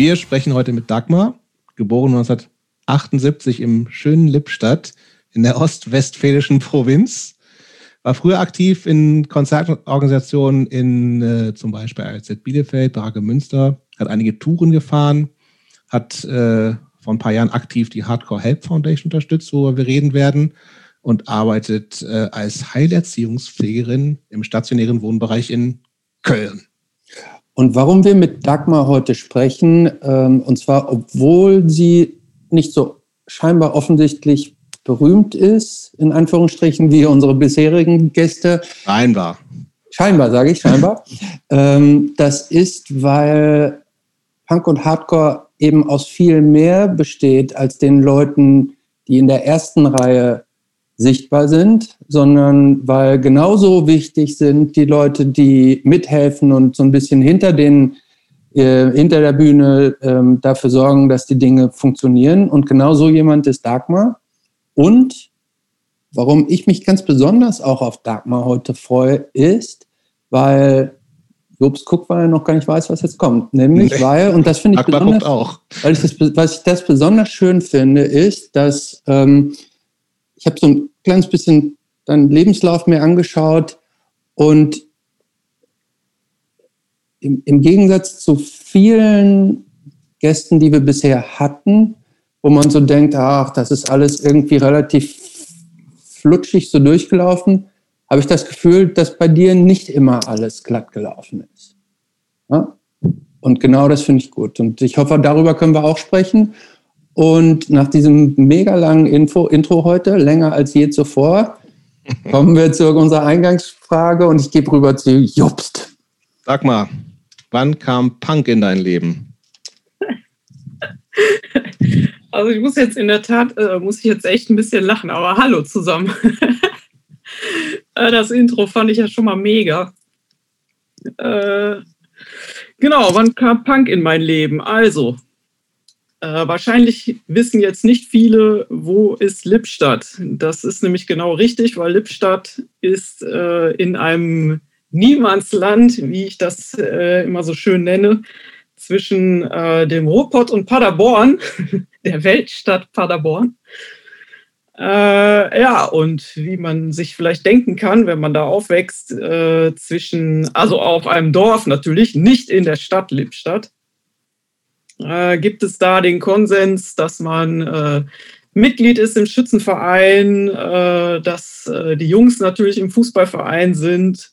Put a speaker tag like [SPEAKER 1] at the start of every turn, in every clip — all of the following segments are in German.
[SPEAKER 1] Wir sprechen heute mit Dagmar, geboren 1978 im schönen Lippstadt in der ostwestfälischen Provinz. War früher aktiv in Konzertorganisationen in äh, zum Beispiel ALZ Bielefeld, Brage Münster, hat einige Touren gefahren, hat äh, vor ein paar Jahren aktiv die Hardcore Help Foundation unterstützt, worüber wir reden werden, und arbeitet äh, als Heilerziehungspflegerin im stationären Wohnbereich in Köln.
[SPEAKER 2] Und warum wir mit Dagmar heute sprechen, ähm, und zwar obwohl sie nicht so scheinbar offensichtlich berühmt ist, in Anführungsstrichen, wie unsere bisherigen Gäste.
[SPEAKER 1] Scheinbar.
[SPEAKER 2] Scheinbar, sage ich, scheinbar. ähm, das ist, weil Punk und Hardcore eben aus viel mehr besteht als den Leuten, die in der ersten Reihe sichtbar sind, sondern weil genauso wichtig sind die Leute, die mithelfen und so ein bisschen hinter den äh, hinter der Bühne äh, dafür sorgen, dass die Dinge funktionieren. Und genauso jemand ist Dagmar. Und warum ich mich ganz besonders auch auf Dagmar heute freue, ist, weil Jobs guckt, weil er noch gar nicht weiß, was jetzt kommt. Nämlich nee. weil, und das finde ich Dagmar besonders, auch. Weil ich das, was ich das besonders schön finde, ist, dass ähm, ich habe so ein kleines bisschen deinen Lebenslauf mir angeschaut und im, im Gegensatz zu vielen Gästen, die wir bisher hatten, wo man so denkt, ach, das ist alles irgendwie relativ flutschig so durchgelaufen, habe ich das Gefühl, dass bei dir nicht immer alles glatt gelaufen ist. Ja? Und genau das finde ich gut. Und ich hoffe, darüber können wir auch sprechen. Und nach diesem mega langen Info, Intro heute, länger als je zuvor, kommen wir zu unserer Eingangsfrage und ich gebe rüber zu Jobst.
[SPEAKER 1] Sag mal, wann kam Punk in dein Leben?
[SPEAKER 3] Also ich muss jetzt in der Tat, äh, muss ich jetzt echt ein bisschen lachen, aber hallo zusammen. Äh, das Intro fand ich ja schon mal mega. Äh, genau, wann kam Punk in mein Leben? Also, äh, wahrscheinlich wissen jetzt nicht viele, wo ist Lippstadt. Das ist nämlich genau richtig, weil Lippstadt ist äh, in einem Niemandsland, wie ich das äh, immer so schön nenne, zwischen äh, dem Ruhrpott und Paderborn, der Weltstadt Paderborn. Äh, ja, und wie man sich vielleicht denken kann, wenn man da aufwächst, äh, zwischen, also auf einem Dorf natürlich, nicht in der Stadt Lippstadt, äh, gibt es da den Konsens, dass man äh, Mitglied ist im Schützenverein, äh, dass äh, die Jungs natürlich im Fußballverein sind.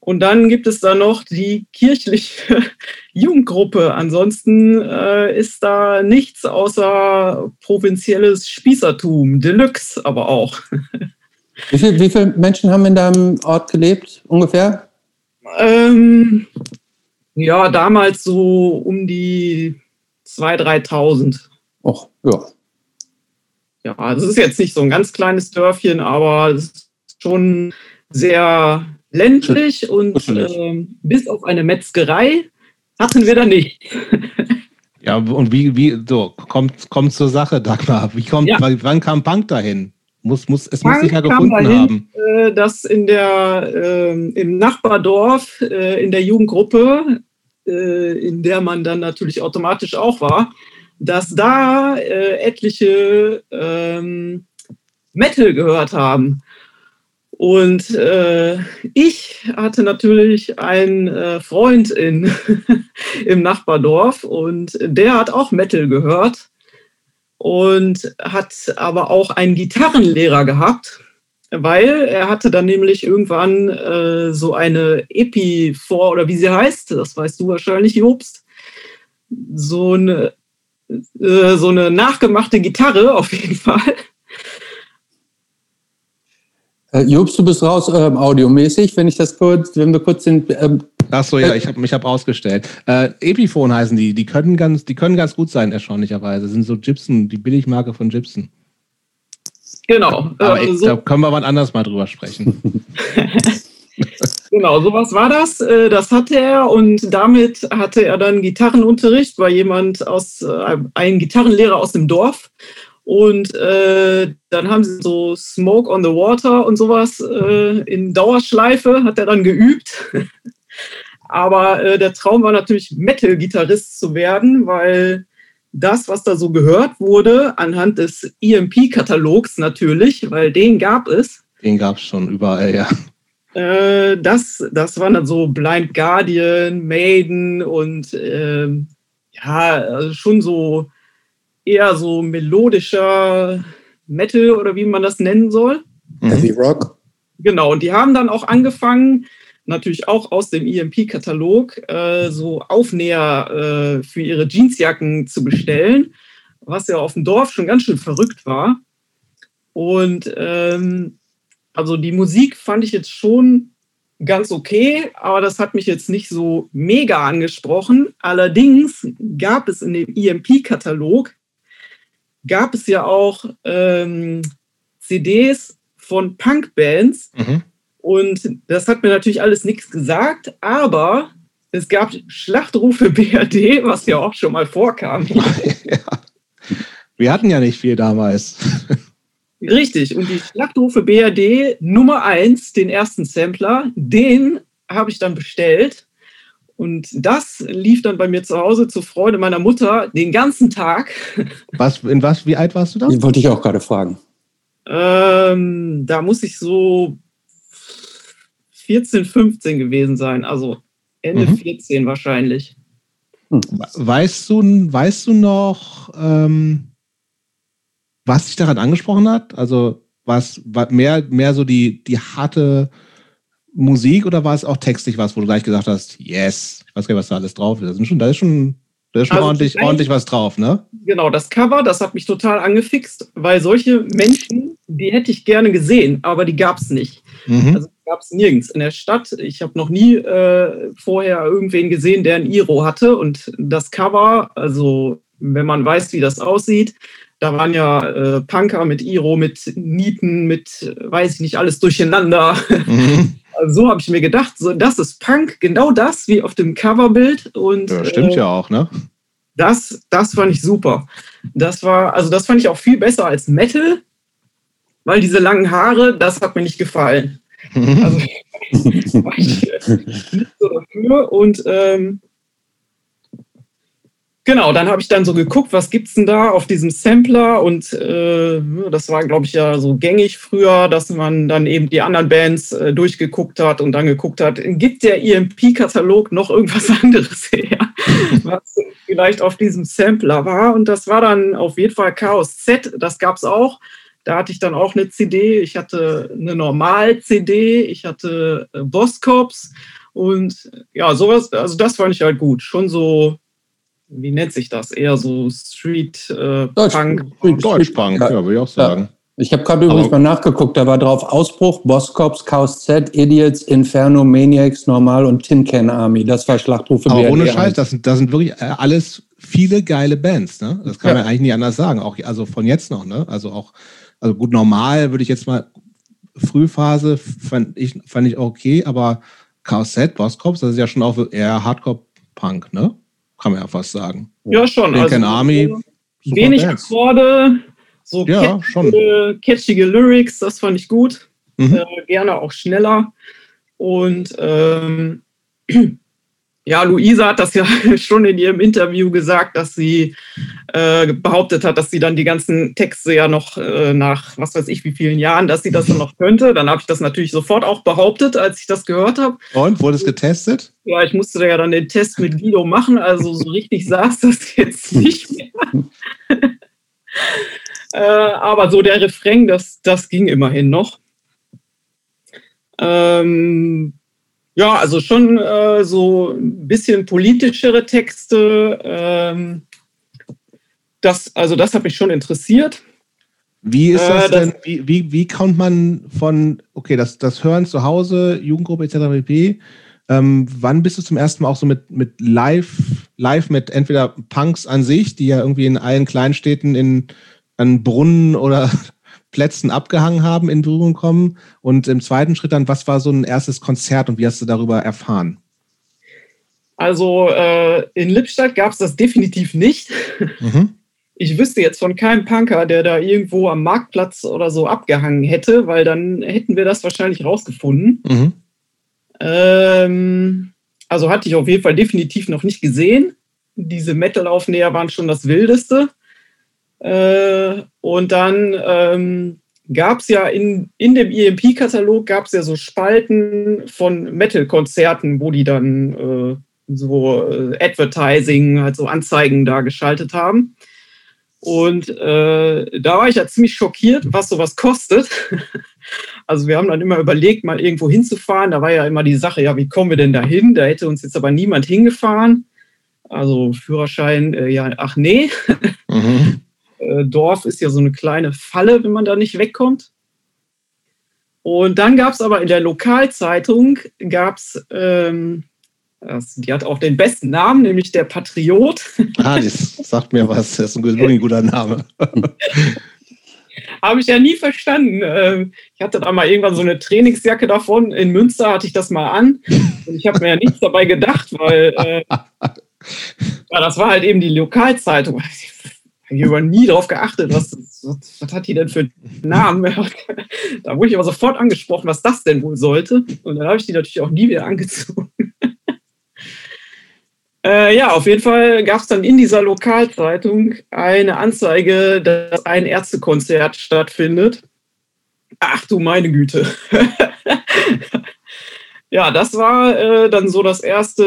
[SPEAKER 3] Und dann gibt es da noch die kirchliche Jugendgruppe. Ansonsten äh, ist da nichts außer provinzielles Spießertum, Deluxe aber auch.
[SPEAKER 2] Wie, viel, wie viele Menschen haben in deinem Ort gelebt, ungefähr?
[SPEAKER 3] Ähm, ja, damals so um die 2.000, 3.000.
[SPEAKER 2] Ach, ja.
[SPEAKER 3] Ja, also es ist jetzt nicht so ein ganz kleines Dörfchen, aber es ist schon sehr ländlich und äh, bis auf eine Metzgerei hatten wir da nicht.
[SPEAKER 1] ja, und wie, wie, so, kommt, kommt zur Sache, Dagmar. Wie kommt, ja. wann kam Punk dahin? Muss, muss, es Punk muss sich ja gefunden dahin, haben.
[SPEAKER 3] Äh, dass in der, äh, im Nachbardorf, äh, in der Jugendgruppe, in der man dann natürlich automatisch auch war, dass da äh, etliche ähm, Metal gehört haben. Und äh, ich hatte natürlich einen äh, Freund in, im Nachbardorf und der hat auch Metal gehört und hat aber auch einen Gitarrenlehrer gehabt weil er hatte dann nämlich irgendwann äh, so eine Epi vor, oder wie sie heißt, das weißt du wahrscheinlich, Jobst, so eine, äh, so eine nachgemachte Gitarre auf jeden Fall.
[SPEAKER 2] Äh, Jobst, du bist raus ähm, audiomäßig, wenn ich das kurz, wenn wir kurz den. Ähm,
[SPEAKER 1] Ach so, ja, äh, ich habe mich hab ausgestellt. Äh, Epiphone heißen die, die können ganz, die können ganz gut sein, erstaunlicherweise. Das sind so Gibson, die Billigmarke von Gibson.
[SPEAKER 3] Genau.
[SPEAKER 1] Aber äh, so da können wir wann anders mal drüber sprechen.
[SPEAKER 3] genau, sowas war das. Äh, das hatte er und damit hatte er dann Gitarrenunterricht, war jemand aus, äh, ein Gitarrenlehrer aus dem Dorf. Und äh, dann haben sie so Smoke on the Water und sowas äh, in Dauerschleife, hat er dann geübt. Aber äh, der Traum war natürlich, Metal-Gitarrist zu werden, weil das, was da so gehört wurde, anhand des EMP-Katalogs natürlich, weil den gab es.
[SPEAKER 1] Den gab es schon überall, ja.
[SPEAKER 3] Äh, das, das waren dann so Blind Guardian, Maiden und äh, ja, also schon so eher so melodischer Metal oder wie man das nennen soll.
[SPEAKER 2] Heavy Rock.
[SPEAKER 3] Genau, und die haben dann auch angefangen, natürlich auch aus dem EMP-Katalog, äh, so Aufnäher äh, für ihre Jeansjacken zu bestellen, was ja auf dem Dorf schon ganz schön verrückt war. Und ähm, also die Musik fand ich jetzt schon ganz okay, aber das hat mich jetzt nicht so mega angesprochen. Allerdings gab es in dem EMP-Katalog, gab es ja auch ähm, CDs von Punkbands. Mhm. Und das hat mir natürlich alles nichts gesagt, aber es gab Schlachtrufe BRD, was ja auch schon mal vorkam. ja.
[SPEAKER 1] Wir hatten ja nicht viel damals.
[SPEAKER 3] Richtig, und die Schlachtrufe BRD Nummer 1, den ersten Sampler, den habe ich dann bestellt. Und das lief dann bei mir zu Hause zur Freude meiner Mutter den ganzen Tag.
[SPEAKER 1] Was, in was, wie alt warst du da?
[SPEAKER 2] Wollte ich auch gerade fragen.
[SPEAKER 3] Ähm, da muss ich so 14, 15 gewesen sein, also Ende mhm. 14 wahrscheinlich.
[SPEAKER 1] Hm. Weißt du, weißt du noch, ähm, was dich daran angesprochen hat? Also was war mehr, mehr so die, die harte Musik oder war es auch textlich was, wo du gleich gesagt hast, yes, ich weiß gar nicht, was da alles drauf ist. Da, sind schon, da ist schon, da ist schon also ordentlich, ordentlich was drauf, ne?
[SPEAKER 3] Genau, das Cover, das hat mich total angefixt, weil solche Menschen, die hätte ich gerne gesehen, aber die gab es nicht. Mhm. Also gab es nirgends in der Stadt. Ich habe noch nie äh, vorher irgendwen gesehen, der ein Iro hatte. Und das Cover, also wenn man weiß, wie das aussieht, da waren ja äh, Punker mit Iro, mit Nieten, mit weiß ich nicht, alles durcheinander. Mhm. Also so habe ich mir gedacht, so, das ist Punk, genau das wie auf dem Coverbild. Und,
[SPEAKER 1] ja, stimmt äh, ja auch, ne?
[SPEAKER 3] Das, das fand ich super. Das war, also das fand ich auch viel besser als Metal, weil diese langen Haare, das hat mir nicht gefallen. Also war ich nicht so dafür. Und ähm, genau, dann habe ich dann so geguckt, was gibt es denn da auf diesem Sampler? Und äh, das war, glaube ich, ja so gängig früher, dass man dann eben die anderen Bands äh, durchgeguckt hat und dann geguckt hat, gibt der EMP-Katalog noch irgendwas anderes her, was vielleicht auf diesem Sampler war? Und das war dann auf jeden Fall Chaos Z, das gab es auch. Da hatte ich dann auch eine CD. Ich hatte eine Normal-CD, ich hatte äh, Boss und ja, sowas, also das fand ich halt gut. Schon so, wie nennt sich das? Eher so Street äh, Deutsch, Punk.
[SPEAKER 1] Street, Deutsch Punk, ja, würde ich auch sagen. Ja.
[SPEAKER 2] Ich habe gerade übrigens mal nachgeguckt, da war drauf Ausbruch, Bosscops, Chaos Z, Idiots, Inferno, Maniacs, Normal und Tin Can Army. Das war Schlachtrufe
[SPEAKER 1] Aber ohne Scheiß, das sind, das sind wirklich äh, alles viele geile Bands. Ne? Das kann ja. man eigentlich nicht anders sagen. Auch also von jetzt noch. Ne? Also auch also gut, normal würde ich jetzt mal, Frühphase fand ich, fand ich okay, aber Boss Cops, das ist ja schon auch eher Hardcore-Punk, ne? Kann man ja fast sagen.
[SPEAKER 3] Ja, schon.
[SPEAKER 1] also, Army.
[SPEAKER 3] Wenig Akkorde, so
[SPEAKER 1] ja,
[SPEAKER 3] catchige, catchige, Lyrics, das fand ich gut. Mhm. Äh, gerne auch schneller. Und ähm, ja, Luisa hat das ja schon in ihrem Interview gesagt, dass sie äh, behauptet hat, dass sie dann die ganzen Texte ja noch äh, nach was weiß ich wie vielen Jahren, dass sie das dann noch könnte. Dann habe ich das natürlich sofort auch behauptet, als ich das gehört habe.
[SPEAKER 1] Und wurde es getestet?
[SPEAKER 3] Ja, ich musste da ja dann den Test mit Guido machen, also so richtig saß das jetzt nicht mehr. äh, aber so der Refrain, das, das ging immerhin noch. Ähm, ja, also schon äh, so ein bisschen politischere Texte. Ähm, das, also das hat mich schon interessiert.
[SPEAKER 1] Wie ist das, äh, das denn, wie, wie, wie kommt man von, okay, das, das Hören zu Hause, Jugendgruppe etc. pp. Ähm, wann bist du zum ersten Mal auch so mit, mit live, live mit entweder Punks an sich, die ja irgendwie in allen Kleinstädten in an Brunnen oder Plätzen abgehangen haben, in Berührung kommen? Und im zweiten Schritt dann, was war so ein erstes Konzert und wie hast du darüber erfahren?
[SPEAKER 3] Also äh, in Lippstadt gab es das definitiv nicht. Mhm. Ich wüsste jetzt von keinem Punker, der da irgendwo am Marktplatz oder so abgehangen hätte, weil dann hätten wir das wahrscheinlich rausgefunden. Mhm. Ähm, also hatte ich auf jeden Fall definitiv noch nicht gesehen. Diese Metal-Aufnäher waren schon das Wildeste. Äh, und dann ähm, gab es ja in, in dem EMP-Katalog gab es ja so Spalten von Metal-Konzerten, wo die dann äh, so äh, Advertising, halt so Anzeigen da geschaltet haben. Und äh, da war ich ja ziemlich schockiert, was sowas kostet. Also wir haben dann immer überlegt, mal irgendwo hinzufahren. Da war ja immer die Sache, ja, wie kommen wir denn da hin? Da hätte uns jetzt aber niemand hingefahren. Also Führerschein, äh, ja, ach nee. Mhm. Äh, Dorf ist ja so eine kleine Falle, wenn man da nicht wegkommt. Und dann gab es aber in der Lokalzeitung, gab es ähm, die hat auch den besten Namen, nämlich der Patriot.
[SPEAKER 1] Ah, das sagt mir was. Das ist ein, ein guter Name.
[SPEAKER 3] Habe ich ja nie verstanden. Ähm, ich hatte da mal irgendwann so eine Trainingsjacke davon. In Münster hatte ich das mal an. Und ich habe mir ja nichts dabei gedacht, weil äh, ja, das war halt eben die Lokalzeitung. Ich habe nie darauf geachtet, was, was, was, hat die denn für Namen. Da wurde ich aber sofort angesprochen, was das denn wohl sollte. Und dann habe ich die natürlich auch nie wieder angezogen. Äh, ja, auf jeden Fall gab es dann in dieser Lokalzeitung eine Anzeige, dass ein Ärztekonzert stattfindet. Ach du meine Güte. ja, das war äh, dann so das erste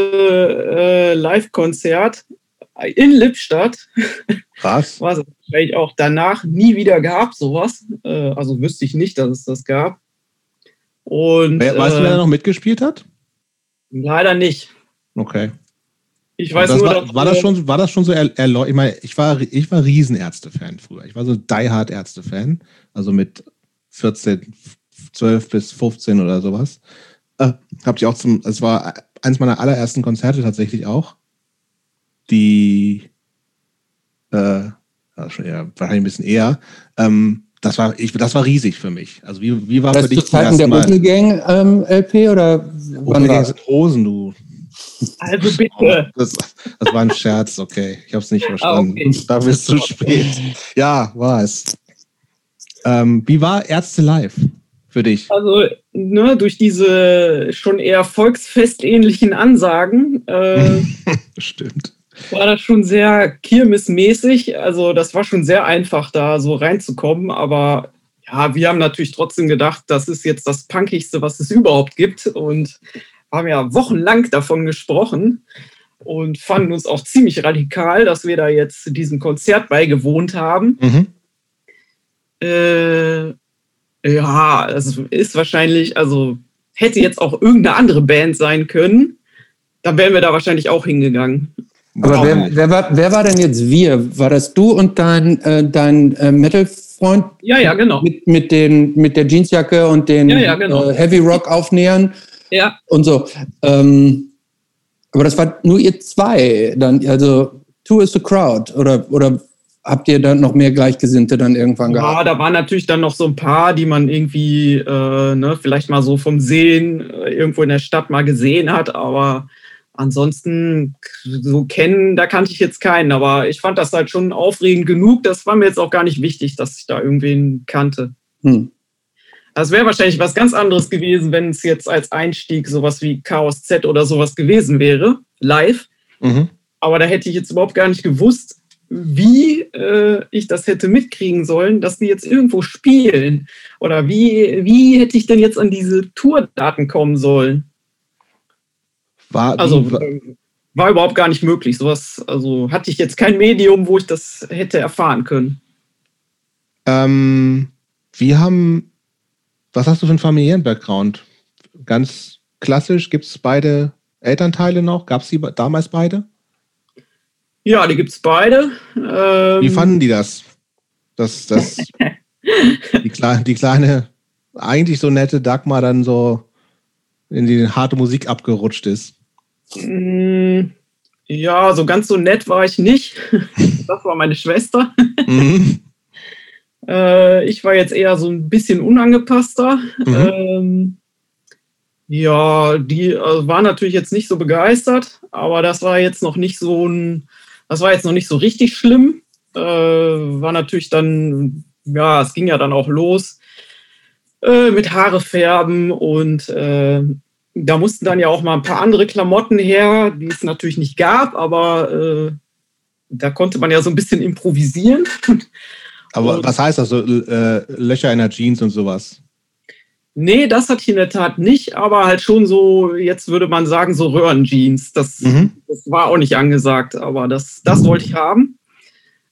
[SPEAKER 3] äh, Live-Konzert in Lippstadt.
[SPEAKER 1] Krass.
[SPEAKER 3] Was wahrscheinlich auch danach nie wieder gab, sowas. Äh, also wüsste ich nicht, dass es das gab. Und,
[SPEAKER 1] weißt du, wer da noch mitgespielt hat?
[SPEAKER 3] Leider nicht.
[SPEAKER 1] Okay.
[SPEAKER 3] Ich weiß das nur,
[SPEAKER 1] war, war, das schon, war das schon so erläutert? Ich meine, ich war, ich war Riesenärzte-Fan früher. Ich war so Die Hard Ärzte-Fan. Also mit 14, 12 bis 15 oder sowas. Äh, hab ich auch zum, es war eines meiner allerersten Konzerte tatsächlich auch. Die, äh, eher, wahrscheinlich ein bisschen eher. Ähm, das war, ich, das war riesig für mich. Also wie, wie war das für dich
[SPEAKER 2] zu Zeiten der Gang ähm, LP oder
[SPEAKER 1] Opel Gang sind Hosen, du
[SPEAKER 3] also bitte.
[SPEAKER 1] Das, das war ein Scherz, okay. Ich habe es nicht verstanden. Ah, okay. Da bist du spät. Ja, war es. Ähm, wie war Ärzte live für dich?
[SPEAKER 3] Also, ne, durch diese schon eher volksfestähnlichen Ansagen. Äh,
[SPEAKER 1] Stimmt.
[SPEAKER 3] War das schon sehr kirmesmäßig. Also, das war schon sehr einfach, da so reinzukommen. Aber ja, wir haben natürlich trotzdem gedacht, das ist jetzt das Punkigste, was es überhaupt gibt. Und haben ja wochenlang davon gesprochen und fanden uns auch ziemlich radikal, dass wir da jetzt diesem Konzert beigewohnt haben. Mhm. Äh, ja, das ist wahrscheinlich, also hätte jetzt auch irgendeine andere Band sein können, dann wären wir da wahrscheinlich auch hingegangen.
[SPEAKER 2] Aber wer, wer, war, wer war denn jetzt wir? War das du und dein, äh, dein äh, Metal-Freund?
[SPEAKER 3] Ja, ja, genau.
[SPEAKER 2] Mit, mit, den, mit der Jeansjacke und den ja, ja, genau. äh, Heavy Rock-Aufnähern?
[SPEAKER 3] Ja.
[SPEAKER 2] Und so. Ähm, aber das war nur ihr zwei. Dann, also Two is the Crowd. Oder, oder habt ihr dann noch mehr Gleichgesinnte dann irgendwann gehabt?
[SPEAKER 3] Ja, da waren natürlich dann noch so ein paar, die man irgendwie äh, ne, vielleicht mal so vom Sehen äh, irgendwo in der Stadt mal gesehen hat, aber ansonsten so kennen, da kannte ich jetzt keinen, aber ich fand das halt schon aufregend genug. Das war mir jetzt auch gar nicht wichtig, dass ich da irgendwen kannte. Hm. Das wäre wahrscheinlich was ganz anderes gewesen, wenn es jetzt als Einstieg sowas wie Chaos Z oder sowas gewesen wäre, live. Mhm. Aber da hätte ich jetzt überhaupt gar nicht gewusst, wie äh, ich das hätte mitkriegen sollen, dass die jetzt irgendwo spielen. Oder wie, wie hätte ich denn jetzt an diese Tourdaten kommen sollen? War, also war, war überhaupt gar nicht möglich. Sowas, also hatte ich jetzt kein Medium, wo ich das hätte erfahren können.
[SPEAKER 1] Ähm, wir haben was hast du für einen familiären Background? Ganz klassisch, gibt es beide Elternteile noch? Gab es die damals beide?
[SPEAKER 3] Ja, die gibt es beide.
[SPEAKER 1] Ähm Wie fanden die das? Dass das die, kleine, die kleine, eigentlich so nette Dagmar dann so in die harte Musik abgerutscht ist?
[SPEAKER 3] Mm, ja, so ganz so nett war ich nicht. Das war meine Schwester. Mhm. Äh, ich war jetzt eher so ein bisschen unangepasster. Mhm. Ähm, ja, die also war natürlich jetzt nicht so begeistert, aber das war jetzt noch nicht so ein, das war jetzt noch nicht so richtig schlimm. Äh, war natürlich dann, ja, es ging ja dann auch los äh, mit Haare färben und äh, da mussten dann ja auch mal ein paar andere Klamotten her, die es natürlich nicht gab, aber äh, da konnte man ja so ein bisschen improvisieren.
[SPEAKER 1] Aber und, was heißt das, so äh, Löcher in der Jeans und sowas?
[SPEAKER 3] Nee, das hatte ich in der Tat nicht, aber halt schon so, jetzt würde man sagen, so Röhrenjeans. Das, mhm. das war auch nicht angesagt, aber das, das wollte ich haben,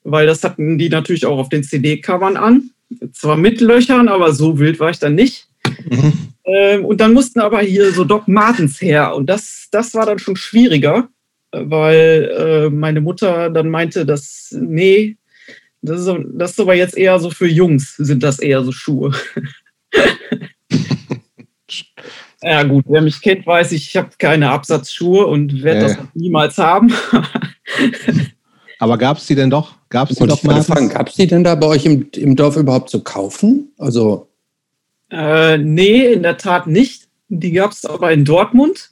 [SPEAKER 3] weil das hatten die natürlich auch auf den CD-Covern an. Zwar mit Löchern, aber so wild war ich dann nicht. Mhm. Ähm, und dann mussten aber hier so Doc Martens her und das, das war dann schon schwieriger, weil äh, meine Mutter dann meinte, dass, nee, das ist, das ist aber jetzt eher so für Jungs, sind das eher so Schuhe. ja, gut, wer mich kennt, weiß ich, habe keine Absatzschuhe und werde äh. das niemals haben.
[SPEAKER 1] aber gab es die denn doch? Gab es die doch
[SPEAKER 2] mal? Gab es die denn da bei euch im, im Dorf überhaupt zu kaufen? Also.
[SPEAKER 3] Äh, nee, in der Tat nicht. Die gab es aber in Dortmund.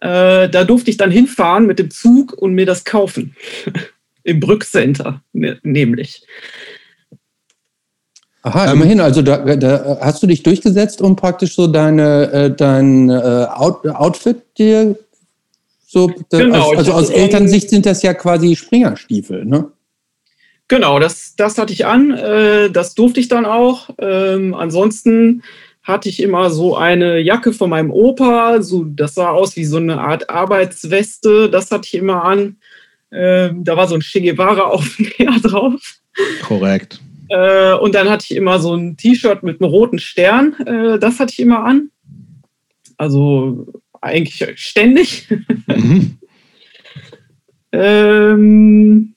[SPEAKER 3] Äh, da durfte ich dann hinfahren mit dem Zug und mir das kaufen. im Brückcenter ne, nämlich.
[SPEAKER 2] Aha, ähm, immerhin. Also da, da, hast du dich durchgesetzt, um praktisch so deine, äh, dein äh, Out, Outfit dir so. Genau, also, also aus Elternsicht sind das ja quasi Springerstiefel, ne?
[SPEAKER 3] Genau, das, das hatte ich an. Äh, das durfte ich dann auch. Ähm, ansonsten hatte ich immer so eine Jacke von meinem Opa. So, das sah aus wie so eine Art Arbeitsweste. Das hatte ich immer an. Ähm, da war so ein Che Guevara Aufnäher drauf.
[SPEAKER 1] Korrekt.
[SPEAKER 3] Äh, und dann hatte ich immer so ein T-Shirt mit einem roten Stern. Äh, das hatte ich immer an. Also eigentlich ständig. Mhm. ähm,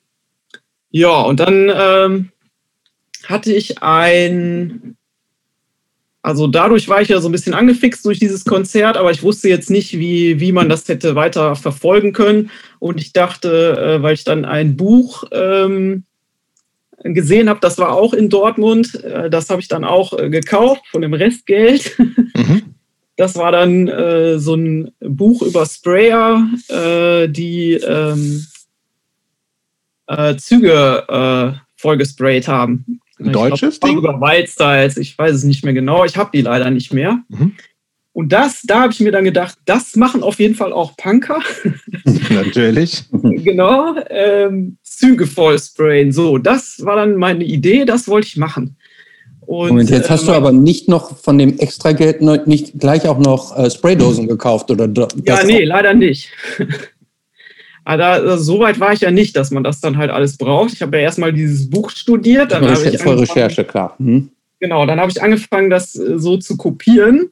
[SPEAKER 3] ja, und dann ähm, hatte ich ein also dadurch war ich ja so ein bisschen angefixt durch dieses Konzert, aber ich wusste jetzt nicht, wie, wie man das hätte weiter verfolgen können. Und ich dachte, äh, weil ich dann ein Buch ähm, gesehen habe, das war auch in Dortmund, äh, das habe ich dann auch äh, gekauft von dem Restgeld. Mhm. Das war dann äh, so ein Buch über Sprayer, äh, die ähm, äh, Züge vollgesprayt haben.
[SPEAKER 1] Ein deutsches glaub, Ding?
[SPEAKER 3] Über Wildstyles, ich weiß es nicht mehr genau. Ich habe die leider nicht mehr. Mhm. Und das, da habe ich mir dann gedacht, das machen auf jeden Fall auch Punker.
[SPEAKER 1] Natürlich.
[SPEAKER 3] genau. Ähm, Züge voll sprayen. So, das war dann meine Idee, das wollte ich machen.
[SPEAKER 2] Und, Moment, jetzt hast äh, du aber nicht noch von dem Extrageld nicht gleich auch noch äh, Spraydosen gekauft, oder?
[SPEAKER 3] Ja, nee, leider nicht. Aber ah, da, so weit war ich ja nicht, dass man das dann halt alles braucht. Ich habe ja erstmal dieses Buch studiert. Dann
[SPEAKER 2] das ist ja voll Recherche, klar. Mhm.
[SPEAKER 3] Genau, dann habe ich angefangen, das äh, so zu kopieren.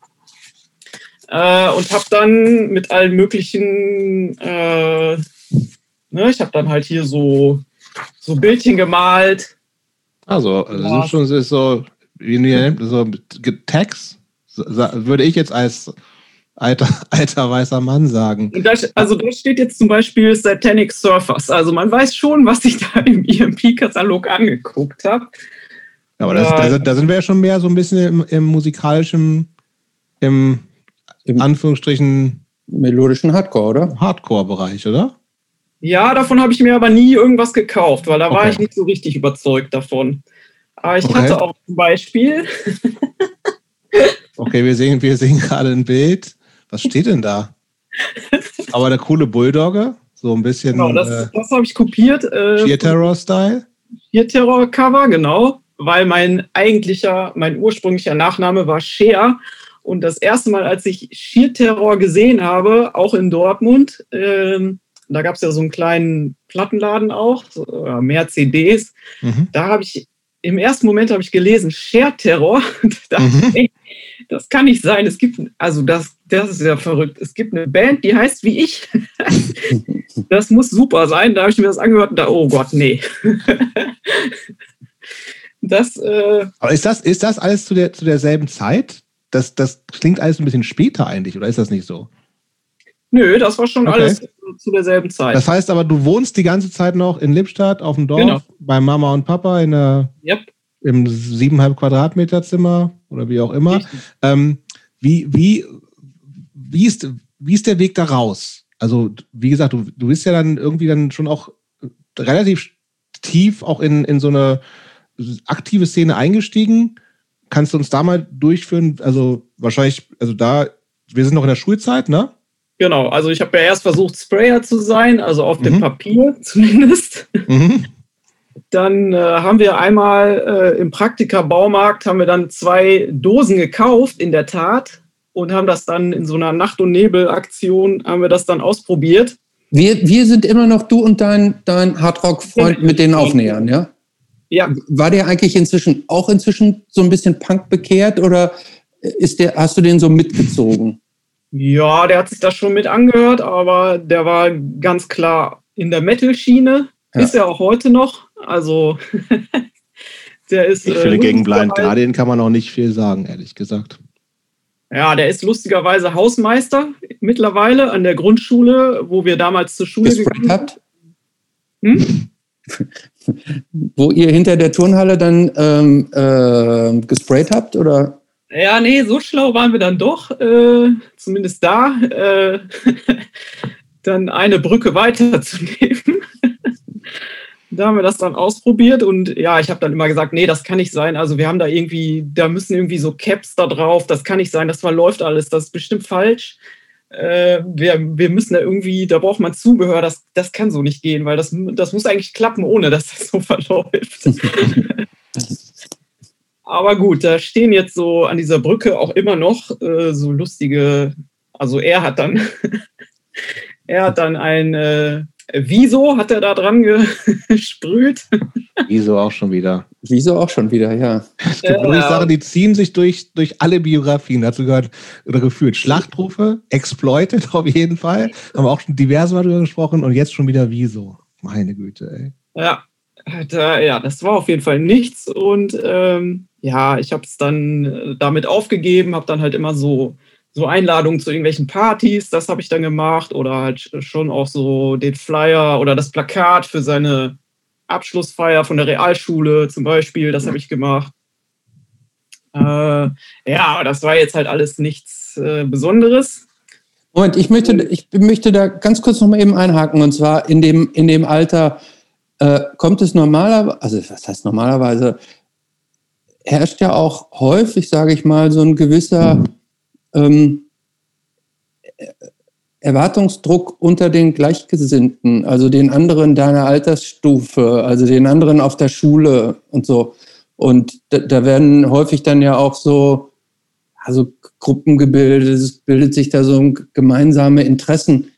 [SPEAKER 3] Äh, und habe dann mit allen möglichen, äh, ne, ich habe dann halt hier so, so Bildchen gemalt.
[SPEAKER 1] Also, das ja. sind schon so, wie nennt, so Tags, würde ich jetzt als alter, alter weißer Mann sagen.
[SPEAKER 3] Das, also da steht jetzt zum Beispiel Satanic Surfers. Also man weiß schon, was ich da im EMP-Katalog angeguckt habe.
[SPEAKER 1] Aber das, da, da, sind wir ja schon mehr so ein bisschen im, im musikalischen, im, im Anführungsstrichen
[SPEAKER 2] melodischen Hardcore, oder?
[SPEAKER 1] Hardcore-Bereich, oder?
[SPEAKER 3] Ja, davon habe ich mir aber nie irgendwas gekauft, weil da okay. war ich nicht so richtig überzeugt davon. Aber ich okay. hatte auch zum Beispiel.
[SPEAKER 1] okay, wir sehen, wir sehen gerade ein Bild. Was steht denn da? Aber der coole Bulldogge, so ein bisschen.
[SPEAKER 3] Genau, das, äh, das habe ich kopiert.
[SPEAKER 1] Äh, Sheer Terror-Style?
[SPEAKER 3] Sheer Terror-Cover, genau. Weil mein eigentlicher, mein ursprünglicher Nachname war Sheer. Und das erste Mal, als ich Sheer Terror gesehen habe, auch in Dortmund, ähm, da gab es ja so einen kleinen Plattenladen auch, so, mehr CDs. Mhm. Da habe ich im ersten Moment habe ich gelesen, Share Terror. da mhm. ey, das kann nicht sein. Es gibt, also das, das ist ja verrückt. Es gibt eine Band, die heißt wie ich. das muss super sein. Da habe ich mir das angehört und da, oh Gott, nee.
[SPEAKER 1] das, äh Aber ist das, ist das alles zu, der, zu derselben Zeit? Das, das klingt alles ein bisschen später eigentlich, oder ist das nicht so?
[SPEAKER 3] Nö, das war schon okay. alles zu derselben Zeit.
[SPEAKER 1] Das heißt aber, du wohnst die ganze Zeit noch in Lippstadt auf dem Dorf genau. bei Mama und Papa in der yep im siebeneinhalb Quadratmeter Zimmer oder wie auch immer. Ähm, wie, wie, wie, ist, wie ist der Weg da raus? Also, wie gesagt, du, du bist ja dann irgendwie dann schon auch relativ tief auch in, in so eine aktive Szene eingestiegen. Kannst du uns da mal durchführen? Also, wahrscheinlich, also da wir sind noch in der Schulzeit, ne?
[SPEAKER 3] Genau, also ich habe ja erst versucht, Sprayer zu sein, also auf mhm. dem Papier zumindest. Mhm. Dann äh, haben wir einmal äh, im Praktika-Baumarkt haben wir dann zwei Dosen gekauft, in der Tat, und haben das dann in so einer Nacht- und Nebel-Aktion haben wir das dann ausprobiert.
[SPEAKER 2] Wir, wir sind immer noch du und dein, dein Hardrock-Freund mit den Aufnähern, ja? Ja. War der eigentlich inzwischen auch inzwischen so ein bisschen Punk bekehrt oder ist der, hast du den so mitgezogen?
[SPEAKER 3] Ja, der hat sich das schon mit angehört, aber der war ganz klar in der Metal-Schiene. Ja. Ist er auch heute noch. Also
[SPEAKER 1] der ist. Ich finde, äh, gegen Blind Guardian kann man auch nicht viel sagen, ehrlich gesagt.
[SPEAKER 3] Ja, der ist lustigerweise Hausmeister mittlerweile an der Grundschule, wo wir damals zur Schule gegangen sind.
[SPEAKER 2] Hm? wo ihr hinter der Turnhalle dann ähm, äh, gesprayt habt, oder?
[SPEAKER 3] Ja, nee, so schlau waren wir dann doch, äh, zumindest da, äh, dann eine Brücke weiterzunehmen. Da haben wir das dann ausprobiert und ja, ich habe dann immer gesagt, nee, das kann nicht sein. Also wir haben da irgendwie, da müssen irgendwie so Caps da drauf, das kann nicht sein, das verläuft alles, das ist bestimmt falsch. Äh, wir, wir müssen da irgendwie, da braucht man Zubehör, das, das kann so nicht gehen, weil das, das muss eigentlich klappen, ohne dass das so verläuft. Aber gut, da stehen jetzt so an dieser Brücke auch immer noch äh, so lustige, also er hat dann, er hat dann ein äh, Wieso hat er da dran gesprüht.
[SPEAKER 1] Wieso auch schon wieder.
[SPEAKER 2] Wieso auch schon wieder, ja.
[SPEAKER 1] Es gibt äh, Sachen, die ziehen sich durch, durch alle Biografien. Dazu gehört oder gefühlt Schlachtrufe, Exploited auf jeden Fall. Haben wir auch schon diverse Mal drüber gesprochen und jetzt schon wieder Wieso. Meine Güte, ey.
[SPEAKER 3] Ja, da, ja, das war auf jeden Fall nichts und ähm, ja, ich habe es dann äh, damit aufgegeben, habe dann halt immer so, so Einladungen zu irgendwelchen Partys, das habe ich dann gemacht oder halt schon auch so den Flyer oder das Plakat für seine Abschlussfeier von der Realschule zum Beispiel, das habe ich gemacht. Äh, ja, das war jetzt halt alles nichts äh, Besonderes.
[SPEAKER 2] Moment, ich möchte, ich möchte da ganz kurz noch mal eben einhaken und zwar in dem, in dem Alter, äh, kommt es normalerweise, also was heißt normalerweise, herrscht ja auch häufig, sage ich mal, so ein gewisser ähm, Erwartungsdruck unter den Gleichgesinnten, also den anderen deiner Altersstufe, also den anderen auf der Schule und so. Und da, da werden häufig dann ja auch so also Gruppen gebildet, es bildet sich da so gemeinsame Interessen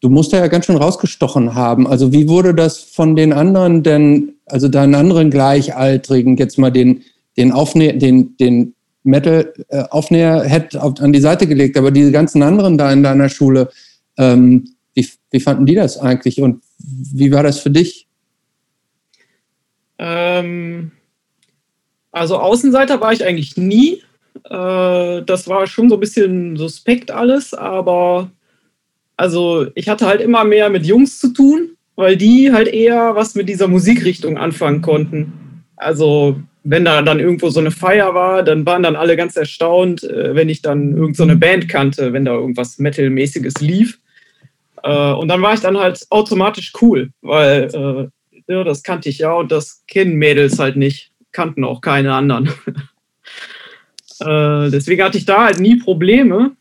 [SPEAKER 2] du musst ja ganz schön rausgestochen haben. Also wie wurde das von den anderen denn, also deinen anderen Gleichaltrigen, jetzt mal den, den Aufnäher, den, den Metal-Aufnäher-Head äh, an die Seite gelegt, aber diese ganzen anderen da in deiner Schule, ähm, wie, wie fanden die das eigentlich und wie war das für dich?
[SPEAKER 3] Ähm, also Außenseiter war ich eigentlich nie. Äh, das war schon so ein bisschen suspekt alles, aber also ich hatte halt immer mehr mit Jungs zu tun, weil die halt eher was mit dieser Musikrichtung anfangen konnten. Also wenn da dann irgendwo so eine Feier war, dann waren dann alle ganz erstaunt, äh, wenn ich dann irgendeine so Band kannte, wenn da irgendwas Metal-mäßiges lief. Äh, und dann war ich dann halt automatisch cool, weil äh, ja, das kannte ich ja und das kennen Mädels halt nicht, kannten auch keine anderen. deswegen hatte ich da halt nie Probleme.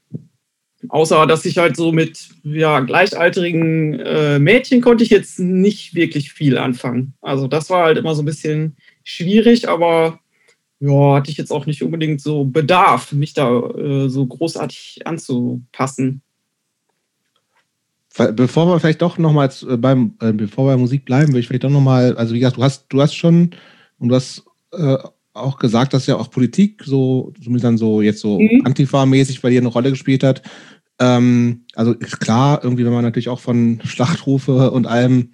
[SPEAKER 3] Außer, dass ich halt so mit ja, gleichaltrigen Mädchen konnte ich jetzt nicht wirklich viel anfangen. Also das war halt immer so ein bisschen schwierig, aber ja, hatte ich jetzt auch nicht unbedingt so Bedarf, mich da äh, so großartig anzupassen.
[SPEAKER 1] Bevor wir vielleicht doch nochmal äh, beim, äh, bevor wir bei Musik bleiben, will ich vielleicht doch nochmal, also wie gesagt, du hast, du hast schon und du hast äh, auch gesagt, dass ja auch Politik so, zumindest dann so jetzt so mhm. Antifa-mäßig bei dir eine Rolle gespielt hat. Ähm, also ist klar, irgendwie, wenn man natürlich auch von Schlachtrufe und allem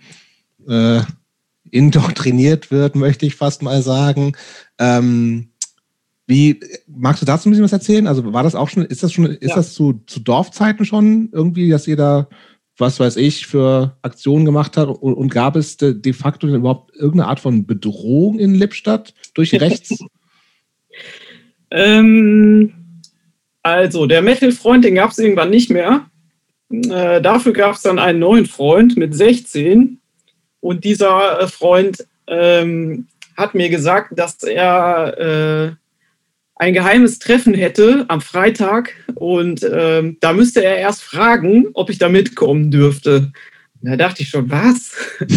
[SPEAKER 1] äh, indoktriniert wird, möchte ich fast mal sagen. Ähm, wie magst du dazu ein bisschen was erzählen? Also war das auch schon, ist das schon, ist ja. das zu, zu Dorfzeiten schon irgendwie, dass ihr da, was weiß ich, für Aktionen gemacht hat und, und gab es de, de, facto überhaupt irgendeine Art von Bedrohung in Lippstadt durch rechts?
[SPEAKER 3] ähm, also, der Metal-Freund, den gab es irgendwann nicht mehr. Äh, dafür gab es dann einen neuen Freund mit 16. Und dieser äh, Freund ähm, hat mir gesagt, dass er ein geheimes Treffen hätte am Freitag und ähm, da müsste er erst fragen, ob ich da mitkommen dürfte. Da dachte ich schon, was?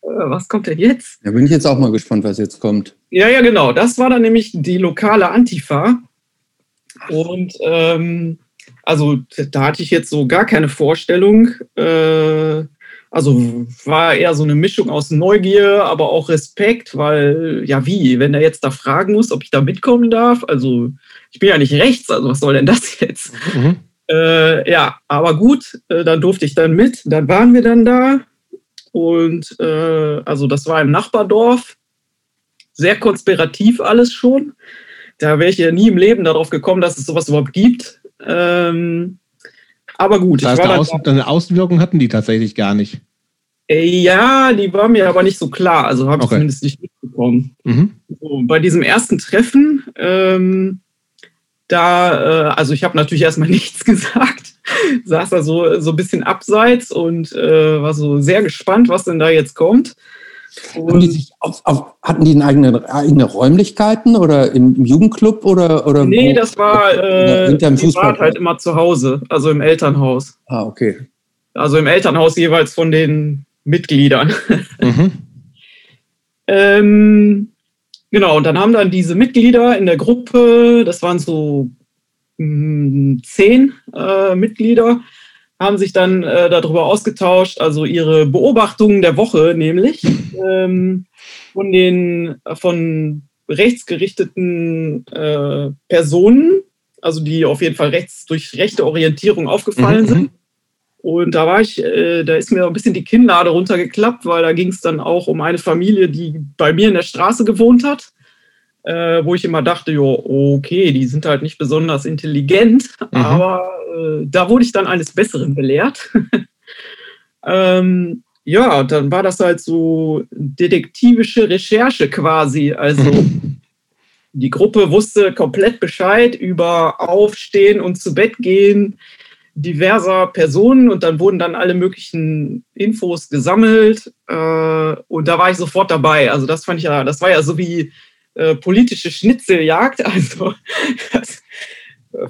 [SPEAKER 3] Äh, was kommt denn jetzt?
[SPEAKER 2] Da bin ich jetzt auch mal gespannt, was jetzt kommt.
[SPEAKER 3] Ja, ja, genau. Das war dann nämlich die lokale Antifa. Und ähm, also da hatte ich jetzt so gar keine Vorstellung. Äh, also war eher so eine Mischung aus Neugier, aber auch Respekt, weil ja wie, wenn er jetzt da fragen muss, ob ich da mitkommen darf. Also ich bin ja nicht rechts, also was soll denn das jetzt? Mhm. Äh, ja, aber gut, äh, dann durfte ich dann mit. Dann waren wir dann da und äh, also das war im Nachbardorf. Sehr konspirativ alles schon. Da wäre ich ja nie im Leben darauf gekommen, dass es sowas überhaupt gibt. Ähm, aber gut.
[SPEAKER 1] Das heißt, eine, Außen, eine Außenwirkung hatten die tatsächlich gar nicht.
[SPEAKER 3] Äh, ja, die war mir aber nicht so klar. Also habe ich okay. zumindest nicht mitbekommen. Mhm. So, bei diesem ersten Treffen, ähm, da, äh, also ich habe natürlich erstmal nichts gesagt, saß da so, so ein bisschen abseits und äh, war so sehr gespannt, was denn da jetzt kommt.
[SPEAKER 2] Haben die sich auf, auf, hatten die eigene, eigene Räumlichkeiten oder im Jugendclub oder, oder
[SPEAKER 3] Nee, das war äh, Fußball halt immer zu Hause, also im Elternhaus.
[SPEAKER 2] Ah, okay.
[SPEAKER 3] Also im Elternhaus jeweils von den Mitgliedern. Mhm. ähm, genau, und dann haben dann diese Mitglieder in der Gruppe, das waren so mh, hm, zehn äh, Mitglieder, haben sich dann äh, darüber ausgetauscht, also ihre Beobachtungen der Woche, nämlich ähm, von den von rechtsgerichteten äh, Personen, also die auf jeden Fall rechts durch rechte Orientierung aufgefallen mhm. sind. Und da war ich, äh, da ist mir ein bisschen die Kinnlade runtergeklappt, weil da ging es dann auch um eine Familie, die bei mir in der Straße gewohnt hat äh, wo ich immer dachte, jo, okay, die sind halt nicht besonders intelligent, mhm. aber äh, da wurde ich dann eines Besseren belehrt. ähm, ja, dann war das halt so detektivische Recherche quasi. Also die Gruppe wusste komplett Bescheid über Aufstehen und zu Bett gehen diverser Personen und dann wurden dann alle möglichen Infos gesammelt äh, und da war ich sofort dabei. Also das fand ich ja, das war ja so wie äh, politische Schnitzeljagd. Also das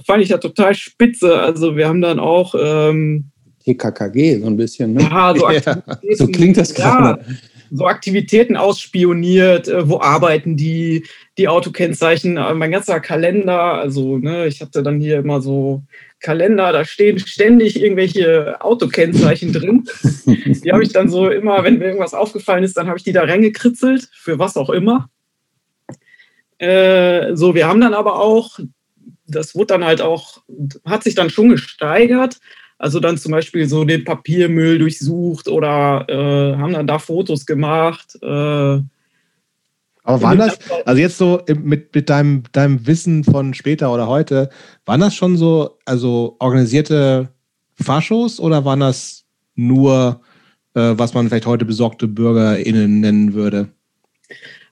[SPEAKER 3] fand ich ja total spitze. Also wir haben dann auch ähm,
[SPEAKER 2] TKKG so ein bisschen. Ne?
[SPEAKER 3] Ja, so,
[SPEAKER 2] ja. so klingt das gerade. Ja,
[SPEAKER 3] so Aktivitäten ausspioniert, äh, wo arbeiten die, die Autokennzeichen, äh, mein ganzer Kalender, also ne, ich hatte dann hier immer so Kalender, da stehen ständig irgendwelche Autokennzeichen drin. Die habe ich dann so immer, wenn mir irgendwas aufgefallen ist, dann habe ich die da reingekritzelt, für was auch immer. Äh, so, wir haben dann aber auch, das wurde dann halt auch, hat sich dann schon gesteigert. Also dann zum Beispiel so den Papiermüll durchsucht oder äh, haben dann da Fotos gemacht. Äh,
[SPEAKER 1] aber waren das, also jetzt so mit, mit deinem, deinem Wissen von später oder heute, waren das schon so, also organisierte Faschos oder waren das nur, äh, was man vielleicht heute besorgte BürgerInnen nennen würde?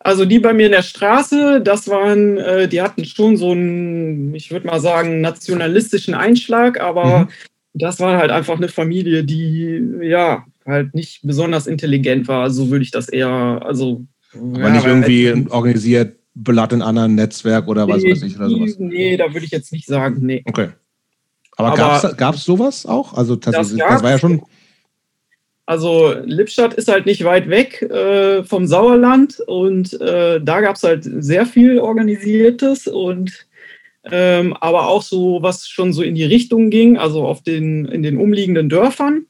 [SPEAKER 3] Also die bei mir in der Straße, das waren, äh, die hatten schon so einen, ich würde mal sagen, nationalistischen Einschlag, aber mhm. das war halt einfach eine Familie, die ja halt nicht besonders intelligent war. So würde ich das eher, also.
[SPEAKER 1] Aber ja, nicht irgendwie halt, organisiert, Blatt in anderen Netzwerk oder was nee, weiß ich oder sowas.
[SPEAKER 3] Nee, da würde ich jetzt nicht sagen, nee.
[SPEAKER 1] Okay. Aber, aber gab es sowas auch? Also das, das war ja schon
[SPEAKER 3] also Lippstadt ist halt nicht weit weg äh, vom Sauerland und äh, da gab es halt sehr viel Organisiertes und ähm, aber auch so, was schon so in die Richtung ging, also auf den, in den umliegenden Dörfern.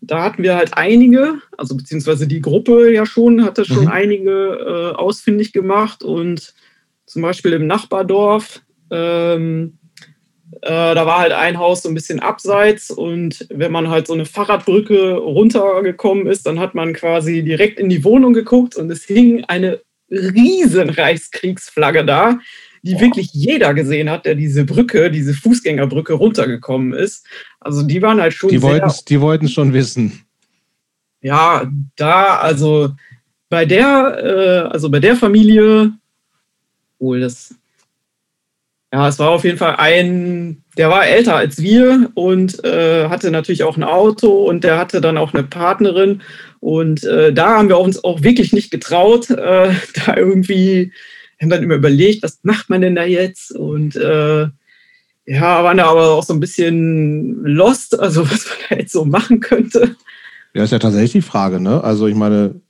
[SPEAKER 3] Da hatten wir halt einige, also beziehungsweise die Gruppe ja schon, hatte schon mhm. einige äh, ausfindig gemacht und zum Beispiel im Nachbardorf ähm, äh, da war halt ein Haus so ein bisschen abseits und wenn man halt so eine Fahrradbrücke runtergekommen ist, dann hat man quasi direkt in die Wohnung geguckt und es hing eine riesen Reichskriegsflagge da, die Boah. wirklich jeder gesehen hat, der diese Brücke, diese Fußgängerbrücke runtergekommen ist. Also die waren halt schon.
[SPEAKER 1] Die wollten die wollten schon wissen.
[SPEAKER 3] Ja, da, also bei der, äh, also bei der Familie, wohl das ja, es war auf jeden Fall ein, der war älter als wir und äh, hatte natürlich auch ein Auto und der hatte dann auch eine Partnerin. Und äh, da haben wir uns auch wirklich nicht getraut, äh, da irgendwie haben dann immer überlegt, was macht man denn da jetzt? Und äh, ja, waren da aber auch so ein bisschen lost, also was man da jetzt so machen könnte.
[SPEAKER 1] Ja, ist ja tatsächlich die Frage, ne? Also ich meine,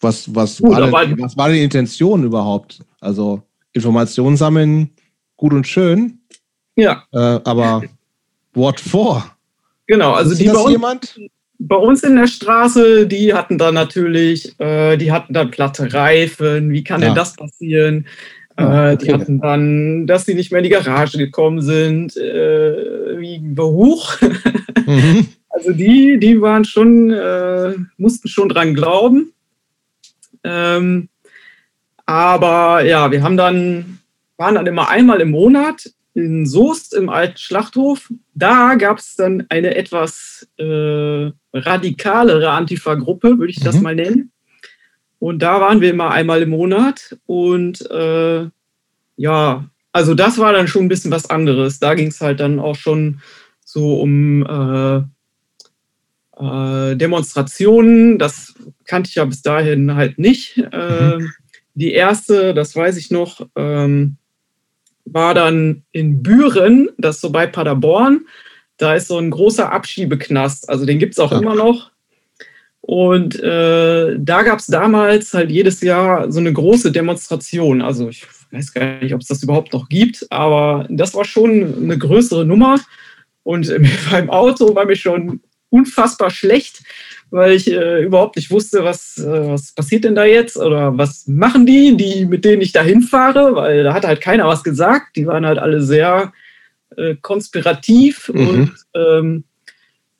[SPEAKER 1] was, was, gut, war, denn, was war die Intention überhaupt? Also Informationen sammeln, gut und schön.
[SPEAKER 3] Ja.
[SPEAKER 1] Äh, aber what for?
[SPEAKER 3] Genau, also ist die bei uns, jemand? bei uns in der Straße, die hatten dann natürlich, äh, die hatten dann platte Reifen. Wie kann ja. denn das passieren? Ah, äh, okay. Die hatten dann, dass sie nicht mehr in die Garage gekommen sind, äh, wie hoch. Mhm. Also die, die waren schon, äh, mussten schon dran glauben. Ähm, aber ja, wir haben dann, waren dann immer einmal im Monat in Soest im alten Schlachthof. Da gab es dann eine etwas äh, radikalere Antifa-Gruppe, würde ich das mhm. mal nennen. Und da waren wir immer einmal im Monat. Und äh, ja, also das war dann schon ein bisschen was anderes. Da ging es halt dann auch schon so um äh, äh, Demonstrationen. Das kannte ich ja bis dahin halt nicht. Äh, mhm. Die erste, das weiß ich noch, ähm, war dann in Büren, das ist so bei Paderborn. Da ist so ein großer Abschiebeknast. Also den gibt es auch ja. immer noch. Und äh, da gab es damals halt jedes Jahr so eine große Demonstration. Also ich weiß gar nicht, ob es das überhaupt noch gibt, aber das war schon eine größere Nummer. Und beim Auto war mir schon unfassbar schlecht, weil ich äh, überhaupt nicht wusste, was, äh, was passiert denn da jetzt oder was machen die, die mit denen ich da hinfahre, weil da hat halt keiner was gesagt. Die waren halt alle sehr äh, konspirativ mhm. und ähm,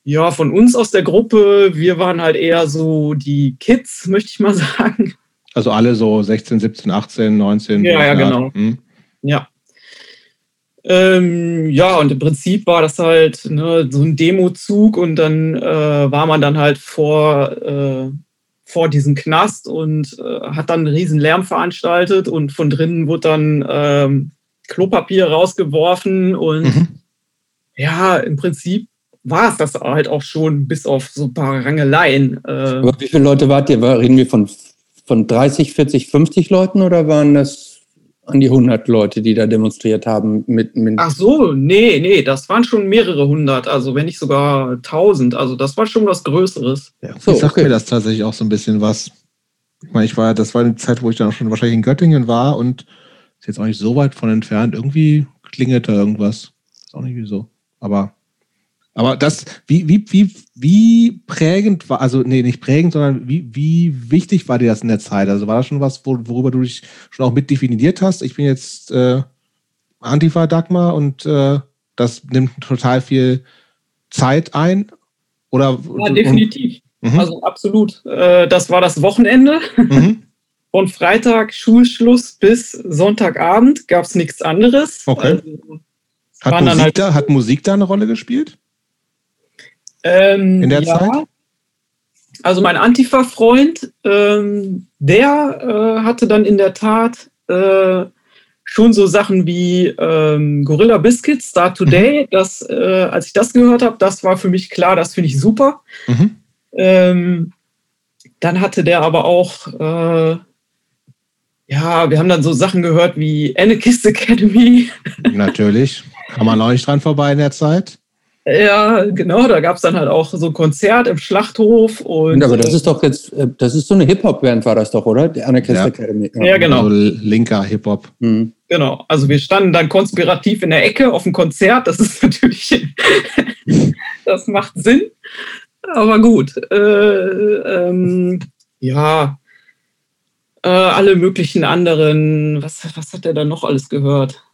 [SPEAKER 3] ja, von uns aus der Gruppe, wir waren halt eher so die Kids, möchte ich mal sagen.
[SPEAKER 1] Also alle so 16, 17, 18, 19.
[SPEAKER 3] Ja, ja, genau. Hm. Ja. Ähm, ja, und im Prinzip war das halt ne, so ein Demozug und dann äh, war man dann halt vor, äh, vor diesem Knast und äh, hat dann einen riesen Lärm veranstaltet und von drinnen wurde dann ähm, Klopapier rausgeworfen und mhm. ja, im Prinzip war es das halt auch schon, bis auf so ein paar Rangeleien.
[SPEAKER 2] Äh. Aber wie viele Leute wart ihr? Reden wir von, von 30, 40, 50 Leuten oder waren das an die 100 Leute, die da demonstriert haben? Mit, mit
[SPEAKER 3] Ach so, nee, nee, das waren schon mehrere hundert, also wenn nicht sogar tausend. Also das war schon was Größeres.
[SPEAKER 1] Ja, so, ich sag okay. mir das tatsächlich auch so ein bisschen was. Ich meine, ich war, das war eine Zeit, wo ich dann auch schon wahrscheinlich in Göttingen war und ist jetzt auch nicht so weit von entfernt. Irgendwie klingelt da irgendwas. Ist auch nicht wieso. Aber aber das, wie, wie, wie, wie prägend war, also nee, nicht prägend, sondern wie, wie wichtig war dir das in der Zeit? Also war das schon was, worüber du dich schon auch mit definiert hast? Ich bin jetzt äh, Antifa-Dagmar und äh, das nimmt total viel Zeit ein? Oder,
[SPEAKER 3] ja, definitiv. Und, mhm. also absolut. Äh, das war das Wochenende. Mhm. Von Freitag Schulschluss bis Sonntagabend gab es nichts anderes.
[SPEAKER 1] Okay. Also, hat, Musik halt da, hat Musik da eine Rolle gespielt?
[SPEAKER 3] Ähm, In der ja. Zeit? Also mein Antifa-Freund, ähm, der äh, hatte dann in der Tat äh, schon so Sachen wie ähm, Gorilla Biscuits, Start Today. Mhm. Das, äh, als ich das gehört habe, das war für mich klar, das finde ich super. Mhm. Ähm, dann hatte der aber auch, äh, ja, wir haben dann so Sachen gehört wie Anarchist Academy.
[SPEAKER 1] Natürlich, kann man auch nicht dran vorbei in der Zeit.
[SPEAKER 3] Ja, genau, da gab es dann halt auch so ein Konzert im Schlachthof. Und,
[SPEAKER 2] aber das äh, ist doch jetzt, äh, das ist so eine Hip-Hop-Band, war das doch, oder? Die Anarchist
[SPEAKER 3] ja.
[SPEAKER 2] Academy.
[SPEAKER 3] Ja, ja genau. Also
[SPEAKER 1] linker Hip-Hop. Mhm.
[SPEAKER 3] Genau, also wir standen dann konspirativ in der Ecke auf dem Konzert. Das ist natürlich, das macht Sinn. Aber gut, äh, ähm, ja, äh, alle möglichen anderen, was, was hat er dann noch alles gehört?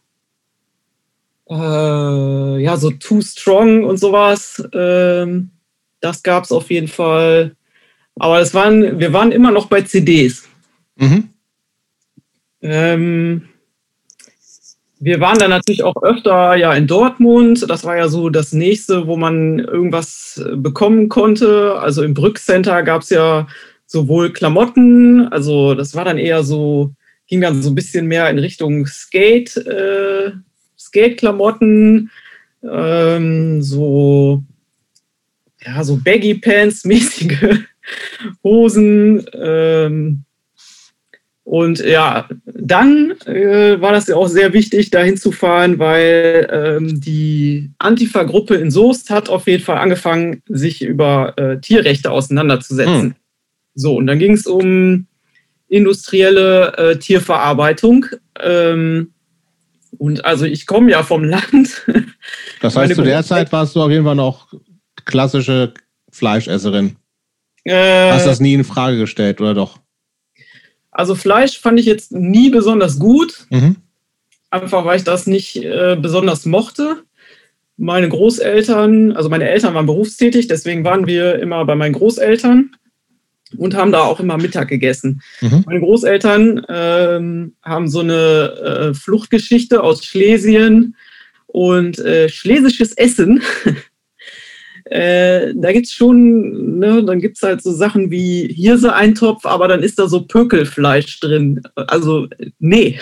[SPEAKER 3] Äh, ja, so Too Strong und sowas. Ähm, das gab es auf jeden Fall. Aber es waren, wir waren immer noch bei CDs. Mhm. Ähm, wir waren dann natürlich auch öfter ja in Dortmund. Das war ja so das nächste, wo man irgendwas bekommen konnte. Also im Brückcenter gab es ja sowohl Klamotten, also das war dann eher so, ging dann so ein bisschen mehr in Richtung Skate, äh, Skate-Klamotten, ähm, so, ja, so Baggy-Pants-mäßige Hosen, ähm, Und ja, dann äh, war das ja auch sehr wichtig, da hinzufahren, weil ähm, die Antifa-Gruppe in Soest hat auf jeden Fall angefangen, sich über äh, Tierrechte auseinanderzusetzen. Hm. So, und dann ging es um industrielle äh, Tierverarbeitung. Ähm, und also ich komme ja vom Land.
[SPEAKER 1] Das heißt, zu der Zeit warst du auf jeden Fall noch klassische Fleischesserin. Äh, Hast das nie in Frage gestellt, oder doch?
[SPEAKER 3] Also Fleisch fand ich jetzt nie besonders gut. Mhm. Einfach weil ich das nicht äh, besonders mochte. Meine Großeltern, also meine Eltern waren berufstätig, deswegen waren wir immer bei meinen Großeltern und haben da auch immer Mittag gegessen. Mhm. Meine Großeltern ähm, haben so eine äh, Fluchtgeschichte aus Schlesien und äh, schlesisches Essen Äh, da gibt es schon, ne, dann gibt es halt so Sachen wie Hirse-Eintopf, aber dann ist da so Pökelfleisch drin. Also, nee,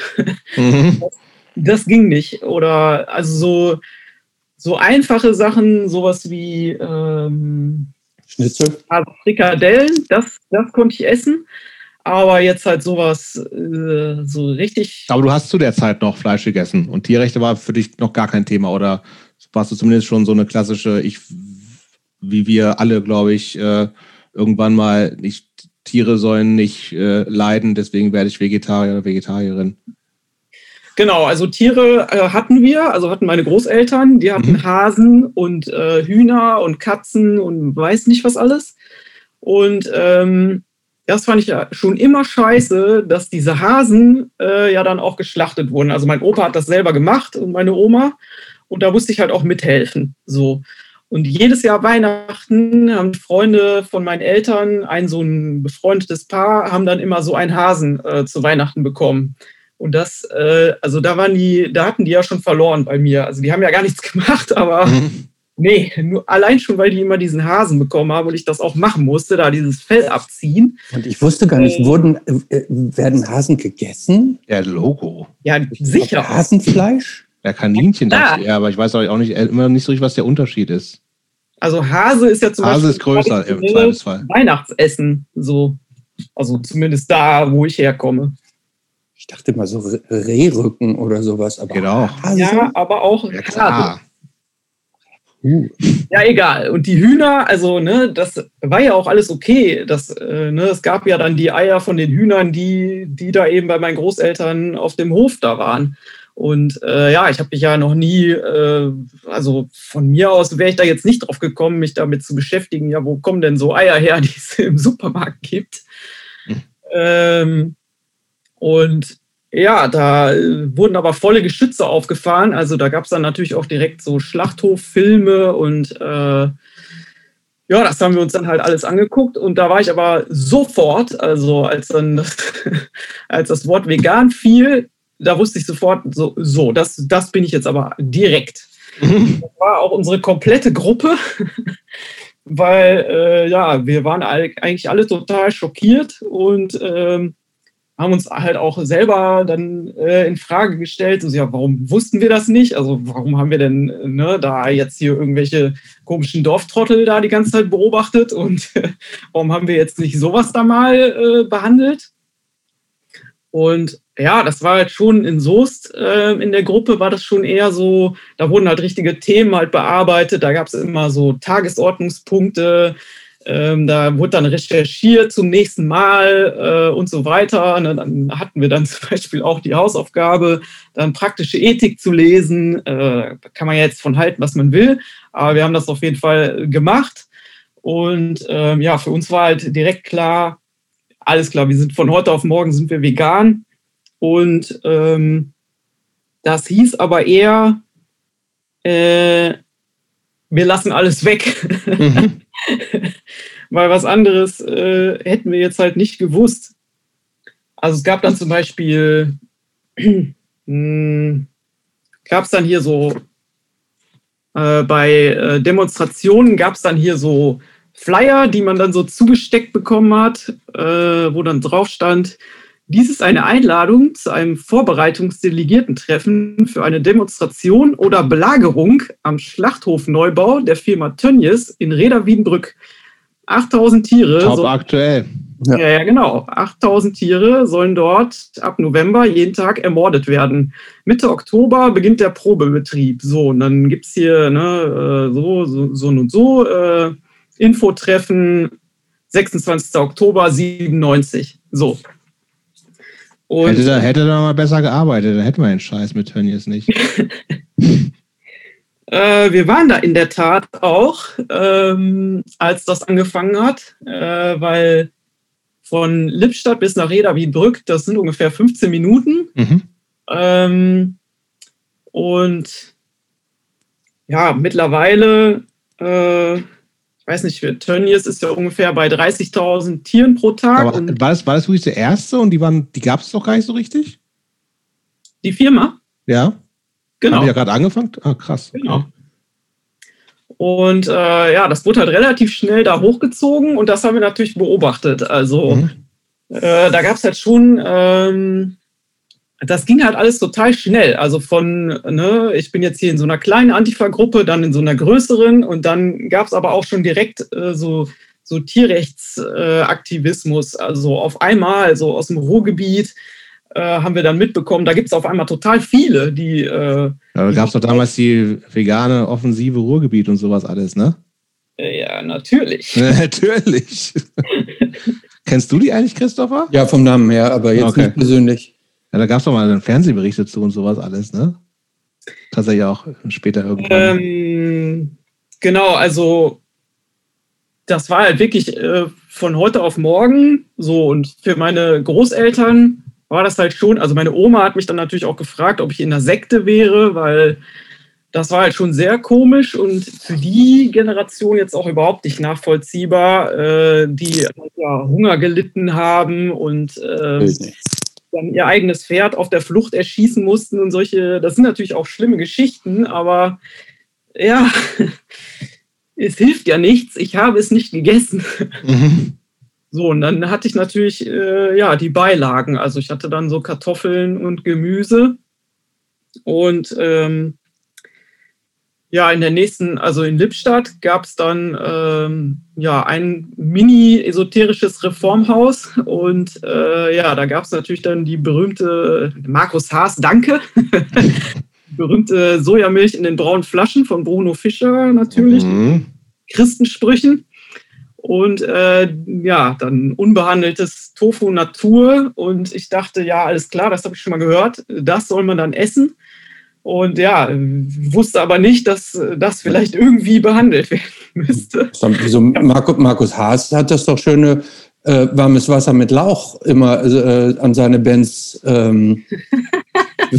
[SPEAKER 3] mhm. das, ging nicht. Oder also so, so einfache Sachen, sowas wie ähm,
[SPEAKER 2] Schnitzel.
[SPEAKER 3] Also Frikadellen, das, das konnte ich essen. Aber jetzt halt sowas äh, so richtig.
[SPEAKER 1] Aber du hast zu der Zeit noch Fleisch gegessen und Tierrechte war für dich noch gar kein Thema oder warst du zumindest schon so eine klassische, ich wie wir alle, glaube ich, äh, irgendwann mal nicht, Tiere sollen nicht äh, leiden, deswegen werde ich Vegetarier oder Vegetarierin.
[SPEAKER 3] Genau, also Tiere äh, hatten wir, also hatten meine Großeltern, die hatten mhm. Hasen und äh, Hühner und Katzen und weiß nicht was alles. Und ähm, das fand ich ja schon immer scheiße, dass diese Hasen äh, ja dann auch geschlachtet wurden. Also mein Opa hat das selber gemacht und meine Oma. Und da musste ich halt auch mithelfen. So. Und jedes Jahr Weihnachten haben Freunde von meinen Eltern, ein so ein befreundetes Paar, haben dann immer so einen Hasen äh, zu Weihnachten bekommen. Und das, äh, also da waren die, da hatten die ja schon verloren bei mir. Also die haben ja gar nichts gemacht, aber mhm. nee, nur allein schon, weil die immer diesen Hasen bekommen haben und ich das auch machen musste, da dieses Fell abziehen.
[SPEAKER 2] Und ich wusste gar nicht, äh, wurden, äh, werden Hasen gegessen?
[SPEAKER 1] Ja, Logo.
[SPEAKER 3] Ja, sicher.
[SPEAKER 2] Hasenfleisch?
[SPEAKER 1] Ja, Kaninchen ja. ich, ja, aber ich weiß auch nicht, äh, immer nicht so richtig, was der Unterschied ist.
[SPEAKER 3] Also Hase ist ja zum
[SPEAKER 1] Hase Beispiel ist größer im Zweifelsfall.
[SPEAKER 3] Weihnachtsessen, so. Also zumindest da, wo ich herkomme.
[SPEAKER 2] Ich dachte mal so Rehrücken oder sowas.
[SPEAKER 1] Aber genau.
[SPEAKER 3] Hase? Ja, aber auch ja, klar. Uh. Ja, egal. Und die Hühner, also, ne, das war ja auch alles okay. Das, äh, ne, es gab ja dann die Eier von den Hühnern, die, die da eben bei meinen Großeltern auf dem Hof da waren. Und äh, ja, ich habe mich ja noch nie, äh, also von mir aus wäre ich da jetzt nicht drauf gekommen, mich damit zu beschäftigen, ja, wo kommen denn so Eier her, die es im Supermarkt gibt. Mhm. Ähm, und ja, da äh, wurden aber volle Geschütze aufgefahren. Also da gab es dann natürlich auch direkt so Schlachthoffilme und äh, ja, das haben wir uns dann halt alles angeguckt und da war ich aber sofort, also als dann das, als das Wort vegan fiel, da wusste ich sofort, so, so das, das bin ich jetzt aber direkt. Das war auch unsere komplette Gruppe, weil äh, ja, wir waren eigentlich alle total schockiert und ähm, haben uns halt auch selber dann äh, in Frage gestellt, also, ja, warum wussten wir das nicht? Also warum haben wir denn ne, da jetzt hier irgendwelche komischen Dorftrottel da die ganze Zeit beobachtet und äh, warum haben wir jetzt nicht sowas da mal äh, behandelt? Und ja, das war halt schon in Soest äh, in der Gruppe, war das schon eher so, da wurden halt richtige Themen halt bearbeitet, da gab es immer so Tagesordnungspunkte, ähm, da wurde dann recherchiert zum nächsten Mal äh, und so weiter. Und dann hatten wir dann zum Beispiel auch die Hausaufgabe, dann praktische Ethik zu lesen. Äh, kann man ja jetzt von halten, was man will, aber wir haben das auf jeden Fall gemacht. Und ähm, ja, für uns war halt direkt klar, alles klar, wir sind von heute auf morgen sind wir vegan. Und ähm, das hieß aber eher, äh, wir lassen alles weg. Mhm. Weil was anderes äh, hätten wir jetzt halt nicht gewusst. Also es gab dann zum Beispiel, hm, gab es dann hier so, äh, bei äh, Demonstrationen gab es dann hier so Flyer, die man dann so zugesteckt bekommen hat, äh, wo dann drauf stand, dies ist eine Einladung zu einem Vorbereitungsdelegiertentreffen für eine Demonstration oder Belagerung am Schlachthof Neubau der Firma Tönnies in Reda Wiedenbrück. 8000 Tiere.
[SPEAKER 1] Top so, aktuell.
[SPEAKER 3] Ja. ja, ja, genau. 8000 Tiere sollen dort ab November jeden Tag ermordet werden. Mitte Oktober beginnt der Probebetrieb. So, und dann gibt es hier ne, äh, so, so, so und so äh, Infotreffen 26. Oktober 97. So.
[SPEAKER 1] Und hätte, da, hätte da mal besser gearbeitet, dann hätten wir den Scheiß mit Tönnies nicht.
[SPEAKER 3] äh, wir waren da in der Tat auch, ähm, als das angefangen hat, äh, weil von Lippstadt bis nach Reda Wiedbrück, das sind ungefähr 15 Minuten. Mhm. Ähm, und ja, mittlerweile äh, weiß nicht, Tönnies ist ja ungefähr bei 30.000 Tieren pro Tag.
[SPEAKER 1] Aber war das, war das wirklich der erste und die, waren, die gab es doch gar nicht so richtig?
[SPEAKER 3] Die Firma?
[SPEAKER 1] Ja. Genau. Haben die ja gerade angefangen? Ah, krass.
[SPEAKER 3] Genau. Und äh, ja, das wurde halt relativ schnell da hochgezogen und das haben wir natürlich beobachtet. Also mhm. äh, da gab es halt schon ähm, das ging halt alles total schnell. Also von, ne, ich bin jetzt hier in so einer kleinen Antifa-Gruppe, dann in so einer größeren und dann gab es aber auch schon direkt äh, so, so Tierrechtsaktivismus. Äh, also auf einmal, so aus dem Ruhrgebiet, äh, haben wir dann mitbekommen, da gibt es auf einmal total viele, die. Äh,
[SPEAKER 1] da gab es doch damals die vegane Offensive Ruhrgebiet und sowas alles, ne?
[SPEAKER 3] Ja, natürlich.
[SPEAKER 1] natürlich. Kennst du die eigentlich, Christopher?
[SPEAKER 2] Ja, vom Namen her, aber jetzt okay. nicht persönlich.
[SPEAKER 1] Ja, da gab es doch mal einen Fernsehbericht dazu und sowas alles, ne? Tatsächlich auch später irgendwann.
[SPEAKER 3] Ähm, genau, also das war halt wirklich äh, von heute auf morgen so und für meine Großeltern war das halt schon, also meine Oma hat mich dann natürlich auch gefragt, ob ich in der Sekte wäre, weil das war halt schon sehr komisch und für die Generation jetzt auch überhaupt nicht nachvollziehbar, äh, die ja, Hunger gelitten haben und äh, dann ihr eigenes Pferd auf der Flucht erschießen mussten und solche, das sind natürlich auch schlimme Geschichten, aber ja, es hilft ja nichts, ich habe es nicht gegessen. Mhm. So, und dann hatte ich natürlich äh, ja die Beilagen. Also ich hatte dann so Kartoffeln und Gemüse. Und ähm, ja, in der nächsten, also in Lippstadt gab es dann ähm, ja ein mini-esoterisches Reformhaus und äh, ja, da gab es natürlich dann die berühmte Markus Haas, danke, berühmte Sojamilch in den braunen Flaschen von Bruno Fischer natürlich, mhm. Christensprüchen und äh, ja, dann unbehandeltes Tofu Natur und ich dachte, ja, alles klar, das habe ich schon mal gehört, das soll man dann essen. Und ja, wusste aber nicht, dass das vielleicht irgendwie behandelt werden müsste.
[SPEAKER 2] So, Markus, Markus Haas hat das doch schöne äh, warmes Wasser mit Lauch immer äh, an seine Bands ähm,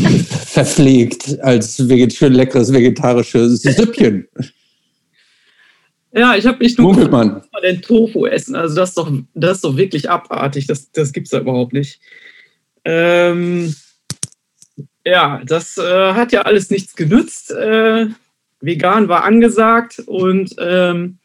[SPEAKER 2] verpflegt als veget schön leckeres vegetarisches Süppchen.
[SPEAKER 3] Ja, ich habe nicht nur man. den Tofu essen. Also das ist doch, das ist doch wirklich abartig. Das, das gibt es da überhaupt nicht. Ähm, ja, das äh, hat ja alles nichts genützt. Äh, vegan war angesagt und ähm,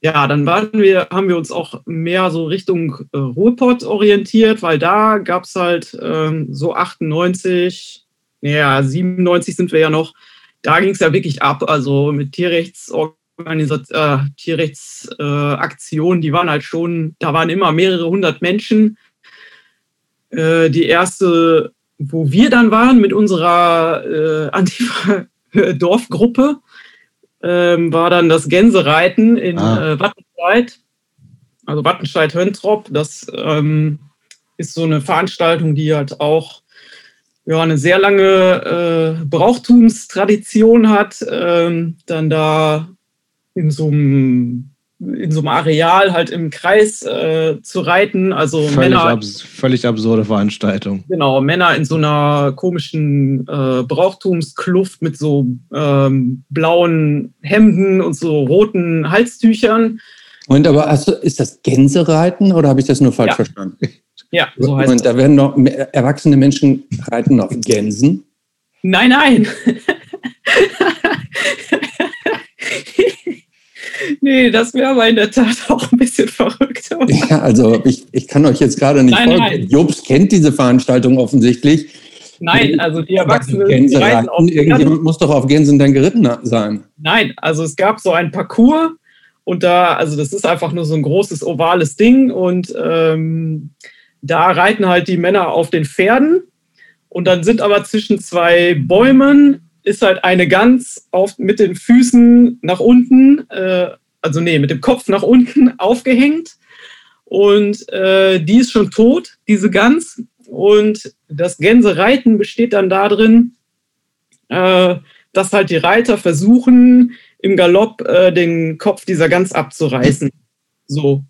[SPEAKER 3] ja, dann waren wir, haben wir uns auch mehr so Richtung äh, Ruhrpott orientiert, weil da gab es halt ähm, so 98, naja, 97 sind wir ja noch, da ging es ja wirklich ab, also mit Tierrechtsorganisation, äh, Tierrechtsaktionen, die waren halt schon, da waren immer mehrere hundert Menschen. Äh, die erste wo wir dann waren mit unserer äh, Antifa-Dorfgruppe, ähm, war dann das Gänsereiten in ah. äh, Wattenscheid, also Wattenscheid-Höntrop. Das ähm, ist so eine Veranstaltung, die halt auch ja, eine sehr lange äh, Brauchtumstradition hat. Ähm, dann da in so einem in so einem Areal halt im Kreis äh, zu reiten. Also
[SPEAKER 1] völlig, Männer, abs völlig absurde Veranstaltung.
[SPEAKER 3] Genau, Männer in so einer komischen äh, Brauchtumskluft mit so ähm, blauen Hemden und so roten Halstüchern.
[SPEAKER 2] Und aber hast du, ist das Gänsereiten oder habe ich das nur falsch
[SPEAKER 3] ja.
[SPEAKER 2] verstanden?
[SPEAKER 3] Ja, so heißt
[SPEAKER 2] Und da werden noch erwachsene Menschen reiten auf Gänsen?
[SPEAKER 3] Nein, nein. Nee, das wäre aber in der Tat auch ein bisschen verrückt.
[SPEAKER 2] Ja, also ich, ich kann euch jetzt gerade nicht nein, folgen. Nein. Jobs kennt diese Veranstaltung offensichtlich.
[SPEAKER 3] Nein, also die Erwachsenen.
[SPEAKER 2] Gänse die reiten auf Irgendjemand muss doch auf Gänsen dann geritten sein.
[SPEAKER 3] Nein, also es gab so ein Parcours Und da, also das ist einfach nur so ein großes ovales Ding und ähm, da reiten halt die Männer auf den Pferden und dann sind aber zwischen zwei Bäumen ist halt eine Gans auf, mit den Füßen nach unten, äh, also nee, mit dem Kopf nach unten aufgehängt und äh, die ist schon tot, diese Gans. Und das Gänsereiten besteht dann darin, äh, dass halt die Reiter versuchen, im Galopp äh, den Kopf dieser Gans abzureißen. So.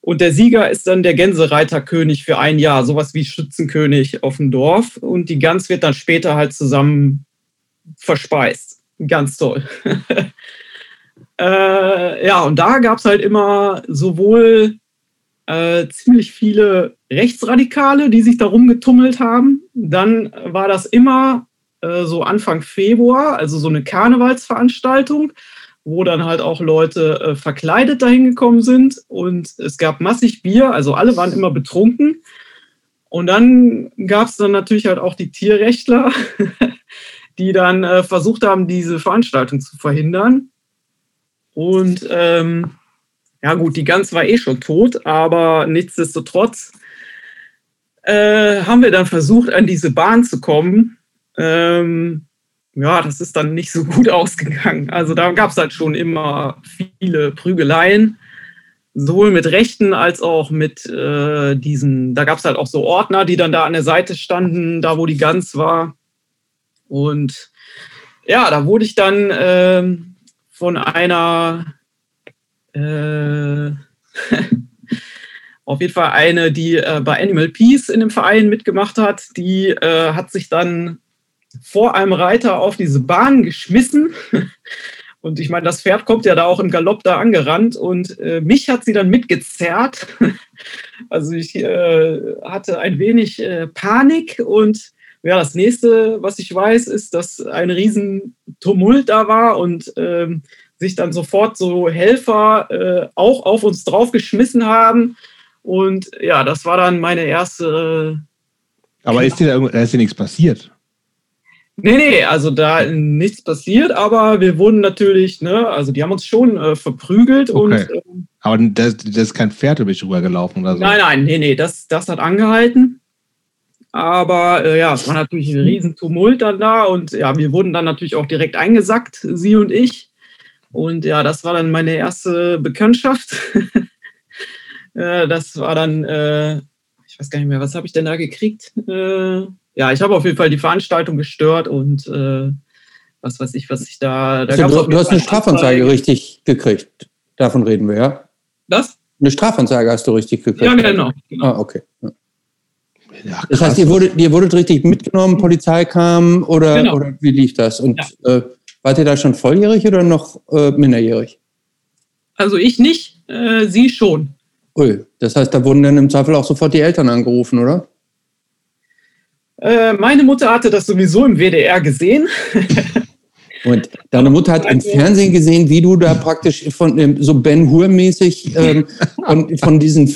[SPEAKER 3] Und der Sieger ist dann der Gänsereiterkönig für ein Jahr, sowas wie Schützenkönig auf dem Dorf. Und die Gans wird dann später halt zusammen verspeist. Ganz toll. äh, ja, und da gab es halt immer sowohl äh, ziemlich viele Rechtsradikale, die sich da rumgetummelt haben. Dann war das immer äh, so Anfang Februar, also so eine Karnevalsveranstaltung, wo dann halt auch Leute äh, verkleidet dahin gekommen sind und es gab massig Bier, also alle waren immer betrunken. Und dann gab es dann natürlich halt auch die Tierrechtler, die dann äh, versucht haben, diese Veranstaltung zu verhindern. Und ähm, ja gut, die Gans war eh schon tot, aber nichtsdestotrotz äh, haben wir dann versucht, an diese Bahn zu kommen. Ähm, ja, das ist dann nicht so gut ausgegangen. Also da gab es halt schon immer viele Prügeleien, sowohl mit Rechten als auch mit äh, diesen, da gab es halt auch so Ordner, die dann da an der Seite standen, da wo die Gans war. Und ja, da wurde ich dann äh, von einer äh, auf jeden Fall eine, die äh, bei Animal Peace in dem Verein mitgemacht hat, die äh, hat sich dann vor einem Reiter auf diese Bahn geschmissen. Und ich meine, das Pferd kommt ja da auch im Galopp da angerannt und äh, mich hat sie dann mitgezerrt. Also ich äh, hatte ein wenig äh, Panik und ja, das nächste, was ich weiß, ist, dass ein riesen Tumult da war und ähm, sich dann sofort so Helfer äh, auch auf uns draufgeschmissen haben. Und ja, das war dann meine erste.
[SPEAKER 1] Aber ist dir, da ist dir nichts passiert?
[SPEAKER 3] Nee, nee, also da nichts passiert, aber wir wurden natürlich, ne, also die haben uns schon äh, verprügelt okay. und. Äh,
[SPEAKER 1] aber das, das, ist kein Pferd über dich rübergelaufen oder so?
[SPEAKER 3] Nein, nein, nee, nee, das, das hat angehalten. Aber äh, ja, es war natürlich ein riesen Tumult dann da und ja, wir wurden dann natürlich auch direkt eingesackt, sie und ich. Und ja, das war dann meine erste Bekanntschaft. Äh, das war dann, äh, ich weiß gar nicht mehr, was habe ich denn da gekriegt? Äh, ja, ich habe auf jeden Fall die Veranstaltung gestört und äh, was weiß ich, was ich da. da
[SPEAKER 2] also, du, du hast eine Strafanzeige richtig gekriegt. Davon reden wir, ja?
[SPEAKER 3] Das?
[SPEAKER 2] Eine Strafanzeige hast du richtig gekriegt.
[SPEAKER 3] Ja, genau. genau.
[SPEAKER 2] Ah, okay. Ja, das heißt, ihr wurdet, ihr wurdet richtig mitgenommen, Polizei kam oder, genau. oder wie lief das? Und ja. äh, Wart ihr da schon volljährig oder noch äh, minderjährig?
[SPEAKER 3] Also ich nicht, äh, sie schon.
[SPEAKER 2] Ui, das heißt, da wurden dann im Zweifel auch sofort die Eltern angerufen, oder?
[SPEAKER 3] Äh, meine Mutter hatte das sowieso im WDR gesehen.
[SPEAKER 2] Und deine Mutter hat im also Fernsehen gesehen, wie du da praktisch von so Ben Hur-mäßig ähm, von, von diesen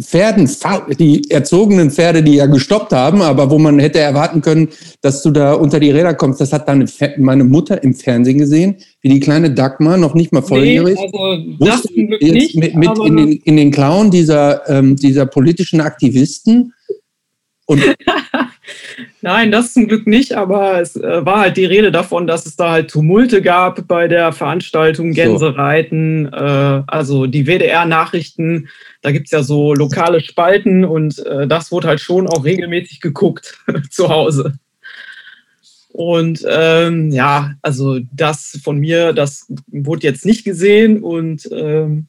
[SPEAKER 2] Pferden, die erzogenen Pferde, die ja gestoppt haben, aber wo man hätte erwarten können, dass du da unter die Räder kommst. Das hat dann meine Mutter im Fernsehen gesehen, wie die kleine Dagmar, noch nicht mal volljährig, nee, also jetzt nicht, mit, mit in, den, in den Klauen dieser, ähm, dieser politischen Aktivisten.
[SPEAKER 3] Und Nein, das zum Glück nicht, aber es äh, war halt die Rede davon, dass es da halt Tumulte gab bei der Veranstaltung Gänsereiten, so. äh, also die WDR-Nachrichten, da gibt es ja so lokale Spalten und äh, das wurde halt schon auch regelmäßig geguckt zu Hause. Und ähm, ja, also das von mir, das wurde jetzt nicht gesehen und ähm,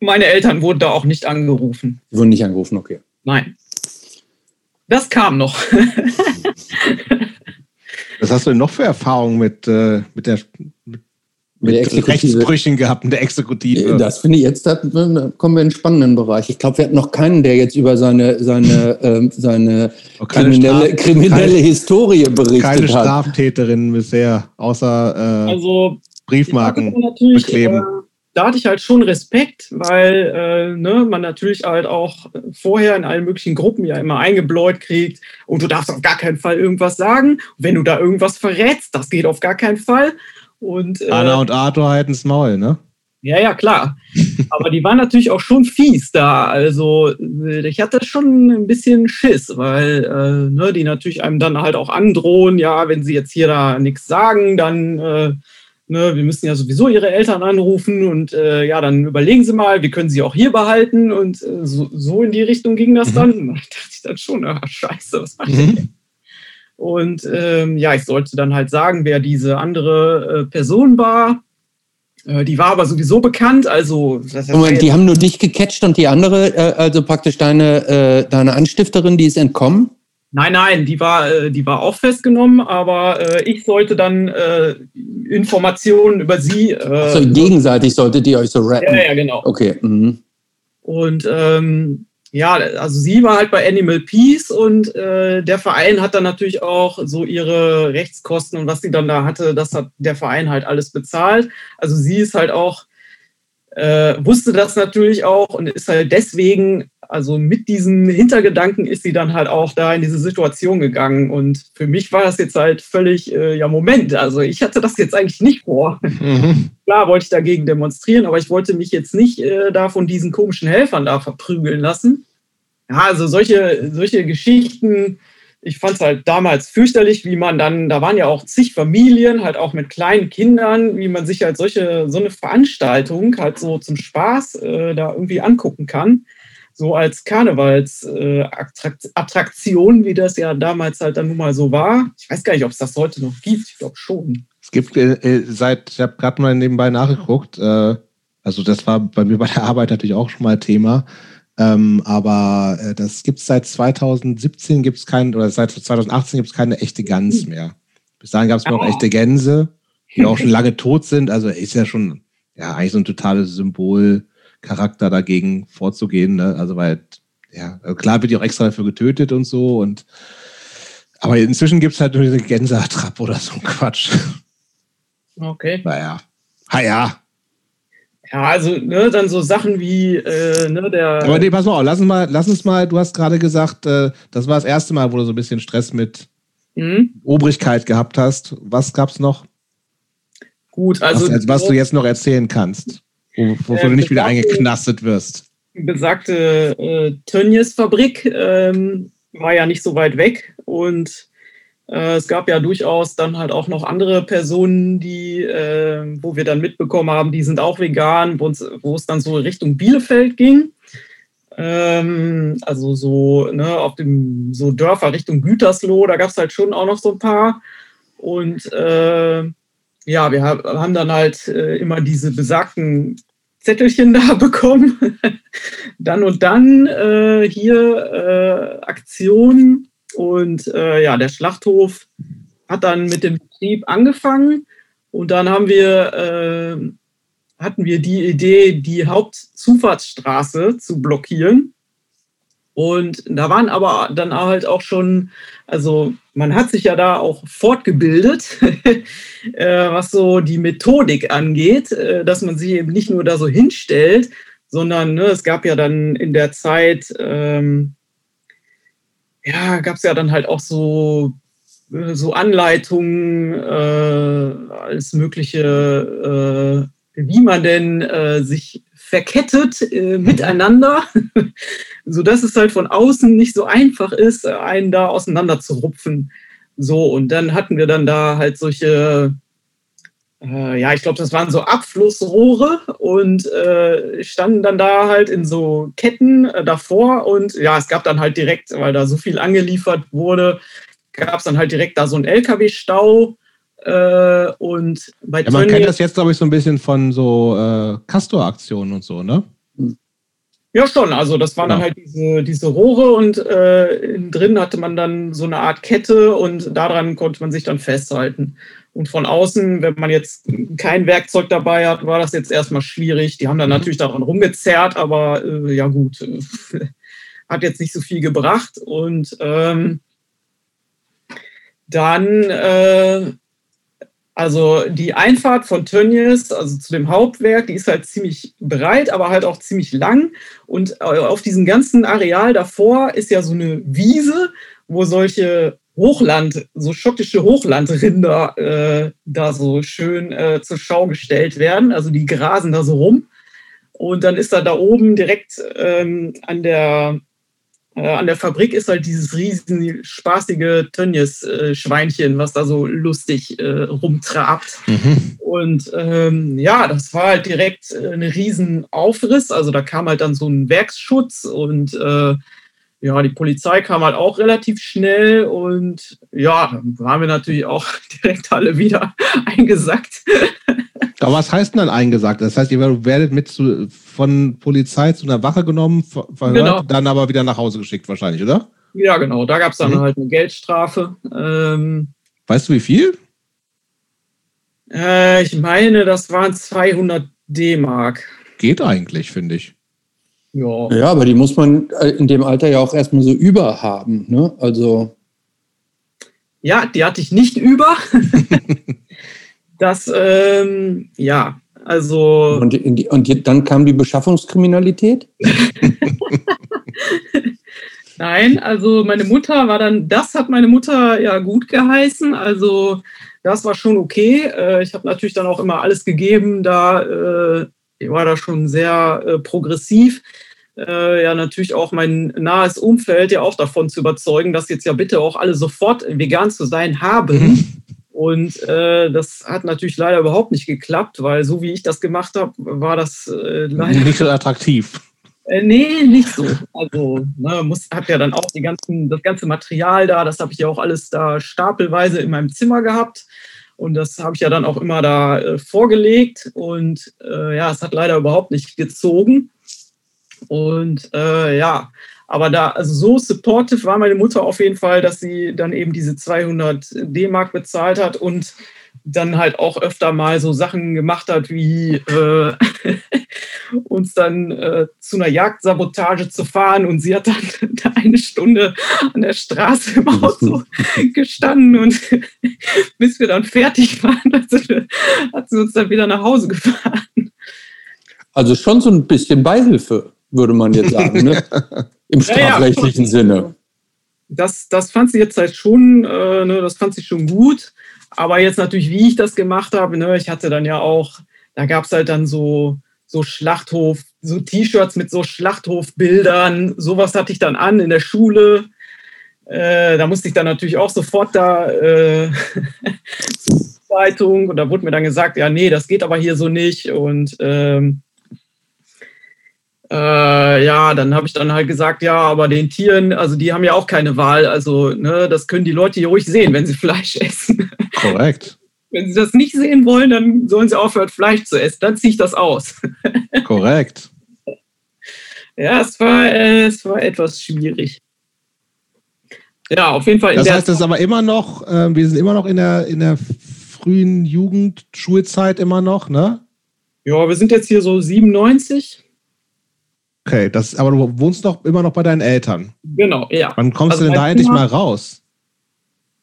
[SPEAKER 3] meine Eltern wurden da auch nicht angerufen.
[SPEAKER 2] Wurden nicht angerufen, okay.
[SPEAKER 3] Nein. Das kam noch.
[SPEAKER 1] Was hast du denn noch für Erfahrungen mit, äh, mit der mit, mit Rechtsbrüchen gehabt in der Exekutive?
[SPEAKER 2] Äh, das finde ich jetzt, da kommen wir in einen spannenden Bereich. Ich glaube, wir hatten noch keinen, der jetzt über seine, seine, ähm, seine oh, kriminelle, Straf kriminelle keine, Historie berichtet keine
[SPEAKER 1] hat. Keine Straftäterin bisher, außer äh, also, Briefmarken bekleben. Äh,
[SPEAKER 3] da hatte ich halt schon Respekt, weil äh, ne, man natürlich halt auch vorher in allen möglichen Gruppen ja immer eingebläut kriegt und du darfst auf gar keinen Fall irgendwas sagen. Wenn du da irgendwas verrätst, das geht auf gar keinen Fall. Und,
[SPEAKER 1] äh, Anna und Arthur halten das Maul, ne?
[SPEAKER 3] Ja, ja, klar. Aber die waren natürlich auch schon fies da. Also ich hatte schon ein bisschen Schiss, weil äh, ne, die natürlich einem dann halt auch androhen, ja, wenn sie jetzt hier da nichts sagen, dann, äh, ne, wir müssen ja sowieso ihre Eltern anrufen und äh, ja, dann überlegen sie mal, wir können sie auch hier behalten und äh, so, so, in die Richtung ging das mhm. dann. Da dachte ich dann schon, ach, scheiße, was mache ich mhm. Und ähm, ja, ich sollte dann halt sagen, wer diese andere äh, Person war. Äh, die war aber sowieso bekannt, also.
[SPEAKER 2] Moment, die haben nur dich gecatcht und die andere, äh, also praktisch deine, äh, deine Anstifterin, die ist entkommen?
[SPEAKER 3] Nein, nein, die war, äh, die war auch festgenommen, aber ich sollte dann Informationen über sie.
[SPEAKER 2] also gegenseitig solltet ihr euch so
[SPEAKER 3] rappen. Ja, ja, genau.
[SPEAKER 2] Okay. Mhm.
[SPEAKER 3] Und ähm, ja, also sie war halt bei Animal Peace und äh, der Verein hat dann natürlich auch so ihre Rechtskosten und was sie dann da hatte, das hat der Verein halt alles bezahlt. Also sie ist halt auch, äh, wusste das natürlich auch und ist halt deswegen, also mit diesen Hintergedanken ist sie dann halt auch da in diese Situation gegangen. Und für mich war das jetzt halt völlig, äh, ja, Moment, also ich hatte das jetzt eigentlich nicht vor. Mhm. Klar wollte ich dagegen demonstrieren, aber ich wollte mich jetzt nicht äh, da von diesen komischen Helfern da verprügeln lassen. Ja, also solche, solche Geschichten, ich fand es halt damals fürchterlich, wie man dann, da waren ja auch zig Familien, halt auch mit kleinen Kindern, wie man sich halt solche, so eine Veranstaltung halt so zum Spaß äh, da irgendwie angucken kann. So als Karnevalsattraktion, äh, wie das ja damals halt dann nun mal so war. Ich weiß gar nicht, ob es das heute noch gibt. Ich glaube schon.
[SPEAKER 1] Es gibt äh, äh seit, ich habe gerade mal nebenbei nachgeguckt, äh, also das war bei mir bei der Arbeit natürlich auch schon mal Thema. Ähm, aber äh, das gibt es seit 2017 gibt es kein, oder seit 2018 gibt es keine echte Gans mehr. Bis dahin gab es noch echte Gänse, die auch schon lange tot sind. Also ist ja schon ja eigentlich so ein totales Symbolcharakter dagegen vorzugehen. Ne? Also weil ja also klar wird die auch extra dafür getötet und so und aber inzwischen gibt es halt nur diese Gänseattrappe oder so ein Quatsch.
[SPEAKER 3] Okay.
[SPEAKER 1] Naja. Ha ja,
[SPEAKER 3] ja, also ne, dann so Sachen wie äh, ne, der.
[SPEAKER 1] Aber nee, pass mal auf, lass uns mal, lass uns mal, du hast gerade gesagt, äh, das war das erste Mal, wo du so ein bisschen Stress mit mhm. Obrigkeit gehabt hast. Was gab's noch?
[SPEAKER 3] Gut, also.
[SPEAKER 1] Was, was du jetzt noch erzählen kannst, wovor äh, du nicht wieder eingeknastet wirst.
[SPEAKER 3] Besagte äh, Tönnies-Fabrik ähm, war ja nicht so weit weg und äh, es gab ja durchaus dann halt auch noch andere Personen, die, äh, wo wir dann mitbekommen haben, die sind auch vegan, wo es dann so Richtung Bielefeld ging. Ähm, also so ne, auf dem so Dörfer Richtung Gütersloh, da gab es halt schon auch noch so ein paar. Und äh, ja, wir haben dann halt äh, immer diese besagten Zettelchen da bekommen. dann und dann äh, hier äh, Aktionen und äh, ja, der Schlachthof hat dann mit dem Betrieb angefangen und dann haben wir, äh, hatten wir die Idee, die Hauptzufahrtsstraße zu blockieren. Und da waren aber dann halt auch schon, also man hat sich ja da auch fortgebildet, äh, was so die Methodik angeht, äh, dass man sich eben nicht nur da so hinstellt, sondern ne, es gab ja dann in der Zeit ähm, ja, gab es ja dann halt auch so, äh, so Anleitungen, äh, alles Mögliche, äh, wie man denn äh, sich verkettet äh, miteinander, sodass es halt von außen nicht so einfach ist, einen da auseinander zu rupfen. So, und dann hatten wir dann da halt solche äh, ja, ich glaube, das waren so Abflussrohre und äh, standen dann da halt in so Ketten äh, davor und ja, es gab dann halt direkt, weil da so viel angeliefert wurde, gab es dann halt direkt da so einen LKW-Stau. Äh, und bei
[SPEAKER 1] ja, man kennt das jetzt, glaube ich, so ein bisschen von so äh, Castor-Aktionen und so, ne?
[SPEAKER 3] Ja, schon. Also das waren genau. dann halt diese, diese Rohre und äh, drin hatte man dann so eine Art Kette und daran konnte man sich dann festhalten. Und von außen, wenn man jetzt kein Werkzeug dabei hat, war das jetzt erstmal schwierig. Die haben dann mhm. natürlich daran rumgezerrt, aber äh, ja gut, hat jetzt nicht so viel gebracht. Und ähm, dann, äh, also die Einfahrt von Tönnies, also zu dem Hauptwerk, die ist halt ziemlich breit, aber halt auch ziemlich lang. Und äh, auf diesem ganzen Areal davor ist ja so eine Wiese, wo solche Hochland, so schottische Hochlandrinder äh, da so schön äh, zur Schau gestellt werden. Also die grasen da so rum. Und dann ist da da oben direkt ähm, an der an der Fabrik ist halt dieses riesen spaßige Tönnies-Schweinchen, äh, was da so lustig äh, rumtrabt. Mhm. Und ähm, ja, das war halt direkt äh, ein riesen Aufriss. Also da kam halt dann so ein Werksschutz und äh, ja, die Polizei kam halt auch relativ schnell und ja, dann waren wir natürlich auch direkt alle wieder eingesackt.
[SPEAKER 1] Aber was heißt denn dann eingesagt? Das heißt, ihr werdet mit zu, von Polizei zu einer Wache genommen, verhört, genau. dann aber wieder nach Hause geschickt wahrscheinlich, oder?
[SPEAKER 3] Ja, genau. Da gab es dann mhm. halt eine Geldstrafe. Ähm,
[SPEAKER 1] weißt du, wie viel?
[SPEAKER 3] Äh, ich meine, das waren 200 D-Mark.
[SPEAKER 1] Geht eigentlich, finde ich.
[SPEAKER 2] Ja. ja, aber die muss man äh, in dem Alter ja auch erstmal so über haben. Ne? Also.
[SPEAKER 3] Ja, die hatte ich nicht über. Das, ähm, ja, also.
[SPEAKER 2] Und, die, und dann kam die Beschaffungskriminalität?
[SPEAKER 3] Nein, also meine Mutter war dann, das hat meine Mutter ja gut geheißen. Also das war schon okay. Äh, ich habe natürlich dann auch immer alles gegeben. Da äh, ich war da schon sehr äh, progressiv. Ja, natürlich auch mein nahes Umfeld ja auch davon zu überzeugen, dass jetzt ja bitte auch alle sofort vegan zu sein haben. Mhm. Und äh, das hat natürlich leider überhaupt nicht geklappt, weil so wie ich das gemacht habe, war das äh, leider
[SPEAKER 1] nicht so attraktiv.
[SPEAKER 3] Äh, nee, nicht so. Also ne, muss, hab ja dann auch die ganzen, das ganze Material da, das habe ich ja auch alles da stapelweise in meinem Zimmer gehabt. Und das habe ich ja dann auch immer da äh, vorgelegt. Und äh, ja, es hat leider überhaupt nicht gezogen. Und äh, ja, aber da, also so supportive war meine Mutter auf jeden Fall, dass sie dann eben diese 200 D-Mark bezahlt hat und dann halt auch öfter mal so Sachen gemacht hat, wie äh, uns dann äh, zu einer Jagdsabotage zu fahren. Und sie hat dann eine Stunde an der Straße im Auto gestanden und bis wir dann fertig waren, also, hat sie uns dann wieder nach Hause gefahren.
[SPEAKER 2] Also schon so ein bisschen Beihilfe, würde man jetzt sagen. Ne? im strafrechtlichen ja, ja, Sinne.
[SPEAKER 3] Das, das fand sie jetzt halt schon, äh, ne, das fand sie schon gut. Aber jetzt natürlich, wie ich das gemacht habe, ne, ich hatte dann ja auch, da gab es halt dann so, so Schlachthof, so T-Shirts mit so Schlachthofbildern, sowas hatte ich dann an in der Schule. Äh, da musste ich dann natürlich auch sofort da äh, Zeitung und da wurde mir dann gesagt, ja, nee, das geht aber hier so nicht. Und ähm, äh, ja, dann habe ich dann halt gesagt, ja, aber den Tieren, also die haben ja auch keine Wahl. Also, ne, das können die Leute hier ruhig sehen, wenn sie Fleisch essen.
[SPEAKER 1] Korrekt.
[SPEAKER 3] wenn sie das nicht sehen wollen, dann sollen sie aufhören, Fleisch zu essen. Dann ziehe ich das aus.
[SPEAKER 1] Korrekt.
[SPEAKER 3] Ja, es war, äh, es war etwas schwierig.
[SPEAKER 1] Ja, auf jeden Fall. das heißt, das ist aber immer noch, äh, wir sind immer noch in der, in der frühen Jugend, Schulzeit immer noch, ne?
[SPEAKER 3] Ja, wir sind jetzt hier so 97.
[SPEAKER 1] Okay, das, aber du wohnst doch immer noch bei deinen Eltern.
[SPEAKER 3] Genau, ja.
[SPEAKER 1] Wann kommst also du denn da endlich mal raus?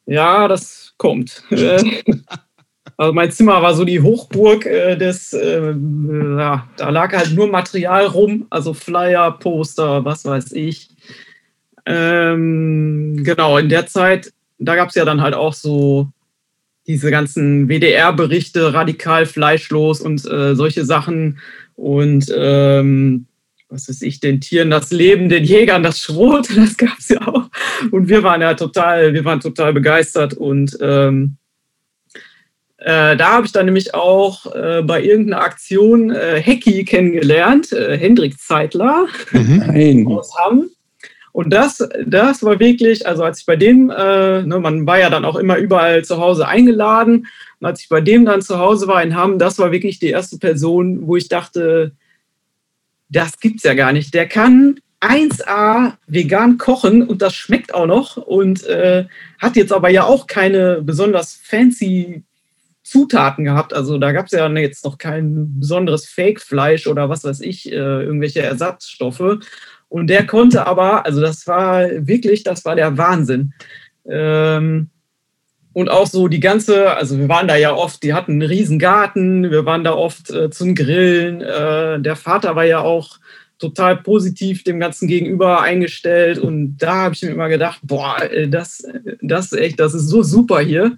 [SPEAKER 3] Ja, das kommt. also mein Zimmer war so die Hochburg äh, des, äh, ja, da lag halt nur Material rum, also Flyer, Poster, was weiß ich. Ähm, genau, in der Zeit, da gab es ja dann halt auch so diese ganzen WDR-Berichte, radikal fleischlos und äh, solche Sachen. Und ähm, was weiß ich, den Tieren das Leben, den Jägern das Schrot, das gab es ja auch. Und wir waren ja total, wir waren total begeistert und ähm, äh, da habe ich dann nämlich auch äh, bei irgendeiner Aktion äh, Hecki kennengelernt, äh, Hendrik Zeitler mhm. aus Hamm. Und das, das war wirklich, also als ich bei dem, äh, ne, man war ja dann auch immer überall zu Hause eingeladen, und als ich bei dem dann zu Hause war in Hamm, das war wirklich die erste Person, wo ich dachte, das gibt's ja gar nicht. Der kann 1A vegan kochen und das schmeckt auch noch und äh, hat jetzt aber ja auch keine besonders fancy Zutaten gehabt. Also da gab es ja jetzt noch kein besonderes Fake-Fleisch oder was weiß ich, äh, irgendwelche Ersatzstoffe. Und der konnte aber, also das war wirklich, das war der Wahnsinn. Ähm, und auch so die ganze, also wir waren da ja oft, die hatten einen riesen Garten, wir waren da oft äh, zum Grillen. Äh, der Vater war ja auch total positiv dem Ganzen gegenüber eingestellt. Und da habe ich mir immer gedacht, boah, das, das echt, das ist so super hier.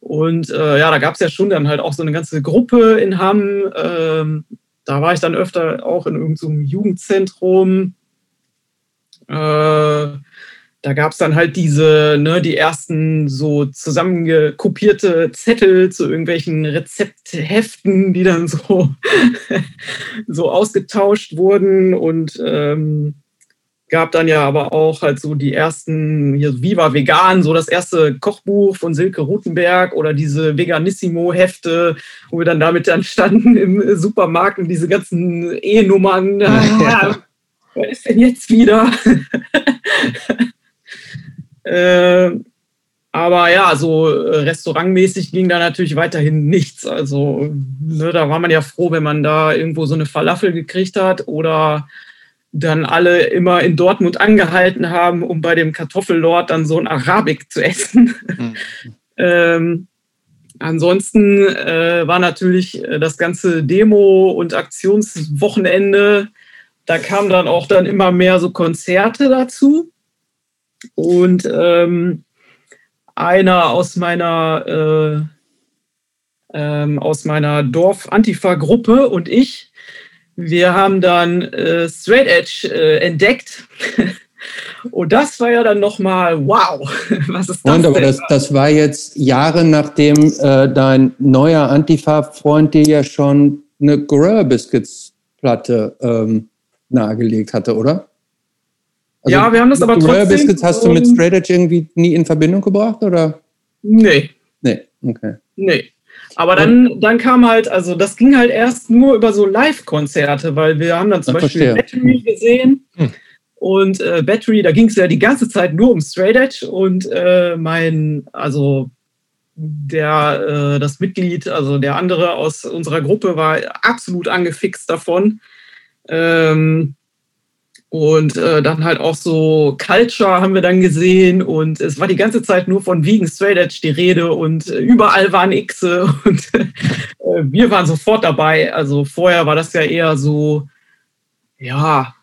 [SPEAKER 3] Und äh, ja, da gab es ja schon dann halt auch so eine ganze Gruppe in Hamm. Ähm, da war ich dann öfter auch in irgendeinem Jugendzentrum. Äh, da gab es dann halt diese, ne, die ersten so zusammengekopierte Zettel zu irgendwelchen Rezeptheften, die dann so, so ausgetauscht wurden und ähm, gab dann ja aber auch halt so die ersten, hier Viva Vegan, so das erste Kochbuch von Silke Rutenberg oder diese Veganissimo-Hefte, wo wir dann damit dann standen im Supermarkt und diese ganzen E-Nummern. Ja. Was ist denn jetzt wieder? äh, aber ja, so restaurantmäßig ging da natürlich weiterhin nichts. Also ne, da war man ja froh, wenn man da irgendwo so eine Falafel gekriegt hat oder dann alle immer in Dortmund angehalten haben, um bei dem Kartoffellord dann so ein Arabik zu essen. Mhm. ähm, ansonsten äh, war natürlich äh, das ganze Demo- und Aktionswochenende, da kamen dann auch dann immer mehr so Konzerte dazu. Und ähm, einer aus meiner, äh, ähm, aus meiner Dorf-Antifa-Gruppe und ich, wir haben dann äh, Straight Edge äh, entdeckt. Und das war ja dann nochmal, wow, was ist das?
[SPEAKER 2] Und aber das, das war jetzt Jahre nachdem äh, dein neuer Antifa-Freund dir ja schon eine Gorilla Biscuits Platte ähm, nahegelegt hatte, oder?
[SPEAKER 3] Also ja, wir haben das aber trotzdem. Gorilla
[SPEAKER 2] Biscuits hast du mit Straight Edge irgendwie nie in Verbindung gebracht, oder?
[SPEAKER 3] Nee.
[SPEAKER 2] Nee, okay.
[SPEAKER 3] Nee. Aber dann, dann kam halt, also das ging halt erst nur über so Live-Konzerte, weil wir haben dann zum Ach, Beispiel verstehe. Battery gesehen. Hm. Und äh, Battery, da ging es ja die ganze Zeit nur um Straight Edge und äh, mein, also der, äh, das Mitglied, also der andere aus unserer Gruppe war absolut angefixt davon. Ähm, und äh, dann halt auch so Culture haben wir dann gesehen und es war die ganze Zeit nur von Vegan Straight Edge die Rede und äh, überall waren Xe und äh, wir waren sofort dabei. Also vorher war das ja eher so, ja,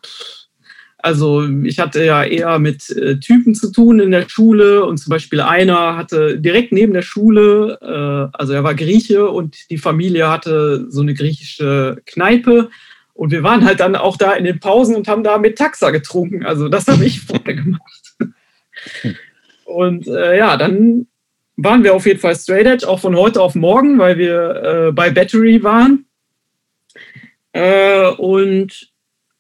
[SPEAKER 3] also ich hatte ja eher mit äh, Typen zu tun in der Schule und zum Beispiel einer hatte direkt neben der Schule, äh, also er war Grieche und die Familie hatte so eine griechische Kneipe und wir waren halt dann auch da in den Pausen und haben da mit Taxa getrunken. Also das habe ich vorher gemacht. Und äh, ja, dann waren wir auf jeden Fall straight edge, auch von heute auf morgen, weil wir äh, bei Battery waren. Äh, und